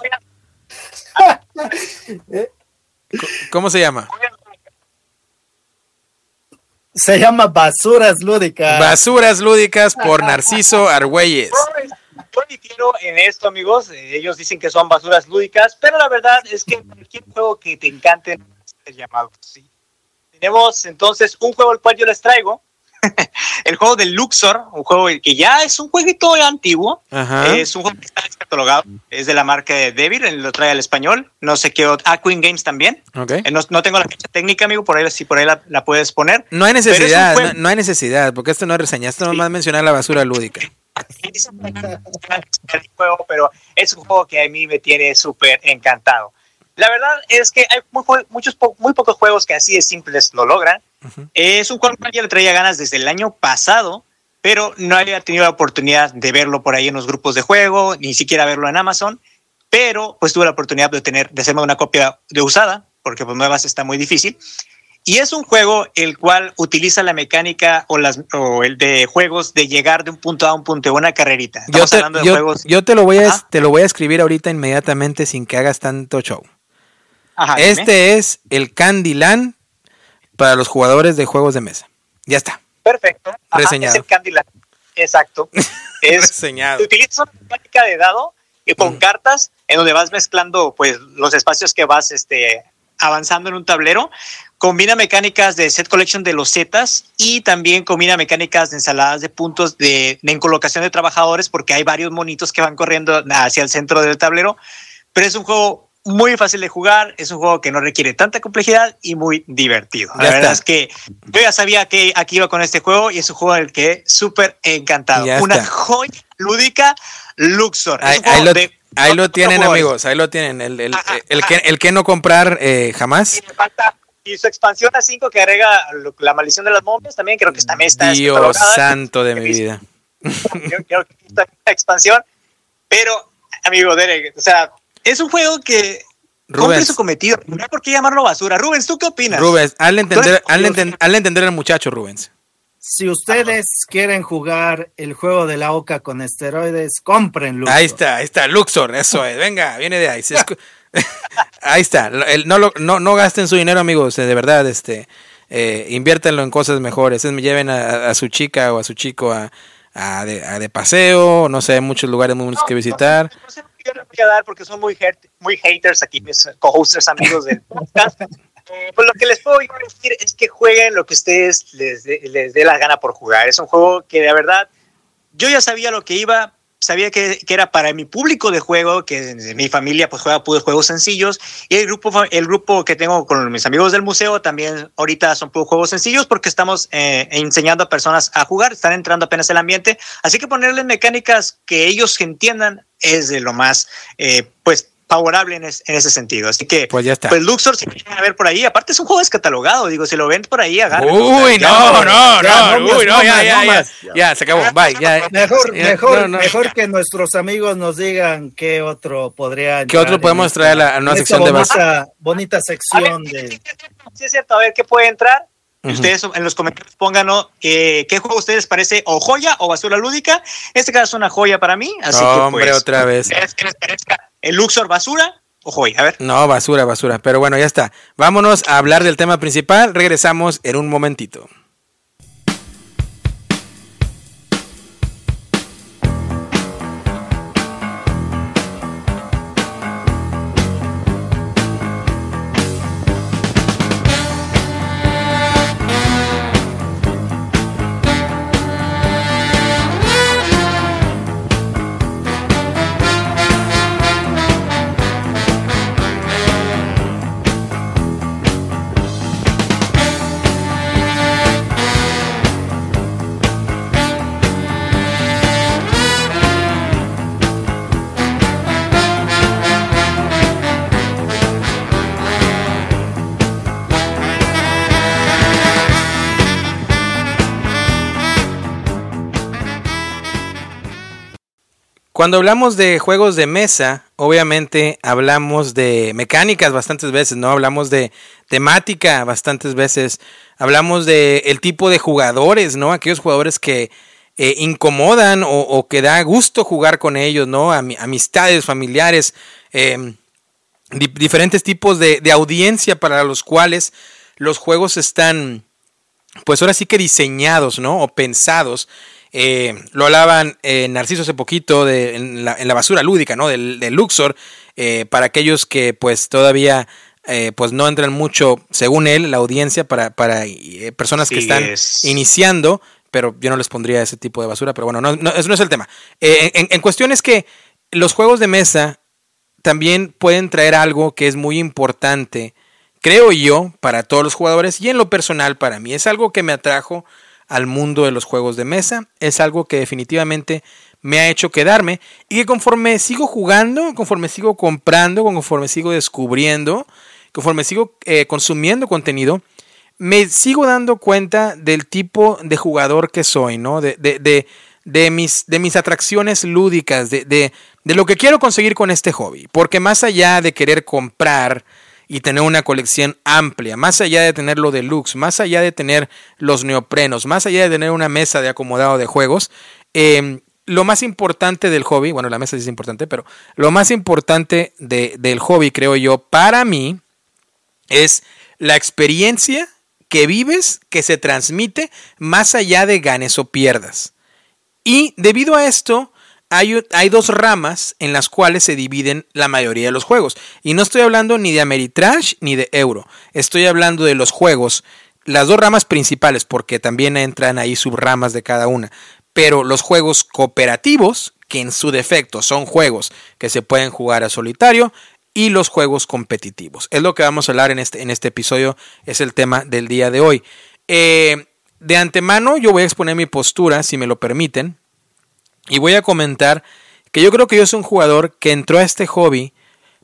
¿Cómo se llama? Se llama Basuras Lúdicas. Basuras lúdicas por Narciso Argüelles. Yo difiero en esto, amigos. Eh, Ellos dicen que son basuras lúdicas, pero la verdad es que cualquier juego que te encante es llamado así. Tenemos entonces un juego al cual yo les traigo. el juego de Luxor, un juego que ya es un jueguito antiguo. Ajá. Es un juego que está catalogado. Es de la marca de Devil, lo trae al español. No sé qué. ot- Ah, Queen Games también. Ok. Eh, No, no tengo la fecha técnica, amigo, por ahí si por ahí la, la puedes poner. No hay necesidad, no, no hay necesidad, porque esto no es reseña, esto nomás mencionar la basura lúdica. Juego, pero es un juego que a mí me tiene súper encantado. La verdad es que hay muy, muchos, muy pocos juegos que así de simples lo logran. Es un juego que ya le traía ganas desde el año pasado, pero no había tenido la oportunidad de verlo por ahí en los grupos de juego, ni siquiera verlo en Amazon. Pero pues tuve la oportunidad de tener, de hacerme una copia de usada, porque pues nuevas está muy difícil. Y es un juego el cual utiliza la mecánica o, las, o el de juegos de llegar de un punto A a un punto B, una carrerita. Estamos yo te, hablando de juegos. Yo te lo, voy a, te lo voy a escribir ahorita inmediatamente sin que hagas tanto show. Ajá, este es el Candyland para los jugadores de juegos de mesa. Ya está. Perfecto. Ajá, Reseñado. Es el Candyland. Exacto. es, Reseñado. Utiliza una mecánica de dado y con mm. cartas en donde vas mezclando pues los espacios que vas este, avanzando en un tablero. Combina mecánicas de set collection de los Zetas y también combina mecánicas de ensaladas de puntos de, en colocación de trabajadores porque hay varios monitos que van corriendo hacia el centro del tablero. Pero es un juego muy fácil de jugar, es un juego que no requiere tanta complejidad y muy divertido. La verdad es que yo ya sabía que aquí iba con este juego y es un juego del que súper encantado. Una joya lúdica Luxor. Ahí, lo, tienen, amigos, ahí lo tienen. El, el, que, el que no comprar eh, jamás. Y su expansión a 5 que agrega la maldición de las momias también creo que también está Dios santo de mi vida. Quiero que esta expansión, pero amigo Derek, o sea, es un juego que cumple su cometido. No hay por qué llamarlo basura. Rubens, ¿tú qué opinas? Rubens, hazle entender, entender al muchacho, Rubens. Si ustedes quieren jugar el juego de la OCA con esteroides, compren Luxor. Ahí está, ahí está, Luxor, eso es. Venga, viene de ahí. ahí está. no, no, no gasten su dinero, amigos, de verdad, este. Eh, inviértanlo en cosas mejores. Es, me lleven a, su chica o a su chico a, a, de, paseo, no sé, muchos lugares muy bonitos que visitar. No, sé yo voy a dar porque son muy, muy haters aquí, mis co-hosters amigos del podcast. pues lo que les puedo decir es que jueguen lo que ustedes les dé, la gana por jugar. Es un juego que de verdad yo ya sabía lo que iba, sabía que, que, era para mi público de juego, que mi familia pues juega puros juegos sencillos. Y el grupo, el grupo que tengo con mis amigos del museo también ahorita son puros juegos sencillos porque estamos eh, enseñando a personas a jugar, están entrando apenas el ambiente, así que ponerles mecánicas que ellos entiendan es de lo más eh, pues favorable en, ese sentido. Así que, pues ya está. Pues Luxor, si quieren ver por ahí, aparte es un juego descatalogado, digo, si lo ven por ahí, agarren. Uy, no, no, no, uy, no, ya, ya, ya, ya, se acabó, bye, ya. Mejor, mejor, mejor que nuestros amigos nos digan qué otro podría. ¿Qué otro podemos traer a, una sección de base? Bonita sección de. Sí, es cierto, a ver qué puede entrar. Ustedes en los comentarios pónganos eh, qué juego a ustedes parece o joya o basura lúdica. Este caso es una joya para mí. Así que, hombre, pues, otra vez. El Luxor basura o joya. A ver. No, basura, basura. Pero bueno, ya está. Vámonos a hablar del tema principal. Regresamos en un momentito. Cuando hablamos de juegos de mesa, obviamente hablamos de mecánicas bastantes veces, ¿no? Hablamos de temática bastantes veces, hablamos de el tipo de jugadores, ¿no? Aquellos jugadores que eh, incomodan o, que da gusto jugar con ellos, ¿no? amistades, familiares, em, diferentes tipos de, de audiencia para los cuales los juegos están, pues ahora sí que diseñados, ¿no? O pensados eh, lo hablaban eh, Narciso hace poquito de, en, la, basura lúdica, ¿no? Del, Luxor, eh, para aquellos que pues todavía pues no entran mucho, según él, la audiencia, para, para personas que están iniciando, pero yo no les pondría ese tipo de basura, pero bueno, no, no eso no es el tema. En, en cuestión es que los juegos de mesa también pueden traer algo que es muy importante, creo yo, para todos los jugadores y en lo personal para mí. Es algo que me atrajo al mundo de los juegos de mesa. Es algo que definitivamente me ha hecho quedarme y que conforme sigo jugando, conforme sigo comprando, conforme sigo descubriendo, conforme sigo eh, consumiendo contenido, me sigo dando cuenta del tipo de jugador que soy, ¿no? De, de, de, mis, de mis atracciones lúdicas, de, de, de lo que quiero conseguir con este hobby. Porque más allá de querer comprar y tener una colección amplia, más allá de tener lo deluxe, más allá de tener los neoprenos, más allá de tener una mesa de acomodado de juegos, eh, lo más importante del hobby, bueno, la mesa es importante, pero lo más importante de, del hobby, creo yo, para mí, es la experiencia que vives, que se transmite, más allá de ganes o pierdas. Y debido a esto, hay, dos ramas en las cuales se dividen la mayoría de los juegos. Y no estoy hablando ni de Ameritrash ni de Euro. Estoy hablando de los juegos, las dos ramas principales, porque también entran ahí subramas de cada una pero los juegos cooperativos, que en su defecto son juegos que se pueden jugar a solitario, y los juegos competitivos. Es lo que vamos a hablar en este, en este episodio, es el tema del día de hoy. Eh, de antemano yo voy a exponer mi postura, si me lo permiten, y voy a comentar que yo creo que yo soy un jugador que entró a este hobby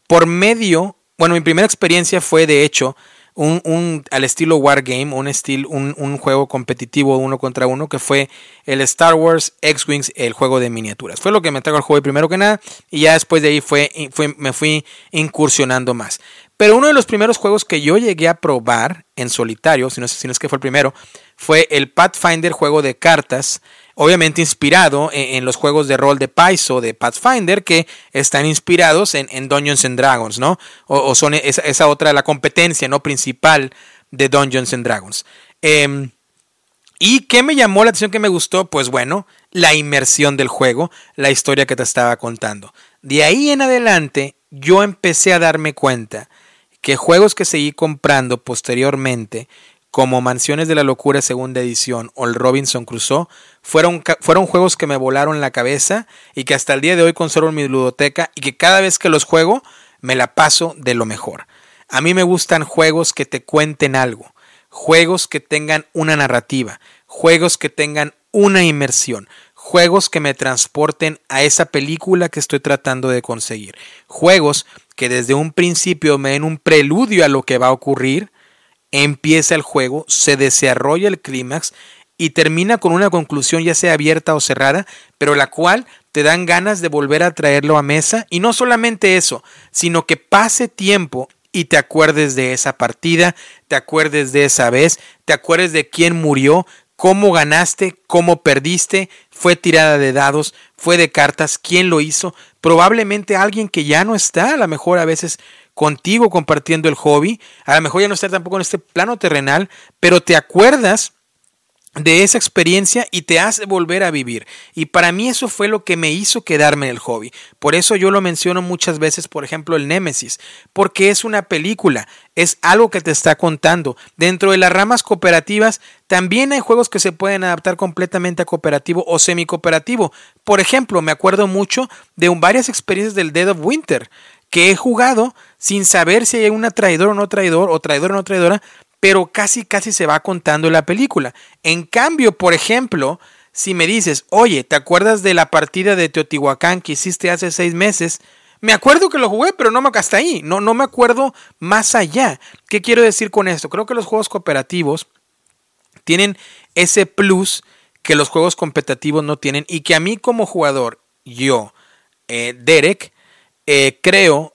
por medio, bueno, mi primera experiencia fue de hecho un, al estilo Wargame, un, estilo, un, un, juego competitivo uno contra uno, que fue el Star Wars X-Wings, el juego de miniaturas. Fue lo que me trajo al juego primero que nada, y ya después de ahí fue, fue, me fui incursionando más. Pero uno de los primeros juegos que yo llegué a probar en solitario, si no, si no es que fue el primero, fue el Pathfinder juego de cartas obviamente inspirado en, los juegos de rol de Paizo de Pathfinder que están inspirados en, Dungeons and Dragons, ¿no? O, son esa, otra, la competencia, ¿no? Principal de Dungeons and Dragons. Em, ¿Y qué me llamó la atención que me gustó? Pues bueno, la inmersión del juego, la historia que te estaba contando. De ahí en adelante, yo empecé a darme cuenta que juegos que seguí comprando posteriormente como Mansiones de la Locura segunda edición o el Robinson Crusoe, fueron, fueron juegos que me volaron la cabeza y que hasta el día de hoy conservo en mi ludoteca y que cada vez que los juego me la paso de lo mejor. A mí me gustan juegos que te cuenten algo, juegos que tengan una narrativa, juegos que tengan una inmersión, juegos que me transporten a esa película que estoy tratando de conseguir, juegos que desde un principio me den un preludio a lo que va a ocurrir, empieza el juego, se desarrolla el clímax y termina con una conclusión ya sea abierta o cerrada, pero la cual te dan ganas de volver a traerlo a mesa. Y no solamente eso, sino que pase tiempo y te acuerdes de esa partida, te acuerdes de esa vez, te acuerdes de quién murió, cómo ganaste, cómo perdiste, fue tirada de dados, fue de cartas, quién lo hizo, probablemente alguien que ya no está, a lo mejor a veces contigo compartiendo el hobby. A lo mejor ya no estar tampoco en este plano terrenal, pero te acuerdas de esa experiencia y te hace volver a vivir. Y para mí eso fue lo que me hizo quedarme en el hobby. Por eso yo lo menciono muchas veces, por ejemplo, el Némesis, porque es una película, es algo que te está contando. Dentro de las ramas cooperativas también hay juegos que se pueden adaptar completamente a cooperativo o semi cooperativo. Por ejemplo, me acuerdo mucho de varias experiencias del Dead of Winter que he jugado sin saber si hay una traidor o no traidor, o traidor o no traidora, pero casi casi se va contando la película. En cambio, por ejemplo, si me dices, oye, ¿te acuerdas de la partida de Teotihuacán que hiciste hace seis meses? Me acuerdo que lo jugué, pero no me hasta ahí. No, no me acuerdo más allá. ¿Qué quiero decir con esto? Creo que los juegos cooperativos tienen ese plus que los juegos competitivos no tienen y que a mí como jugador, yo, eh, Derek, eh, creo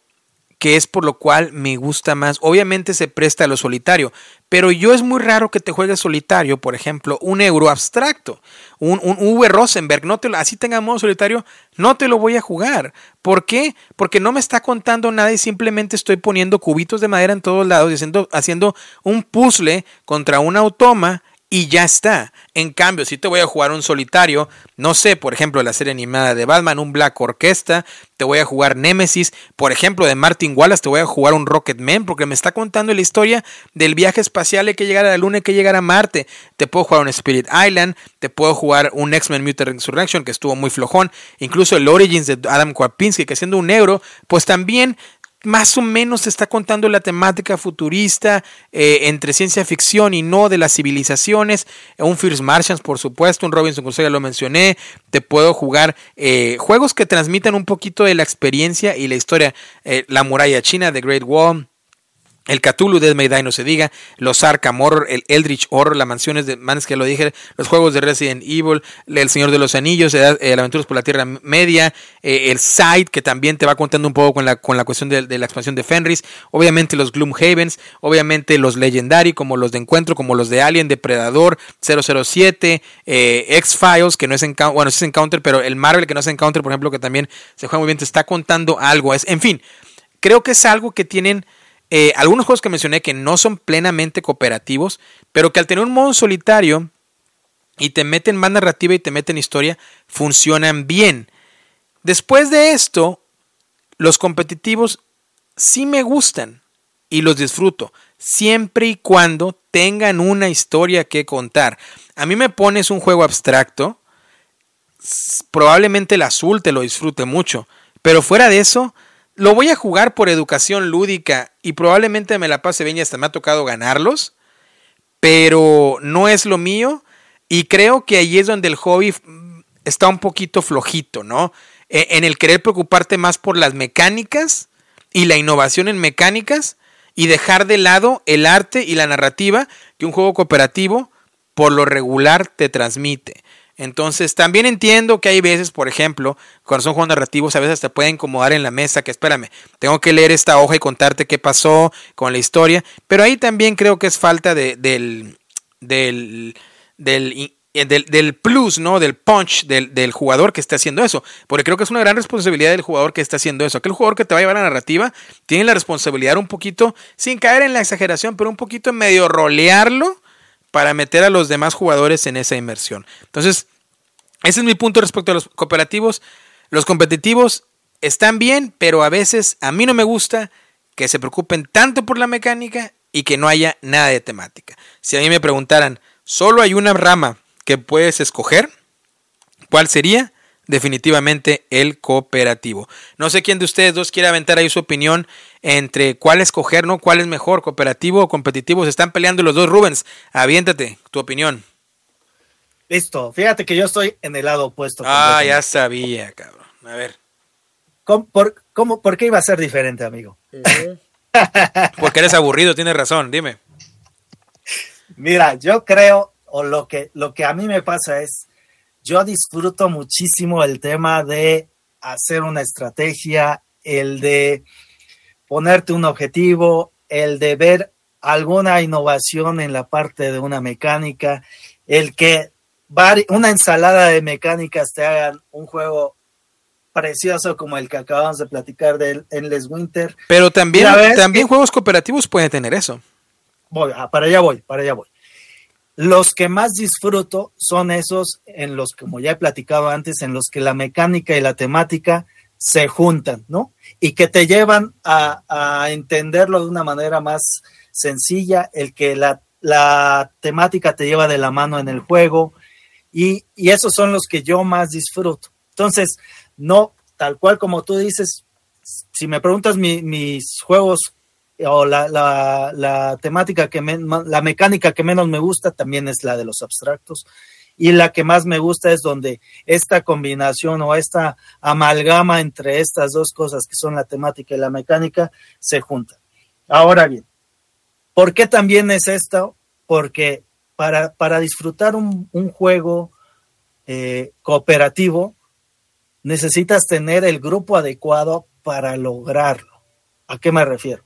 que es por lo cual me gusta más. Obviamente se presta a lo solitario, pero yo es muy raro que te juegues solitario, por ejemplo, un euro abstracto, un, un V. Rosenberg, no te lo, así tenga modo solitario, no te lo voy a jugar. ¿Por qué? Porque no me está contando nada y simplemente estoy poniendo cubitos de madera en todos lados y haciendo, haciendo un puzzle contra un automa y ya está. En cambio, si te voy a jugar un solitario, no sé, por ejemplo, la serie animada de Batman, un Black Orquesta, te voy a jugar Nemesis, por ejemplo, de Martin Wallace, te voy a jugar un Rocket Man, porque me está contando la historia del viaje espacial, hay que llegar a la Luna, hay que llegar a Marte. Te puedo jugar un Spirit Island, te puedo jugar un X-Men Mutant Resurrection, que estuvo muy flojón, incluso el Origins de Adam Kwapinski, que siendo un negro, pues también más o menos te está contando la temática futurista eh, entre ciencia ficción y no de las civilizaciones. Un First Martians, por supuesto, un Robinson Crusoe, ya lo mencioné. Te puedo jugar eh, juegos que transmitan un poquito de la experiencia y la historia. Eh, la muralla china, The Great Wall. El Cthulhu de May no se diga, los Arkham Horror, el Eldritch Horror, las mansiones de Manes que lo dije, los juegos de Resident Evil, el Señor de los Anillos, el, el Aventuras por la Tierra Media, eh, el Side, que también te va contando un poco con la, con la cuestión de, la expansión de Fenris, obviamente los Gloomhavens, obviamente los Legendary, como los de Encuentro, como los de Alien, Depredador, 007, eh, X-Files, que no es Encounter, bueno, es Encounter, pero el Marvel, que no es Encounter, por ejemplo, que también se juega muy bien, te está contando algo. Es, en fin, creo que es algo que tienen eh, algunos juegos que mencioné que no son plenamente cooperativos, pero que al tener un modo solitario y te meten más narrativa y te meten historia, funcionan bien. Después de esto, los competitivos sí me gustan y los disfruto, siempre y cuando tengan una historia que contar. A mí me pones un juego abstracto, probablemente el azul te lo disfrute mucho, pero fuera de eso, lo voy a jugar por educación lúdica y probablemente me la pase bien y hasta me ha tocado ganarlos, pero no es lo mío y creo que ahí es donde el hobby está un poquito flojito, ¿no? E, en el querer preocuparte más por las mecánicas y la innovación en mecánicas y dejar de lado el arte y la narrativa que un juego cooperativo por lo regular te transmite. Entonces, también entiendo que hay veces, por ejemplo, cuando son juegos narrativos, a veces te pueden incomodar en la mesa, que espérame, tengo que leer esta hoja y contarte qué pasó con la historia, pero ahí también creo que es falta de, del, del, del, eh, del, del, plus, ¿no? Del punch del, del, jugador que está haciendo eso. Porque creo que es una gran responsabilidad del jugador que está haciendo eso. Aquel jugador que te va a llevar la narrativa tiene la responsabilidad un poquito, sin caer en la exageración, pero un poquito en medio rolearlo para meter a los demás jugadores en esa inmersión. Entonces, ese es mi punto respecto a los cooperativos. Los competitivos están bien, pero a veces a mí no me gusta que se preocupen tanto por la mecánica y que no haya nada de temática. Si a mí me preguntaran, solo hay una rama que puedes escoger, ¿cuál sería? Definitivamente el cooperativo. No sé quién de ustedes dos quiere aventar ahí su opinión entre cuál escoger, ¿no? ¿Cuál es mejor, cooperativo o competitivo? Se están peleando los dos, Rubens. Aviéntate, tu opinión. Listo, fíjate que yo estoy en el lado opuesto. Ah, ya sabía, cabrón. A ver. ¿Cómo, por, cómo, ¿Por qué iba a ser diferente, amigo? Porque eres aburrido, tienes razón, dime. Mira, yo creo, o lo que, lo que a mí me pasa es, yo disfruto muchísimo el tema de hacer una estrategia, el de ponerte un objetivo, el de ver alguna innovación en la parte de una mecánica, el que una ensalada de mecánicas te hagan un juego precioso como el que acabamos de platicar de Endless Winter. Pero también, también juegos cooperativos pueden tener eso. Voy, ah, para allá voy, para allá voy. Los que más disfruto son esos en los, como ya he platicado antes, en los que la mecánica y la temática se juntan, ¿no? Y que te llevan a, entenderlo de una manera más sencilla, el que la, temática te lleva de la mano en el juego, y, esos son los que yo más disfruto. Entonces, no, tal cual como tú dices, si me preguntas mis juegos o la, la, temática que la mecánica que menos me gusta también es la de los abstractos y la que más me gusta es donde esta combinación o esta amalgama entre estas dos cosas que son la temática y la mecánica se juntan. Ahora bien, ¿por qué también es esto? Porque para, para disfrutar un, juego eh, cooperativo necesitas tener el grupo adecuado para lograrlo. ¿A qué me refiero?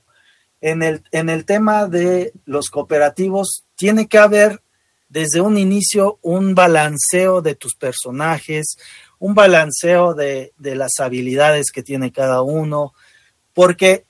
En el, en el tema de los cooperativos, tiene que haber desde un inicio un balanceo de tus personajes, un balanceo de, de las habilidades que tiene cada uno, porque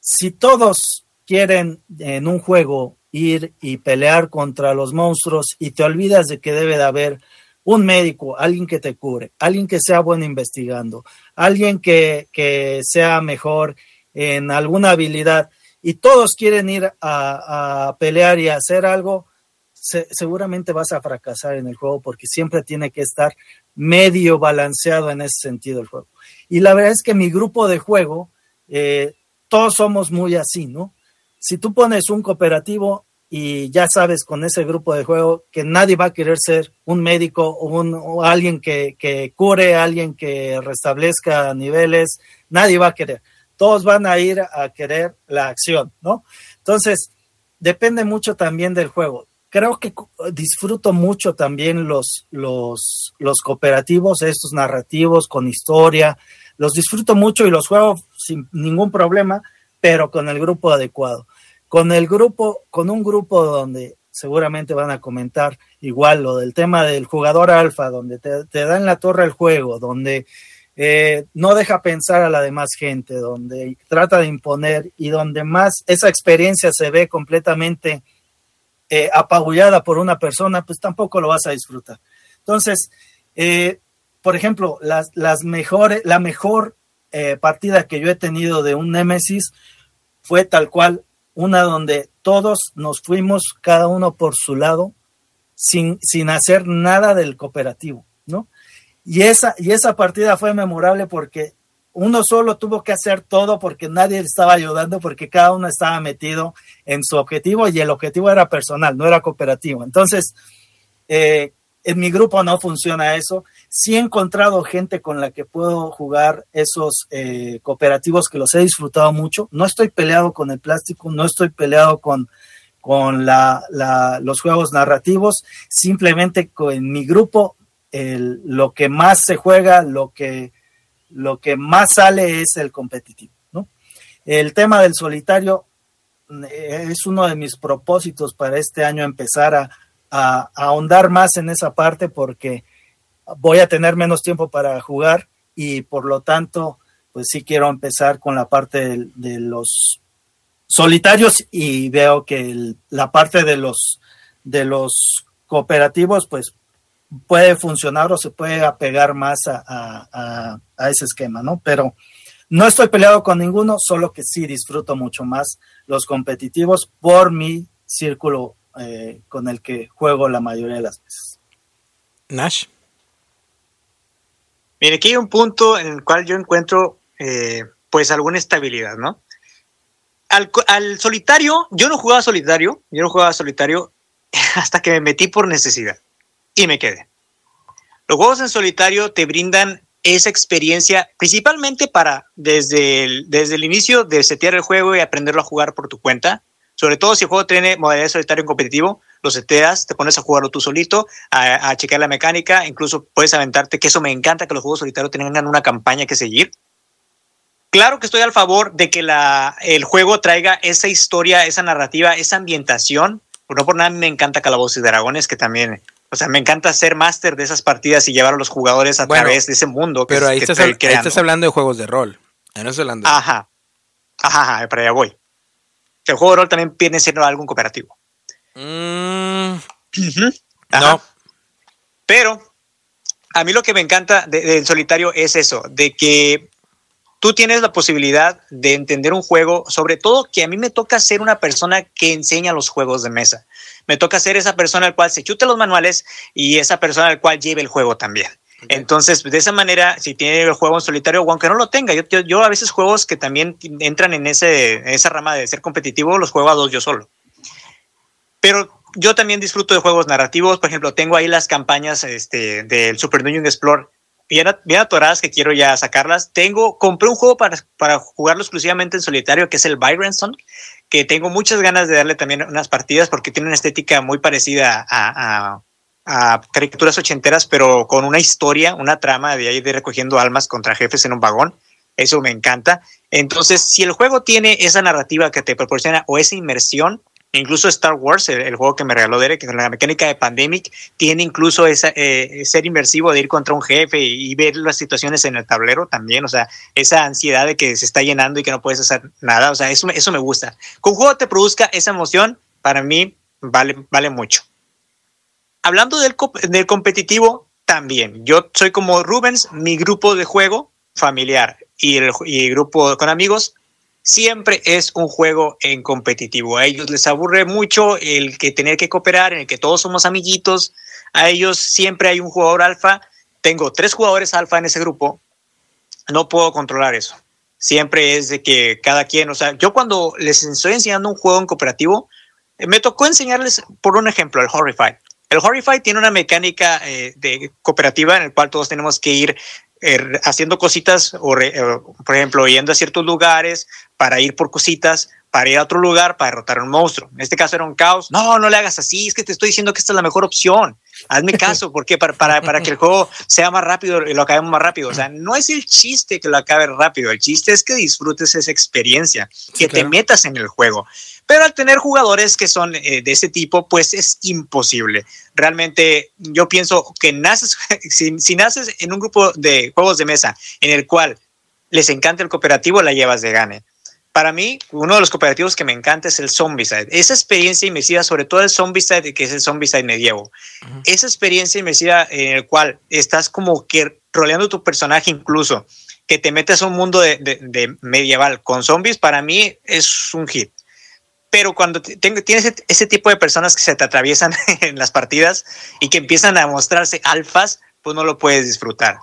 si todos quieren en un juego ir y pelear contra los monstruos y te olvidas de que debe de haber un médico, alguien que te cure, alguien que sea bueno investigando, alguien que, que sea mejor en alguna habilidad, y todos quieren ir a, pelear y a hacer algo, seguramente vas a fracasar en el juego porque siempre tiene que estar medio balanceado en ese sentido el juego. Y la verdad es que mi grupo de juego, eh, todos somos muy así, ¿no? Si tú pones un cooperativo y ya sabes con ese grupo de juego que nadie va a querer ser un médico o, un, alguien que, que, cure, alguien que restablezca niveles, nadie va a querer. Todos van a ir a querer la acción, ¿no? Entonces, depende mucho también del juego. Creo que disfruto mucho también los, los, los cooperativos, estos narrativos con historia. Los disfruto mucho y los juego sin ningún problema, pero con el grupo adecuado con el grupo, con un grupo donde seguramente van a comentar igual lo del tema del jugador alfa, donde te, te da en la torre el juego, donde eh, no deja pensar a la demás gente, donde trata de imponer y donde más esa experiencia se ve completamente eh, apabullada por una persona, pues tampoco lo vas a disfrutar. Entonces, eh, por ejemplo, las, las mejores, la mejor eh, partida que yo he tenido de un Nemesis fue tal cual una donde todos nos fuimos cada uno por su lado sin, sin hacer nada del cooperativo. Y esa, y esa partida fue memorable porque uno solo tuvo que hacer todo porque nadie le estaba ayudando, porque cada uno estaba metido en su objetivo y el objetivo era personal, no era cooperativo. Entonces, eh, en mi grupo no funciona eso. Sí he encontrado gente con la que puedo jugar esos eh, cooperativos que los he disfrutado mucho. No estoy peleado con el plástico, no estoy peleado con, con la, los juegos narrativos. Simplemente en mi grupo el, lo que más se juega, lo que, lo que más sale es el competitivo. El tema del solitario eh, es uno de mis propósitos para este año empezar a a, ahondar más en esa parte porque voy a tener menos tiempo para jugar y por lo tanto, pues sí quiero empezar con la parte de, los solitarios y veo que la parte de los de los cooperativos, pues puede funcionar o se puede apegar más a, a, a, ese esquema, ¿no? Pero no estoy peleado con ninguno, solo que sí disfruto mucho más los competitivos por mi círculo eh, con el que juego la mayoría de las veces. Nash. Mire, aquí hay un punto en el cual yo encuentro eh, pues alguna estabilidad, ¿no? Al, al, solitario, yo no jugaba solitario, yo no jugaba solitario hasta que me metí por necesidad y me quedé. Los juegos en solitario te brindan esa experiencia, principalmente para desde el, desde el inicio de setear el juego y aprenderlo a jugar por tu cuenta, sobre todo si el juego tiene modalidad solitario en competitivo, lo seteas, te pones a jugarlo tú solito, a, a, checar la mecánica, incluso puedes aventarte, que eso me encanta, que los juegos solitarios tengan una campaña que seguir. Claro que estoy al favor de que la, el juego traiga esa historia, esa narrativa, esa ambientación. No por nada me encanta Calabozos y Dragones, que también o sea, me encanta ser máster de esas partidas y llevar a los jugadores a bueno, través de ese mundo. Que pero ahí, que estás, ahí estás hablando de juegos de rol. Ahí no estoy hablando. De... Ajá. Ajá, ajá, para allá voy el juego de rol también viene siendo algo cooperativo. Mm, uh -huh. No. Pero a mí lo que me encanta del de, de solitario es eso, de que tú tienes la posibilidad de entender un juego, sobre todo que a mí me toca ser una persona que enseña los juegos de mesa. Me toca ser esa persona al cual se chute los manuales y esa persona al cual lleve el juego también. Okay. Entonces, de esa manera, si tiene el juego en solitario, o aunque no lo tenga, yo, yo, yo, a veces juegos que también entran en, ese, en esa rama de ser competitivo, los juego a dos yo solo. Pero yo también disfruto de juegos narrativos, por ejemplo, tengo ahí las campañas este, del Super Dungeon Explore bien, bien atoradas que quiero ya sacarlas. Tengo, compré un juego para, para jugarlo exclusivamente en solitario, que es el Byronson, que tengo muchas ganas de darle también unas partidas porque tiene una estética muy parecida a, caricaturas ochenteras, pero con una historia, una trama de ahí recogiendo almas contra jefes en un vagón. Eso me encanta. Entonces, si el juego tiene esa narrativa que te proporciona o esa inmersión, incluso Star Wars, el, juego que me regaló Derek, con la mecánica de Pandemic, tiene incluso esa, eh, ser inmersivo de ir contra un jefe y, ver las situaciones en el tablero también, o sea, esa ansiedad de que se está llenando y que no puedes hacer nada, o sea, eso, eso me gusta. Con un juego te produzca esa emoción, para mí vale, vale mucho hablando del, del, competitivo, también. Yo soy como Rubens, mi grupo de juego familiar y el, grupo con amigos siempre es un juego en competitivo. A ellos les aburre mucho el que tener que cooperar, en el que todos somos amiguitos. A ellos siempre hay un jugador alfa. Tengo tres jugadores alfa en ese grupo. No puedo controlar eso. siempre es de que cada quien, o sea, yo cuando les estoy enseñando un juego en cooperativo, me tocó enseñarles, por un ejemplo, el Horrify. El Horrify tiene una mecánica eh, de cooperativa en el cual todos tenemos que ir eh, haciendo cositas, o por ejemplo, yendo a ciertos lugares para ir por cositas, para ir a otro lugar para derrotar a un monstruo. En este caso era un caos. No, no le hagas así, es que te estoy diciendo que esta es la mejor opción. Hazme caso, porque para, para, para que el juego sea más rápido y lo acabemos más rápido. O sea, no es el chiste que lo acabe rápido, el chiste es que disfrutes esa experiencia, que te metas en el juego. Pero al tener jugadores que son eh, de ese tipo, pues es imposible. Realmente yo pienso que naces, si, si naces en un grupo de juegos de mesa en el cual les encanta el cooperativo, la llevas de gane para mí, uno de los cooperativos que me encanta es el Zombicide. Esa experiencia inmersiva, sobre todo el Zombicide, que es el Zombicide medievo. Esa experiencia inmersiva en el cual estás como que roleando tu personaje incluso, que te metes a un mundo de, medieval con zombies, para mí es un hit. Pero cuando tienes ese tipo de personas que se te atraviesan en las partidas y que empiezan a mostrarse alfas, pues no lo puedes disfrutar.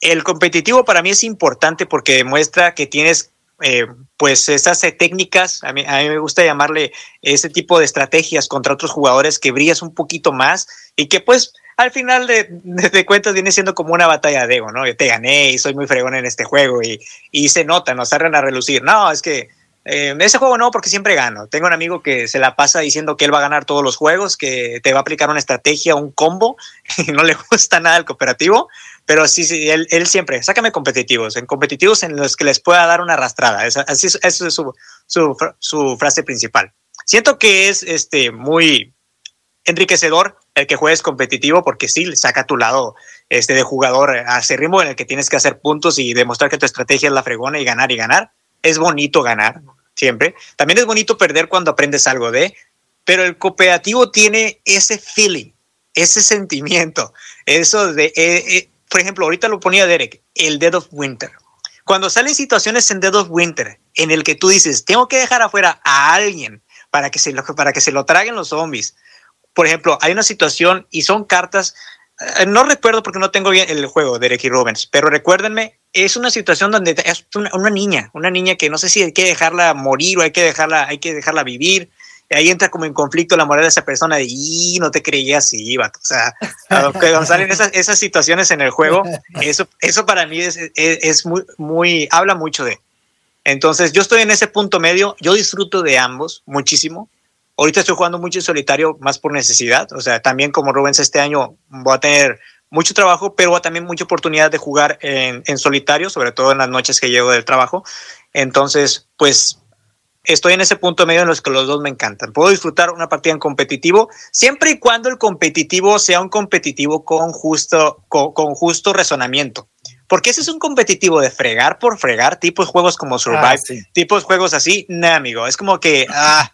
El competitivo para mí es importante porque demuestra que tienes eh, pues esas eh, técnicas, a mí, a mí, me gusta llamarle ese tipo de estrategias contra otros jugadores que brillas un poquito más y que pues al final de, de, cuentas viene siendo como una batalla de ego, ¿no? Yo te gané y soy muy fregón en este juego y, y se nota, nos salen a relucir. No, es que eh, ese juego no, porque siempre gano. Tengo un amigo que se la pasa diciendo que él va a ganar todos los juegos, que te va a aplicar una estrategia, un combo, y no le gusta nada el cooperativo, pero sí, sí, él, él, siempre, sácame competitivos, en competitivos en los que les pueda dar una arrastrada. Esa, así, es su, su, su, frase principal. Siento que es este, muy enriquecedor el que juegues competitivo porque sí, saca tu lado este, de jugador ritmo en el que tienes que hacer puntos y demostrar que tu estrategia es la fregona y ganar y ganar. Es bonito ganar, siempre. También es bonito perder cuando aprendes algo de, pero el cooperativo tiene ese feeling, ese sentimiento, eso de, eh, eh, por ejemplo, ahorita lo ponía Derek, el Dead of Winter. Cuando salen situaciones en Dead of Winter en el que tú dices, tengo que dejar afuera a alguien para que se lo, para que se lo traguen los zombies. Por ejemplo, hay una situación y son cartas, no recuerdo porque no tengo bien el juego de Derek y Rubens, pero recuérdenme, es una situación donde es una, una, niña, una niña que no sé si hay que dejarla morir o hay que dejarla, hay que dejarla vivir ahí entra como en conflicto la moral de esa persona de, y no te creía así, vato. O sea, cuando salen esas, esas situaciones en el juego, eso, eso para mí es, es, muy, muy, habla mucho de. Entonces, yo estoy en ese punto medio, yo disfruto de ambos muchísimo. Ahorita estoy jugando mucho en solitario, más por necesidad. O sea, también como Rubens este año voy a tener mucho trabajo, pero también mucha oportunidad de jugar en, en solitario, sobre todo en las noches que llego del trabajo. Entonces, pues estoy en ese punto medio en los que los dos me encantan. Puedo disfrutar una partida en competitivo siempre y cuando el competitivo sea un competitivo con justo, con, justo razonamiento. Porque ese es un competitivo de fregar por fregar, tipos juegos como Survive, ah, tipos juegos así, no, amigo. Es como que, ah,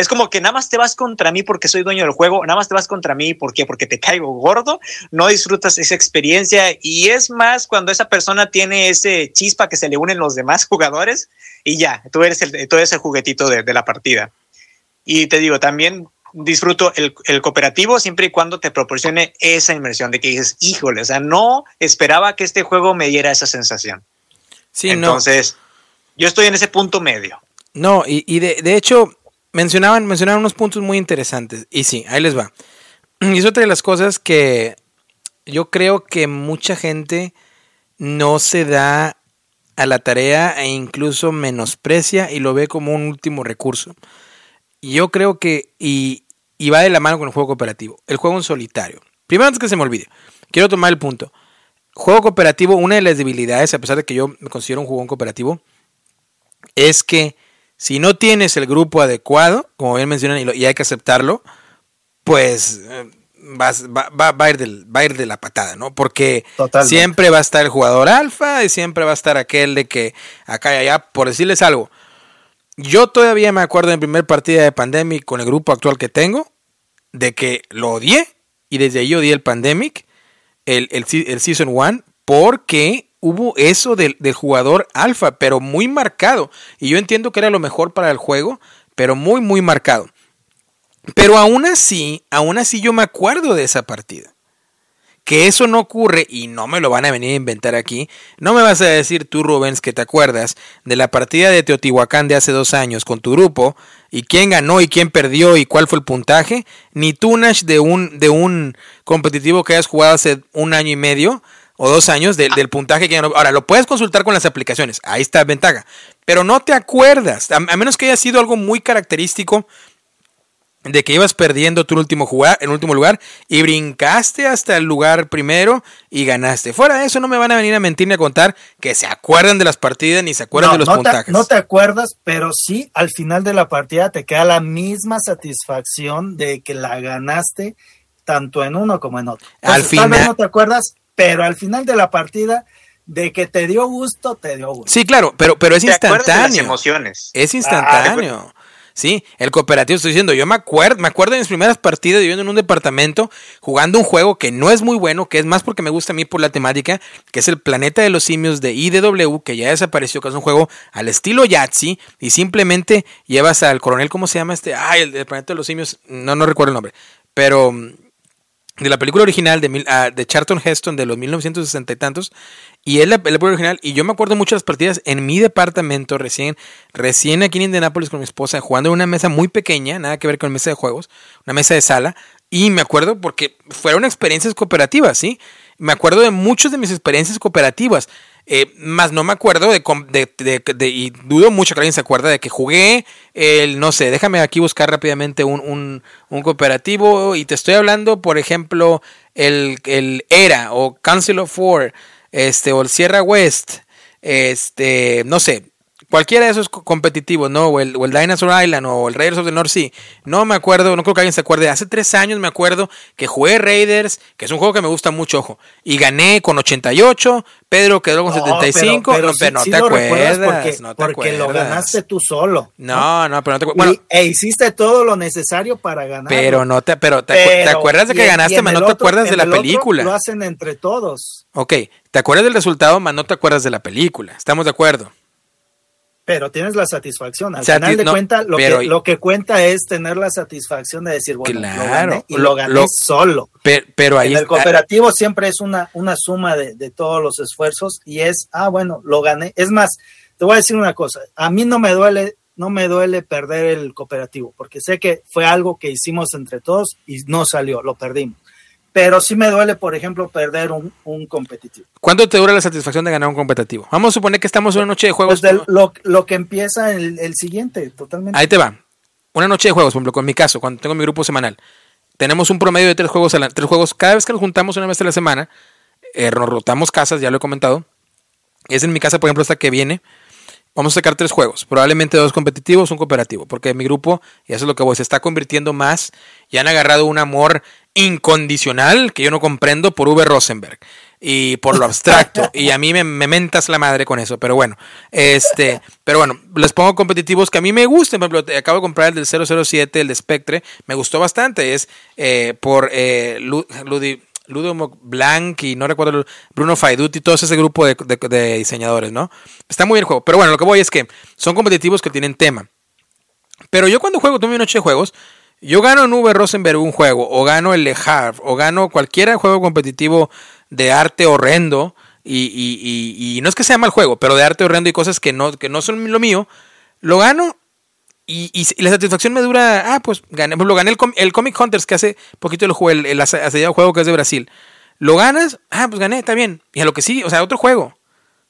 es como que nada más te vas contra mí porque soy dueño del juego, nada más te vas contra mí ¿por porque te caigo gordo, no disfrutas esa experiencia y es más cuando esa persona tiene ese chispa que se le unen los demás jugadores y ya, tú eres el, tú eres el juguetito de, de la partida. Y te digo, también disfruto el, el, cooperativo siempre y cuando te proporcione esa inmersión de que dices, híjole, o sea, no esperaba que este juego me diera esa sensación. Sí, Entonces, yo estoy en ese punto medio. No, y, y de, de, hecho, mencionaban, mencionaban unos puntos muy interesantes. Y sí, ahí les va. Y es otra de las cosas que yo creo que mucha gente no se da a la tarea e incluso menosprecia y lo ve como un último recurso. Yo creo que, y, va de la mano con el juego cooperativo, el juego en solitario. Primero, antes que se me olvide, quiero tomar el punto. Juego cooperativo, una de las debilidades, a pesar de que yo me considero un juego cooperativo, es que si no tienes el grupo adecuado, como bien mencionan, y, hay que aceptarlo, pues eh, vas, va, va, a ir del, va a ir de la patada, ¿no? Porque siempre va a estar el jugador alfa y siempre va a estar aquel de que acá y allá, por decirles algo. Yo todavía me acuerdo en el primer partido de Pandemic con el grupo actual que tengo, de que lo odié y desde ahí odié el Pandemic, el, el, el Season 1, porque hubo eso del, jugador alfa, pero muy marcado. Y yo entiendo que era lo mejor para el juego, pero muy, muy marcado. Pero aún así, aún así yo me acuerdo de esa partida. que eso no ocurre y no me lo van a venir a inventar aquí. No me vas a decir tú, Rubens, que te acuerdas de la partida de Teotihuacán de hace dos años con tu grupo y quién ganó y quién perdió y cuál fue el puntaje, ni tú, Nash, de un, de un competitivo que hayas jugado hace un año y medio o dos años del puntaje que ganó. Ahora, lo puedes consultar con las aplicaciones, ahí está la ventaja, pero no te acuerdas, a, a menos que haya sido algo muy característico de que ibas perdiendo tu último jugar, en último lugar y brincaste hasta el lugar primero y ganaste. Fuera de eso no me van a venir a mentir ni a contar que se acuerdan de las partidas ni se acuerdan de los puntajes. no te acuerdas, pero sí al final de la partida te queda la misma satisfacción de que la ganaste tanto en uno como en otro. al final tal vez no te acuerdas, pero al final de la partida de que te dio gusto, te dio gusto. Sí, claro, pero, pero es ¿Te acuerdas de instantáneo. las emociones? Es instantáneo. Sí, el cooperativo estoy diciendo, yo me acuerdo, me acuerdo de mis primeras partidas viviendo en un departamento jugando un juego que no es muy bueno, que es más porque me gusta a mí por la temática, que es el Planeta de los Simios de IDW, que ya desapareció, que es un juego al estilo Yahtzee y simplemente llevas al coronel, ¿cómo se llama este? Ay, el, del Planeta de los Simios, no no recuerdo el nombre, pero mm, de la película original de, mil- ah, de Charlton Heston de los 1960 y tantos. Y es la, la película original. Y yo me acuerdo mucho de las partidas en mi departamento, recién, recién aquí en Indianapolis con mi esposa, jugando en una mesa muy pequeña, nada que ver con mesa de juegos, una mesa de sala. Y me acuerdo porque fueron experiencias cooperativas, ¿sí? Me acuerdo de muchas de mis experiencias cooperativas. Eh, más no me acuerdo de, de- de- y dudo mucho que alguien se acuerda de que jugué el, no sé, déjame aquí buscar rápidamente un, un, un cooperativo y te estoy hablando, por ejemplo, el, el ERA o Council of War, este, o el Sierra West, este, no sé, cualquiera de esos co- competitivos, ¿no? O el, o el Dinosaur Island o el Raiders of the North Sea. No me acuerdo, no creo que alguien se acuerde. Hace tres años me acuerdo que jugué Raiders, que es un juego que me gusta mucho, ojo. Y gané con 88, Pedro quedó con No, 75, pero, no, pero no sí te acuerdas, porque, no te porque lo acuerdas. ganaste tú solo. No, no, pero no te acuerdas. Bueno, e hiciste todo lo necesario para ganar. pero no te, pero te, acu- te Pero- acuerdas de que ganaste, más no te acuerdas de la película. Lo hacen entre todos. Ok, te acuerdas del resultado, más no te acuerdas de la película. Estamos de acuerdo. Pero tienes la satisfacción. Al Sati- final de no, cuentas, lo, pero- que, lo que cuenta es tener la satisfacción de decir, bueno, Claro, lo gané y lo- lo gané lo- solo. Pero, pero ahí En el está- cooperativo siempre es una, una suma de, de todos los esfuerzos y es, ah, bueno, lo gané. Es más, te voy a decir una cosa, a mí no me duele, no me duele perder el cooperativo, porque sé que fue algo que hicimos entre todos y no salió, lo perdimos. Pero sí me duele, por ejemplo, perder un, un competitivo. ¿Cuánto te dura la satisfacción de ganar un competitivo? Vamos a suponer que estamos en una noche de juegos. Pues del- lo, lo que empieza el, el siguiente, totalmente. Ahí te va. Una noche de juegos, por ejemplo, con mi caso, cuando tengo mi grupo semanal. Tenemos un promedio de tres juegos, a la- tres juegos. Cada vez que nos juntamos una vez a la semana, eh, nos rotamos casas, ya lo he comentado. Es en mi casa, por ejemplo, esta que viene. Vamos a sacar tres juegos, probablemente dos competitivos, un cooperativo, porque mi grupo, y eso es lo que voy, se está convirtiendo más y han agarrado un amor incondicional que yo no comprendo por V. Rosenberg y por lo abstracto y a mí me, me mentas la madre con eso, pero bueno, este, pero bueno, les pongo competitivos que a mí me gustan, por ejemplo, acabo de comprar el del 007, el de Spectre, me gustó bastante, es eh, por eh, Lu- Ludi- Ludo Blanc y no recuerdo Bruno Faiduti y todo ese grupo de, de- de diseñadores, ¿no? Está muy bien el juego. Pero bueno, lo que voy es que son competitivos que tienen tema. Pero yo cuando juego, tuve mi noche de juegos, yo gano en V Rosenberg un juego, o gano el Le Havre, o gano cualquier juego competitivo de arte horrendo, y, y- y- y no es que sea mal juego, pero de arte horrendo y cosas que no, que no son lo mío, lo gano y, y- y la satisfacción me dura, ah, pues gané, pues lo gané el, el Comic Hunters que hace poquito lo jugué, el, el ase- asediado juego que es de Brasil. Lo ganas, ah, pues gané, está bien. Y a lo que sí, o sea, otro juego.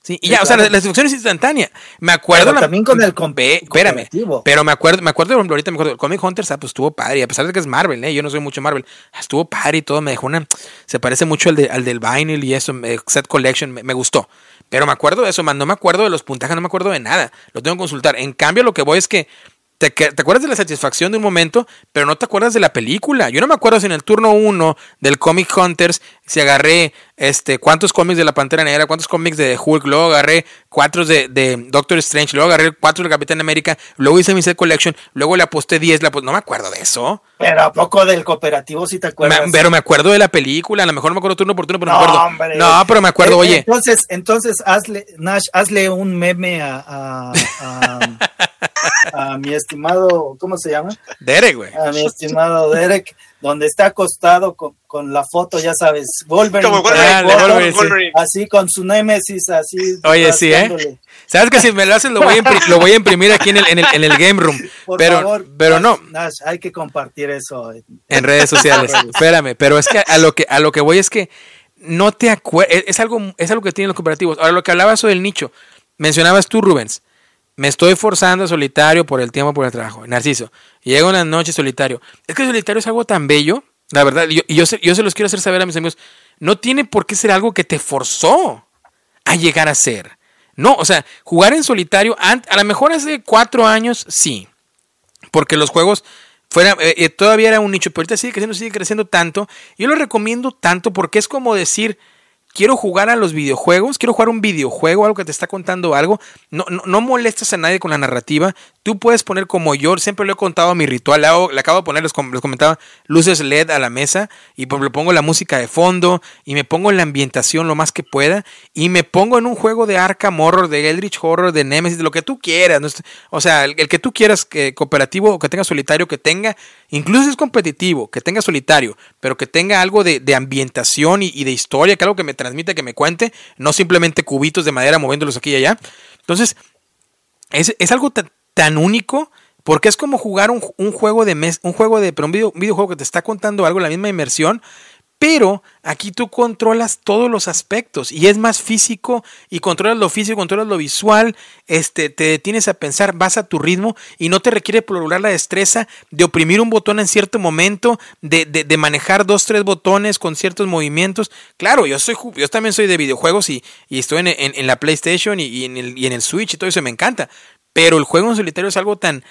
Sí, y Sí, ya, o sea, la, la satisfacción es instantánea. Me acuerdo. Pero la- también con el com- Ve, espérame. Pero me acuerdo, me acuerdo, por ejemplo, ahorita me acuerdo, el Comic Hunters, ah, pues estuvo padre. Y a pesar de que es Marvel, ¿eh? Yo no soy mucho Marvel. ah, Estuvo padre y todo. Me dejó una. Se parece mucho al, de- al del Vinyl y eso, eh, Set Collection. Me, me gustó. Pero me acuerdo de eso, man. No me acuerdo de los puntajes, no me acuerdo de nada. Lo tengo que consultar. En cambio, lo que voy es que. Te, te acuerdas de la satisfacción de un momento, pero no te acuerdas de la película. Yo no me acuerdo si en el turno 1 del Comic Hunters si agarré este, cuántos cómics de la Pantera Negra, cuántos cómics de Hulk, luego agarré cuatro de, de Doctor Strange, luego agarré cuatro de Capitán América, luego hice mi set collection, luego le aposté 10, la, no me acuerdo de eso. Pero a poco del cooperativo si te acuerdas. Me- pero me acuerdo de la película, a lo mejor no me acuerdo turno por turno, pero No, me acuerdo. hombre. No, pero me acuerdo, Eh, oye. Entonces, entonces hazle, Nash, hazle un meme a, a, a- a mi estimado, ¿cómo se llama? Derek, güey. A mi estimado Derek, donde está acostado con, con la foto, ya sabes, Wolverine. Como Wolverine. Así con su némesis, así. Oye, sí, ¿eh? ¿Sabes que si me lo haces lo voy a, impri- lo voy a imprimir aquí en el, en el, en el game room? Por Pero, favor, pero Nash, no, Nash, hay que compartir eso. en redes sociales. Espérame, pero es que a lo que a lo que voy es que no te acuerdas, es, es algo es algo que tienen los cooperativos. Ahora lo que hablabas sobre el nicho, mencionabas tú Rubens. Me estoy forzando solitario por el tiempo, por el trabajo. Narciso, llego en las noches solitario. Es que solitario es algo tan bello, la verdad, y yo, se, yo se los quiero hacer saber a mis amigos. No tiene por qué ser algo que te forzó a llegar a ser. No, o sea, jugar en solitario, a lo mejor hace cuatro años, sí. Porque los juegos fuera, eh, eh, todavía era un nicho, pero ahorita sigue creciendo, sigue creciendo tanto. Yo lo recomiendo tanto porque es como decir, quiero jugar a los videojuegos, quiero jugar un videojuego, algo que te está contando algo. No, no, no molestas a nadie con la narrativa. Tú puedes poner como yo, siempre lo he contado mi ritual, le, le acabo de poner, les, com- les comentaba, luces LED a la mesa y le pongo la música de fondo y me pongo en la ambientación lo más que pueda y me pongo en un juego de Arkham Horror, de Eldritch Horror, de Nemesis, de lo que tú quieras. O sea, el, que tú quieras, que cooperativo o que tenga solitario, que tenga, incluso si es competitivo, que tenga solitario, pero que tenga algo de, de ambientación y, y de historia, que algo que me transmita, que me cuente, no simplemente cubitos de madera moviéndolos aquí y allá. Entonces, es, es algo tan, tan único porque es como jugar un, un juego de mes, un juego de, pero un, video- videojuego que te está contando algo, la misma inmersión, pero aquí tú controlas todos los aspectos y es más físico y controlas lo físico, controlas lo visual, este, te detienes a pensar, vas a tu ritmo y no te requiere lograr la destreza de oprimir un botón en cierto momento, de, de- de manejar dos, tres botones con ciertos movimientos. Claro, yo soy yo también soy de videojuegos y, y estoy en, en- en la PlayStation y, y en el, y en el Switch y todo eso me encanta. Pero el juego en solitario es algo tan,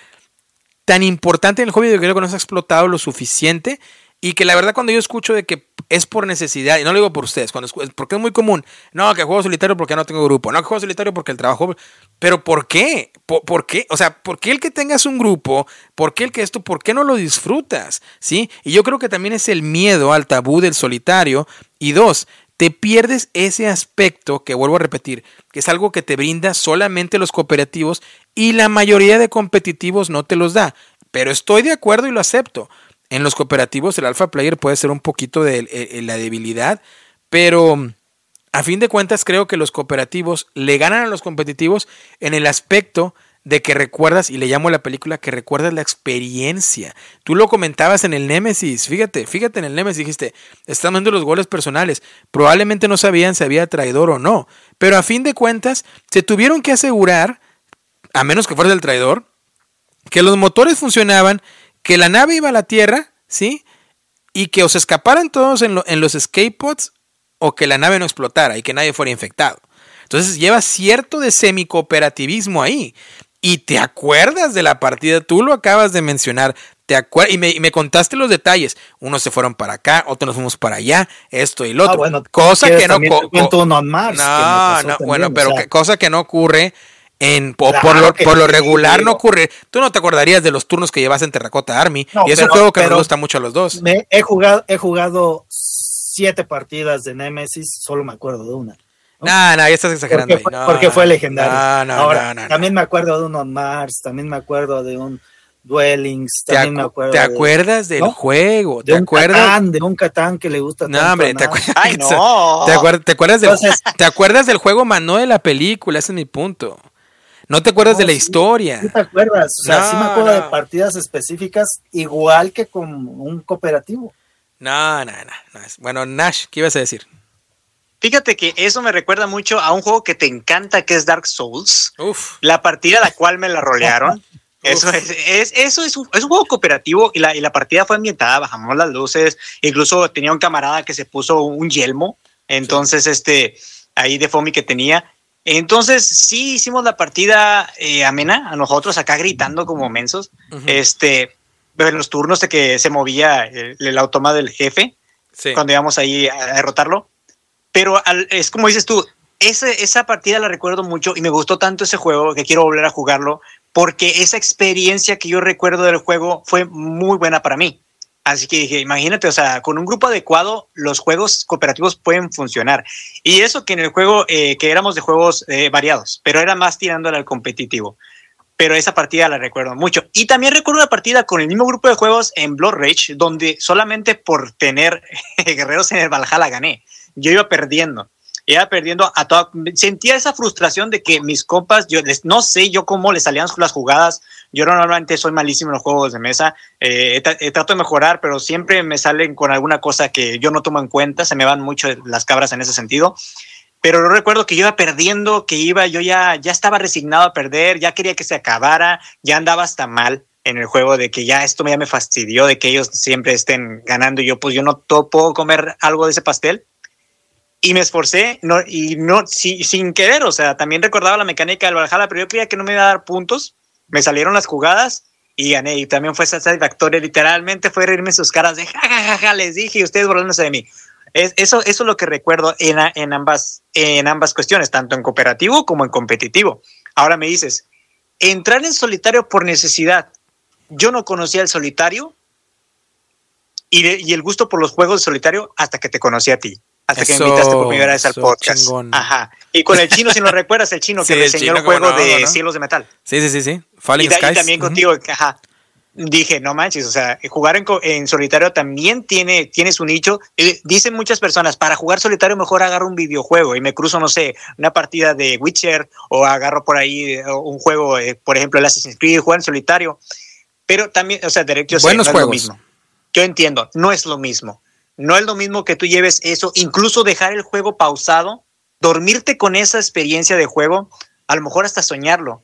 tan importante en el hobby que creo que no se ha explotado lo suficiente y que la verdad cuando yo escucho de que es por necesidad, y no lo digo por ustedes, cuando porque es muy común, no, que juego solitario porque no tengo grupo, no, que juego solitario porque el trabajo, pero ¿por qué? ¿Por, por qué? O sea, ¿por qué el que tengas un grupo? ¿Por qué el que esto? ¿Por qué no lo disfrutas? ¿Sí? Y yo creo que también es el miedo al tabú del solitario y dos, te pierdes ese aspecto que vuelvo a repetir, que es algo que te brinda solamente los cooperativos y la mayoría de competitivos no te los da. Pero estoy de acuerdo y lo acepto. En los cooperativos el alpha player puede ser un poquito de eh, eh, la debilidad, pero mm, a fin de cuentas creo que los cooperativos le ganan a los competitivos en el aspecto de que recuerdas, y le llamo a la película, que recuerdas la experiencia. Tú lo comentabas en el Némesis, fíjate, fíjate en el Némesis, dijiste, están viendo los goles personales, probablemente no sabían si había traidor o no, pero a fin de cuentas se tuvieron que asegurar, a menos que fueras el traidor, que los motores funcionaban, que la nave iba a la Tierra, ¿sí? Y que os escaparan todos en los escape pods o que la nave no explotara y que nadie fuera infectado. Entonces lleva cierto de semicooperativismo ahí. Y te acuerdas de la partida, tú lo acabas de mencionar, te acuer- y, me, y me contaste los detalles. Unos se fueron para acá, otros nos fuimos para allá, esto y lo otro. Ah, bueno, cosa ¿quieres que no, co- co- Mars, que no, no, también, bueno, o pero sea. que- cosa que no ocurre en Claro por lo, por lo regular no ocurre. Tú no te acordarías de los turnos que llevas en Terracota Army No, y es un juego que nos gusta mucho a los dos. Me- he jugado, he jugado siete partidas de Nemesis, solo me acuerdo de una. No, no, ya estás exagerando. Porque, ahí. fue, No, porque fue legendario. No, no, Ahora, no, no, también me acuerdo de uno en Mars, también me acuerdo de un Dwellings, ¿Te, también me acu- acuerdo te de- acuerdas del ¿no? juego? ¿Te de un acuerdas? Catán, de un Catán que le gusta No, tanto hombre, a ¿te acuerdas? Ay, no. ¿Te acuerdas, te acuerdas del, Entonces- ¿te acuerdas del juego, man? No de la película, ese es mi punto. No te acuerdas No, de la sí, historia. ¿Sí te acuerdas? O sea, sí me No, acuerdo de no. partidas específicas, igual que con un cooperativo. No, no, no. no Bueno, Nash, ¿qué ibas a decir? Fíjate que eso me recuerda mucho a un juego que te encanta, que es Dark Souls. Uf. La partida a la cual me la rolearon. Eso es, es- eso es un, es un juego cooperativo y la, y la partida fue ambientada, bajamos las luces, incluso tenía un camarada que se puso un yelmo, entonces este, ahí de Fomi que tenía. Entonces sí hicimos la partida eh, amena a nosotros acá gritando como mensos, Ujú. este, en los turnos de que se movía el, el automa del jefe, Sí. cuando íbamos ahí a derrotarlo. Pero es como dices tú, ese- esa partida la recuerdo mucho y me gustó tanto ese juego que quiero volver a jugarlo porque esa experiencia que yo recuerdo del juego fue muy buena para mí. Así que dije, imagínate, o sea, con un grupo adecuado, los juegos cooperativos pueden funcionar. Y eso que en el juego, eh, que éramos de juegos eh, variados, pero era más tirándole al competitivo. pero esa partida la recuerdo mucho. Y también recuerdo una partida con el mismo grupo de juegos en Blood Rage, donde solamente por tener guerreros en el Valhalla gané. Yo iba perdiendo iba perdiendo a toda. Sentía esa frustración de que mis compas, yo les, no sé yo cómo les salían las jugadas. Yo normalmente soy malísimo en los juegos de mesa. Eh, trato de mejorar, pero siempre me salen con alguna cosa que yo no tomo en cuenta. Se me van mucho las cabras en ese sentido. Pero recuerdo que yo iba perdiendo, que iba, yo ya, ya estaba resignado a perder, ya quería que se acabara, ya andaba hasta mal en el juego de que ya esto ya me fastidió, de que ellos siempre estén ganando y yo pues yo no puedo comer algo de ese pastel y me esforcé no, y no sin querer, o sea, también recordaba la mecánica del Valhalla, pero yo creía que no me iba a dar puntos, me salieron las jugadas y gané y también fue satisfactorio, literalmente fue reírme sus caras de jajajaja, les dije y ustedes burlándose de mí. Es, eso, eso es lo que recuerdo en, en, ambas, en ambas cuestiones, tanto en cooperativo como en competitivo. Ahora me dices, entrar en solitario por necesidad. Yo no conocía el solitario y el gusto por los juegos de solitario hasta que te conocí a ti hasta que me invitaste por primera vez al podcast. Ajá. Y con el chino, si no recuerdas, el chino que me enseñó el juego de Cielos de Metal. Sí, sí, sí, sí. Falling y, y también contigo, ajá. Dije, no manches, o sea, jugar en, en solitario también tiene, tiene su nicho. Eh, dicen muchas personas, para jugar solitario mejor agarro un videojuego y me cruzo, no sé, una partida de Witcher o agarro por ahí eh, un juego, eh, por ejemplo, el Assassin's Creed, jugar en solitario. Pero también, o sea, derecho Buenos no juegos. Es lo mismo. Yo entiendo, no es lo mismo no es lo mismo que tú lleves eso, incluso dejar el juego pausado, dormirte con esa experiencia de juego, a lo mejor hasta soñarlo.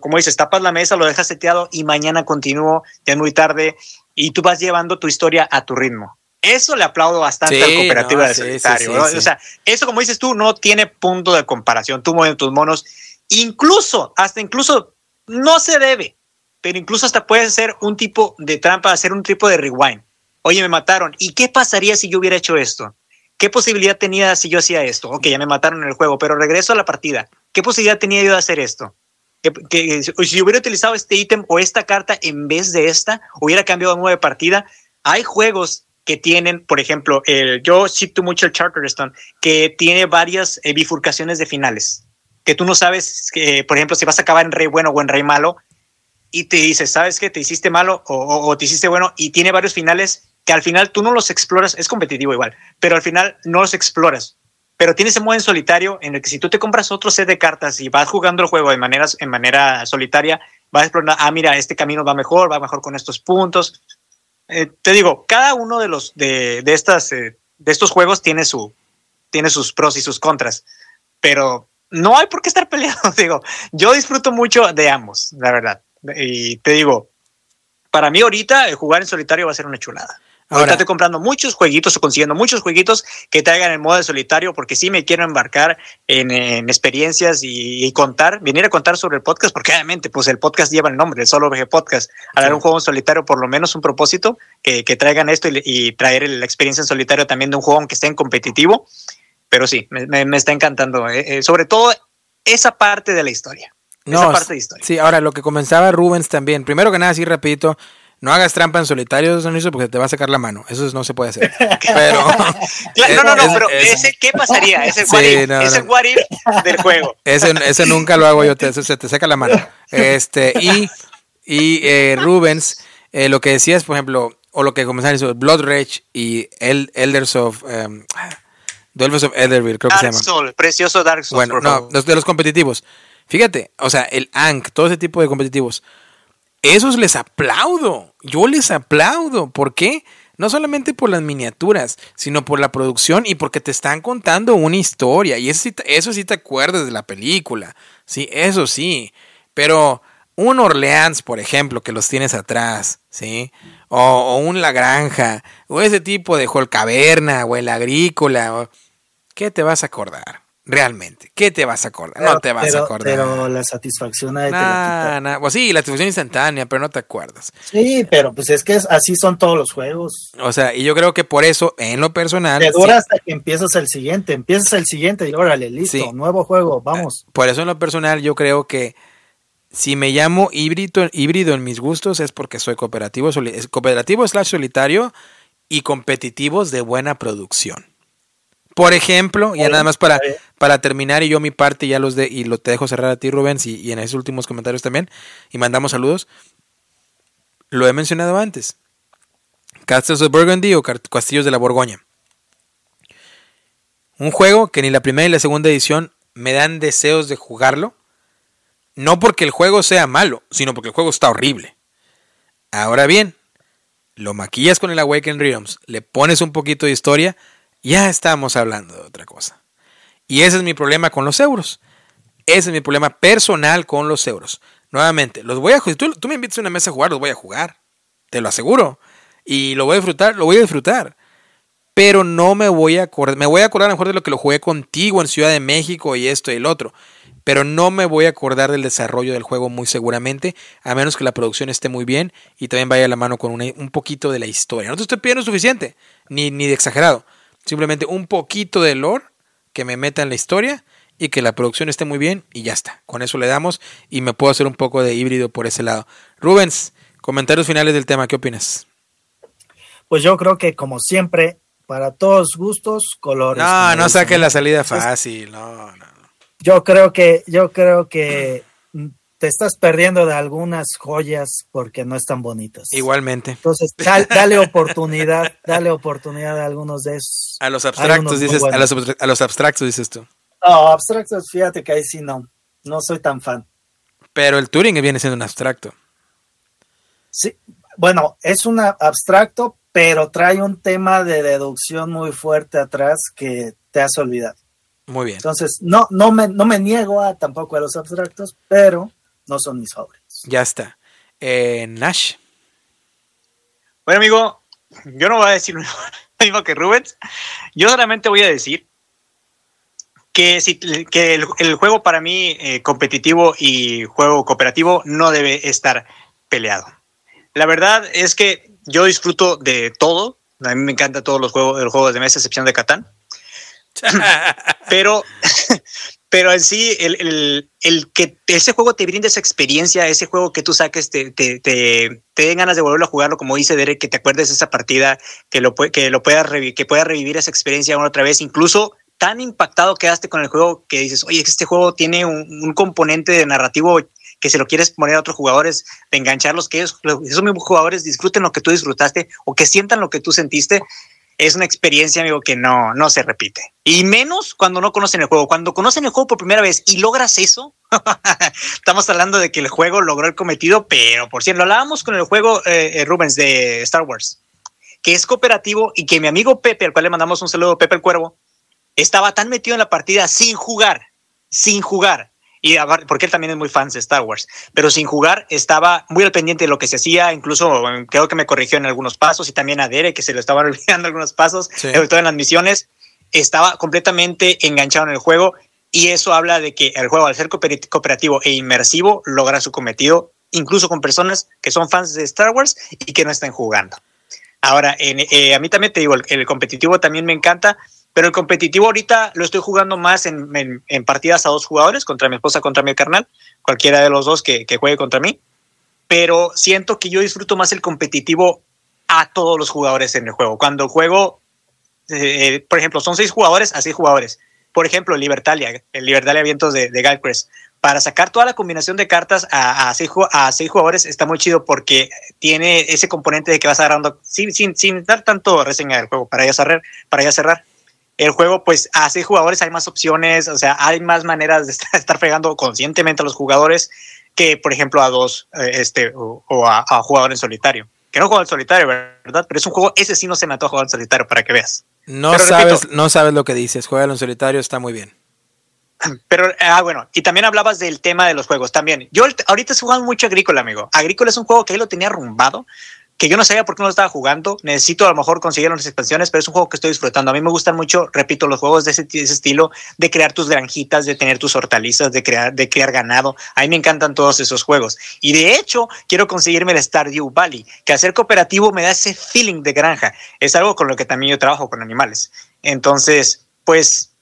Como dices, tapas la mesa, lo dejas seteado y mañana continúo, ya es muy tarde, y tú vas llevando tu historia a tu ritmo. Eso le aplaudo bastante al cooperativo de solitario. o sea, eso como dices tú, no tiene punto de comparación. Tú mueves tus monos, incluso, hasta incluso, no se debe, pero incluso hasta puede ser un tipo de trampa, hacer un tipo de rewind oye, me mataron. ¿Y qué pasaría si yo hubiera hecho esto? ¿Qué posibilidad tenía si yo hacía esto? Ok, ya me mataron en el juego, pero regreso a la partida. ¿Qué posibilidad tenía yo de hacer esto? Que, si hubiera utilizado este ítem o esta carta en vez de esta, hubiera cambiado de nueva partida. Hay juegos que tienen, por ejemplo, el, yo cito mucho el Charterstone, que tiene varias eh, bifurcaciones de finales, que tú no sabes, que, por ejemplo, si vas a acabar en rey bueno o en rey malo, y te dices, ¿sabes qué? Te hiciste malo o te hiciste bueno, y tiene varios finales que al final tú no los exploras, es competitivo igual, pero al final no los exploras. Pero tienes ese modo en solitario en el que si tú te compras otro set de cartas y vas jugando el juego de manera, en manera solitaria, vas a explorar, ah, mira, este camino va mejor, va mejor con estos puntos. Eh, te digo, cada uno de los de, de estas eh, de estos juegos tiene su tiene sus pros y sus contras, pero no hay por qué estar peleando. digo, yo disfruto mucho de ambos, la verdad. Y te digo, para mí ahorita jugar en solitario va a ser una chulada. Ahora estoy comprando muchos jueguitos o consiguiendo muchos jueguitos que traigan el modo de solitario porque sí me quiero embarcar en, experiencias y, contar, venir a contar sobre el podcast porque obviamente pues el podcast lleva el nombre, el Solo VG Podcast. A dar un juego en solitario por lo menos un propósito que, traigan esto y, traer la experiencia en solitario también de un juego que esté en competitivo. Pero sí, me, está encantando. Eh, eh, sobre todo esa parte de la historia. No, esa parte de historia. Sí, ahora lo que comenzaba Rubens también. Primero que nada, así rapidito no hagas trampa en solitario, Sonizo, porque te va a sacar la mano. Eso no se puede hacer. Pero. no, no, no, pero ese, ¿qué pasaría? Ese sí, ese what del juego. Ese, ese nunca lo hago yo, te, se te seca la mano. Este, y, y eh, Rubens, eh, lo que decías, por ejemplo, o lo que comenzaron eso, Blood Rage y El, Elders of. Um, of Elderville, creo que se llama. Soul, precioso Dark Souls. Bueno, no, los de los competitivos. Fíjate, o sea, el Ankh, todo ese tipo de competitivos esos les aplaudo. Yo les aplaudo. ¿Por qué? No solamente por las miniaturas, sino por la producción y porque te están contando una historia. Y eso sí, eso sí te acuerdas de la película. Sí, eso sí. Pero un Orleans, por ejemplo, que los tienes atrás, ¿sí? O, un La Granja, o ese tipo de Caverna, o el Agrícola. ¿Qué te vas a acordar? Realmente. ¿Qué te vas a acordar? no te vas a acordar. Pero la satisfacción de nah, Pues sí, la satisfacción instantánea, pero no te acuerdas. Sí, pero pues es que así son todos los juegos. O sea, y yo creo que por eso, en lo personal. Te dura hasta que empiezas el siguiente. Empiezas el siguiente y órale, listo, nuevo juego, vamos. Por eso, en lo personal, yo creo que si me llamo híbrido, híbrido en mis gustos es porque soy cooperativo, cooperativo slash solitario y competitivos de buena producción. Por ejemplo, ya nada más para, para terminar y yo mi parte ya los de y lo te dejo cerrar a ti Rubens y, y en esos últimos comentarios también y mandamos saludos. Lo he mencionado antes. Castles of Burgundy o Castillos de la Borgoña. Un juego que ni la primera ni la segunda edición me dan deseos de jugarlo. No porque el juego sea malo, sino porque el juego está horrible. Ahora bien, lo maquillas con el Awaken Realms, le pones un poquito de historia, ya estamos hablando de otra cosa. Y ese es mi problema con los euros. Ese es mi problema personal con los euros. Nuevamente, los voy a si tú, me invitas a una mesa a jugar, los voy a jugar. Te lo aseguro. Y lo voy a disfrutar, lo voy a disfrutar. Pero no me voy a acordar, me voy a acordar a lo mejor de lo que lo jugué contigo en Ciudad de México y esto y el otro. Pero no me voy a acordar del desarrollo del juego muy seguramente, a menos que la producción esté muy bien y también vaya a la mano con un poquito de la historia. No te estoy pidiendo suficiente, ni, ni de exagerado. Simplemente un poquito de lore que me meta en la historia y que la producción esté muy bien y ya está. Con eso le damos y me puedo hacer un poco de híbrido por ese lado. Rubens, comentarios finales del tema, ¿qué opinas? Pues yo creo que como siempre, para todos gustos, colores. No, no saques la salida fácil, no, no. no. Yo creo que, yo creo que te estás perdiendo de algunas joyas porque no están bonitas. Igualmente. Entonces, dal- dale oportunidad, dale oportunidad a algunos de esos. A los abstractos dices, a los, a los abstractos dices tú. No, abstractos, fíjate que ahí sí no, no soy tan fan. Pero el Turing viene siendo un abstracto. Sí, bueno, es un abstracto, pero trae un tema de deducción muy fuerte atrás que te hace olvidar. Muy bien. Entonces, no, no me, no me niego a tampoco a los abstractos, pero no son mis favoritos. Ya está. Eh, Nash. Bueno, amigo, yo no voy a decir lo mismo que Rubens. Yo solamente voy a decir que, si, que el, el juego para mí eh, competitivo y juego cooperativo no debe estar peleado. La verdad es que yo disfruto de todo. A mí me encantan todos los juegos, los juegos de mesa, excepción de Catán. pero, pero en sí, el, el, el, que ese juego te brinde esa experiencia, ese juego que tú saques, te, te, te, te den ganas de volverlo a jugarlo, como dice Derek, que te acuerdes de esa partida, que lo, que lo puedas que puedas revivir esa experiencia una otra vez, incluso tan impactado quedaste con el juego que dices, oye, este juego tiene un, componente de narrativo que se lo quieres poner a otros jugadores, de engancharlos, que esos, esos mismos jugadores disfruten lo que tú disfrutaste o que sientan lo que tú sentiste, es una experiencia, amigo, que no, no se repite. Y menos cuando no conocen el juego. Cuando conocen el juego por primera vez y logras eso, estamos hablando de que el juego logró el cometido, pero por cierto, lo hablábamos con el juego eh, Rubens de Star Wars, que es cooperativo y que mi amigo Pepe, al cual le mandamos un saludo, Pepe el Cuervo, estaba tan metido en la partida sin jugar, sin jugar, y porque él también es muy fan de Star Wars, pero sin jugar estaba muy al pendiente de lo que se hacía, incluso creo que me corrigió en algunos pasos y también a Dere que se lo estaban olvidando algunos pasos, sí. sobre todo en las misiones, estaba completamente enganchado en el juego y eso habla de que el juego al ser cooperativo e inmersivo logra su cometido incluso con personas que son fans de Star Wars y que no están jugando. Ahora, en, eh, a mí también te digo, el, el competitivo también me encanta, pero el competitivo ahorita lo estoy jugando más en, en, en, partidas a dos jugadores, contra mi esposa, contra mi carnal, cualquiera de los dos que, que, juegue contra mí. Pero siento que yo disfruto más el competitivo a todos los jugadores en el juego. Cuando juego, eh, por ejemplo, son seis jugadores a seis jugadores. Por ejemplo, Libertalia, el Libertalia Vientos de, de. Para sacar toda la combinación de cartas a, a, seis, a seis jugadores está muy chido porque tiene ese componente de que vas agarrando sin, sin, sin dar tanto reseña del juego para ya cerrar. Para ya cerrar el juego, pues a seis jugadores hay más opciones, o sea, hay más maneras de estar, fregando conscientemente a los jugadores que, por ejemplo, a dos eh, este, o, o a, a, jugador en solitario. Que no juego en solitario, ¿verdad? Pero es un juego, ese sí no se me ató a jugar en solitario para que veas. No Pero sabes, repito, no sabes lo que dices, juega en solitario, está muy bien. Pero, ah, bueno, y también hablabas del tema de los juegos también. Yo ahorita estoy jugando mucho Agrícola, amigo. Agrícola es un juego que ahí lo tenía arrumbado, que yo no sabía por qué no lo estaba jugando. Necesito a lo mejor conseguir unas expansiones, pero es un juego que estoy disfrutando. A mí me gustan mucho, repito, los juegos de ese, de ese estilo, de crear tus granjitas, de tener tus hortalizas, de crear, de crear ganado. A mí me encantan todos esos juegos. Y de hecho, quiero conseguirme el Stardew Valley, que hacer cooperativo me da ese feeling de granja. Es algo con lo que también yo trabajo con animales. Entonces, pues,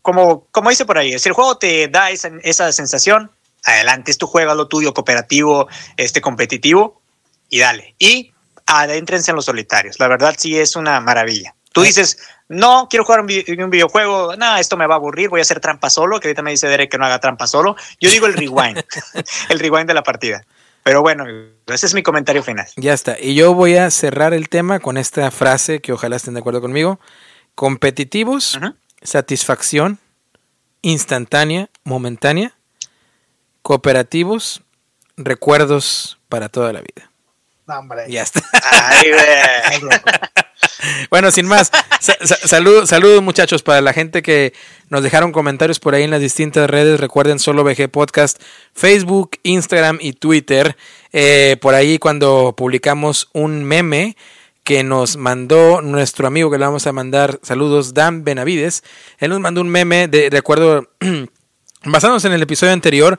como, como dice por ahí, si el juego te da esa, esa sensación, adelante, es tu juego, lo tuyo, cooperativo, este competitivo, y dale. Y adéntrense en los solitarios. La verdad sí es una maravilla. Tú dices, no, quiero jugar un, vi- un videojuego, no, esto me va a aburrir, voy a hacer trampa solo, que ahorita me dice Derek que no haga trampa solo. Yo digo el rewind, el rewind de la partida. Pero bueno, ese es mi comentario final. Ya está. Y yo voy a cerrar el tema con esta frase que ojalá estén de acuerdo conmigo. Competitivos, satisfacción, instantánea, momentánea. Cooperativos, recuerdos para toda la vida. No, hombre. Ya está. Ay. Bueno, sin más, sa- sa- salud- saludos muchachos para la gente que nos dejaron comentarios por ahí en las distintas redes. Recuerden solo VG Podcast, Facebook, Instagram y Twitter. Eh, por ahí cuando publicamos un meme que nos mandó nuestro amigo que le vamos a mandar saludos, Dan Benavides. Él nos mandó un meme de, de acuerdo, basándonos en el episodio anterior,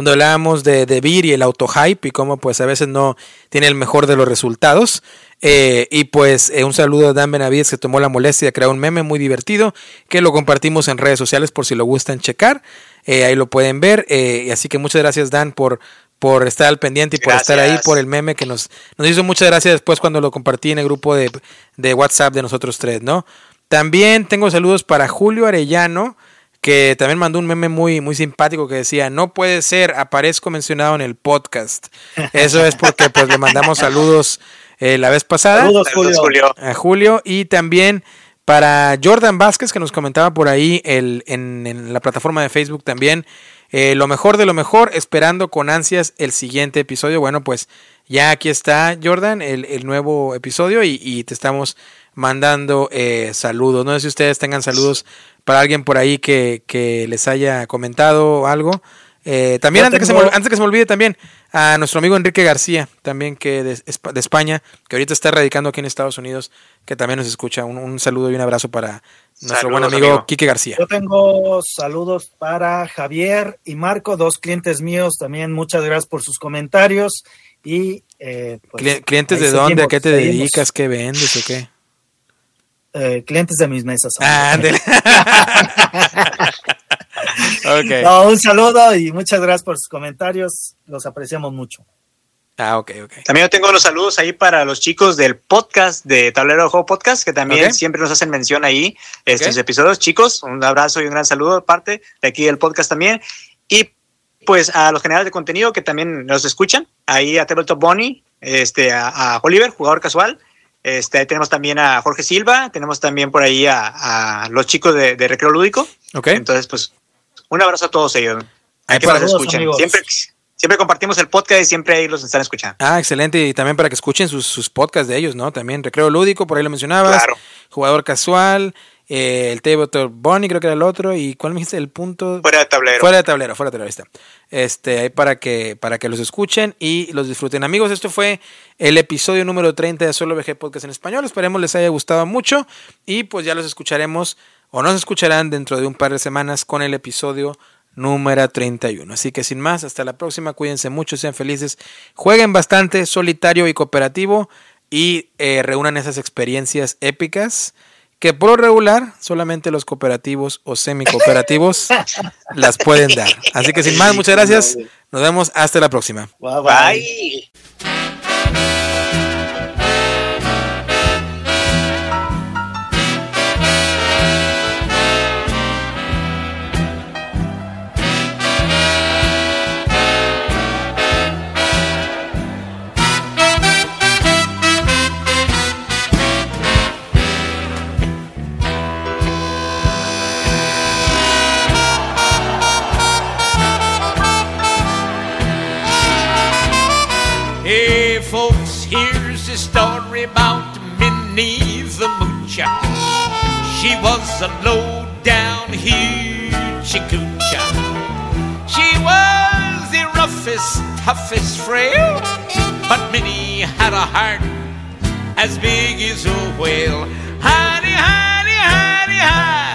donde hablábamos de, de Beer y el autohype y cómo pues a veces no tiene el mejor de los resultados. Eh, y pues eh, un saludo a Dan Benavides que tomó la molestia de crear un meme muy divertido que lo compartimos en redes sociales por si lo gustan checar. Eh, ahí lo pueden ver. Eh, así que muchas gracias Dan por, por estar al pendiente y por estar ahí por el meme que nos, nos hizo muchas gracias después cuando lo compartí en el grupo de, de WhatsApp de nosotros tres, ¿no? También tengo saludos para Julio Arellano, que también mandó un meme muy, muy simpático que decía, no puede ser, aparezco mencionado en el podcast. Eso es porque pues le mandamos saludos eh, la vez pasada Saludos, Julio. Julio. a Julio y también para Jordan Vázquez que nos comentaba por ahí el, en, en la plataforma de Facebook también eh, lo mejor de lo mejor esperando con ansias el siguiente episodio bueno pues ya aquí está Jordan el, el nuevo episodio y, y te estamos mandando eh, saludos no sé si ustedes tengan saludos para alguien por ahí que, que les haya comentado algo Eh, también antes, que se tengo- me, antes que se me olvide también a nuestro amigo Enrique García, también que de, Espa- de España, que ahorita está radicando aquí en Estados Unidos, que también nos escucha. Un, un saludo y un abrazo para nuestro buen amigo, amigo. Quique García. Yo tengo saludos para Javier y Marco, dos clientes míos. También muchas gracias por sus comentarios. Y eh, pues, Cli- ¿Clientes de dónde? ¿A qué te seguimos. dedicas? ¿Qué vendes o qué? Eh, clientes de mis mesas. Ah. No, un saludo y muchas gracias por sus comentarios. Los apreciamos mucho. Ah, ok, ok. También yo tengo los saludos ahí para los chicos del podcast de Tablero de Juego Podcast, que también siempre nos hacen mención ahí estos Ok. episodios. Chicos, un abrazo y un gran saludo de parte de aquí del podcast también. Y pues a los generales de contenido que también nos escuchan, ahí a Tabletop Bonnie, este, a, a Oliver, jugador casual. Este, tenemos también a Jorge Silva, tenemos también por ahí a, a los chicos de, de Recreo Lúdico. Ok. Entonces, pues, un abrazo a todos ellos. Ahí que para- nos escuchen. amigos. Siempre, siempre compartimos el podcast y siempre ahí los están escuchando. Ah, excelente. Y también para que escuchen sus, sus podcasts de ellos, ¿no? También Recreo Lúdico, por ahí lo mencionabas. Claro. Jugador casual, eh, el Tabletop Bonnie, creo que era el otro. ¿Y cuál me dijiste? El punto. Fuera de tablero. Fuera de tablero, fuera de tablero, ahí está. Este, ahí para que, para que los escuchen y los disfruten. Amigos, esto fue el episodio número 30 de Solo VG Podcast en español. Esperemos les haya gustado mucho y pues ya los escucharemos o nos escucharán dentro de un par de semanas con el episodio número 31. Así que sin más, hasta la próxima. Cuídense mucho, sean felices. Jueguen bastante solitario y cooperativo y eh, reúnan esas experiencias épicas que por lo regular solamente los cooperativos o semi-cooperativos las pueden dar. Así que sin más, muchas gracias. Nos vemos hasta la próxima. Bye, bye. Bye. Was a low down hoochie coocher. She was the roughest, toughest frail, but Minnie had a heart as big as a whale. Honey, honey, honey, hi.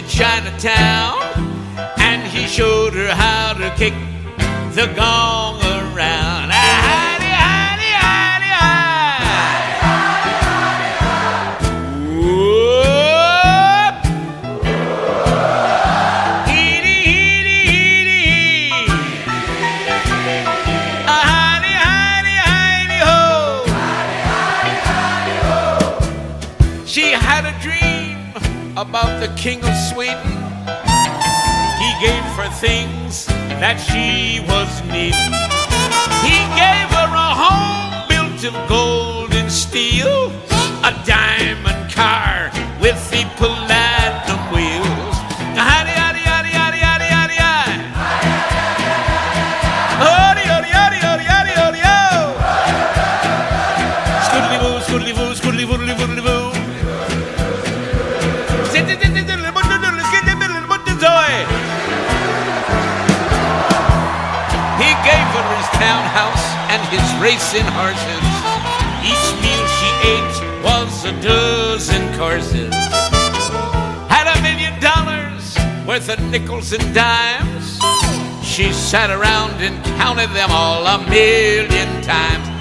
To Chinatown and he showed her how to kick the gong around. Ah, king of Sweden. He gave her things that she was needing. He gave her a home built of gold and steel, a diamond car with the platinum racing horses. Each meal she ate was a dozen courses. Had a million dollars worth of nickels and dimes. She sat around and counted them all a million times.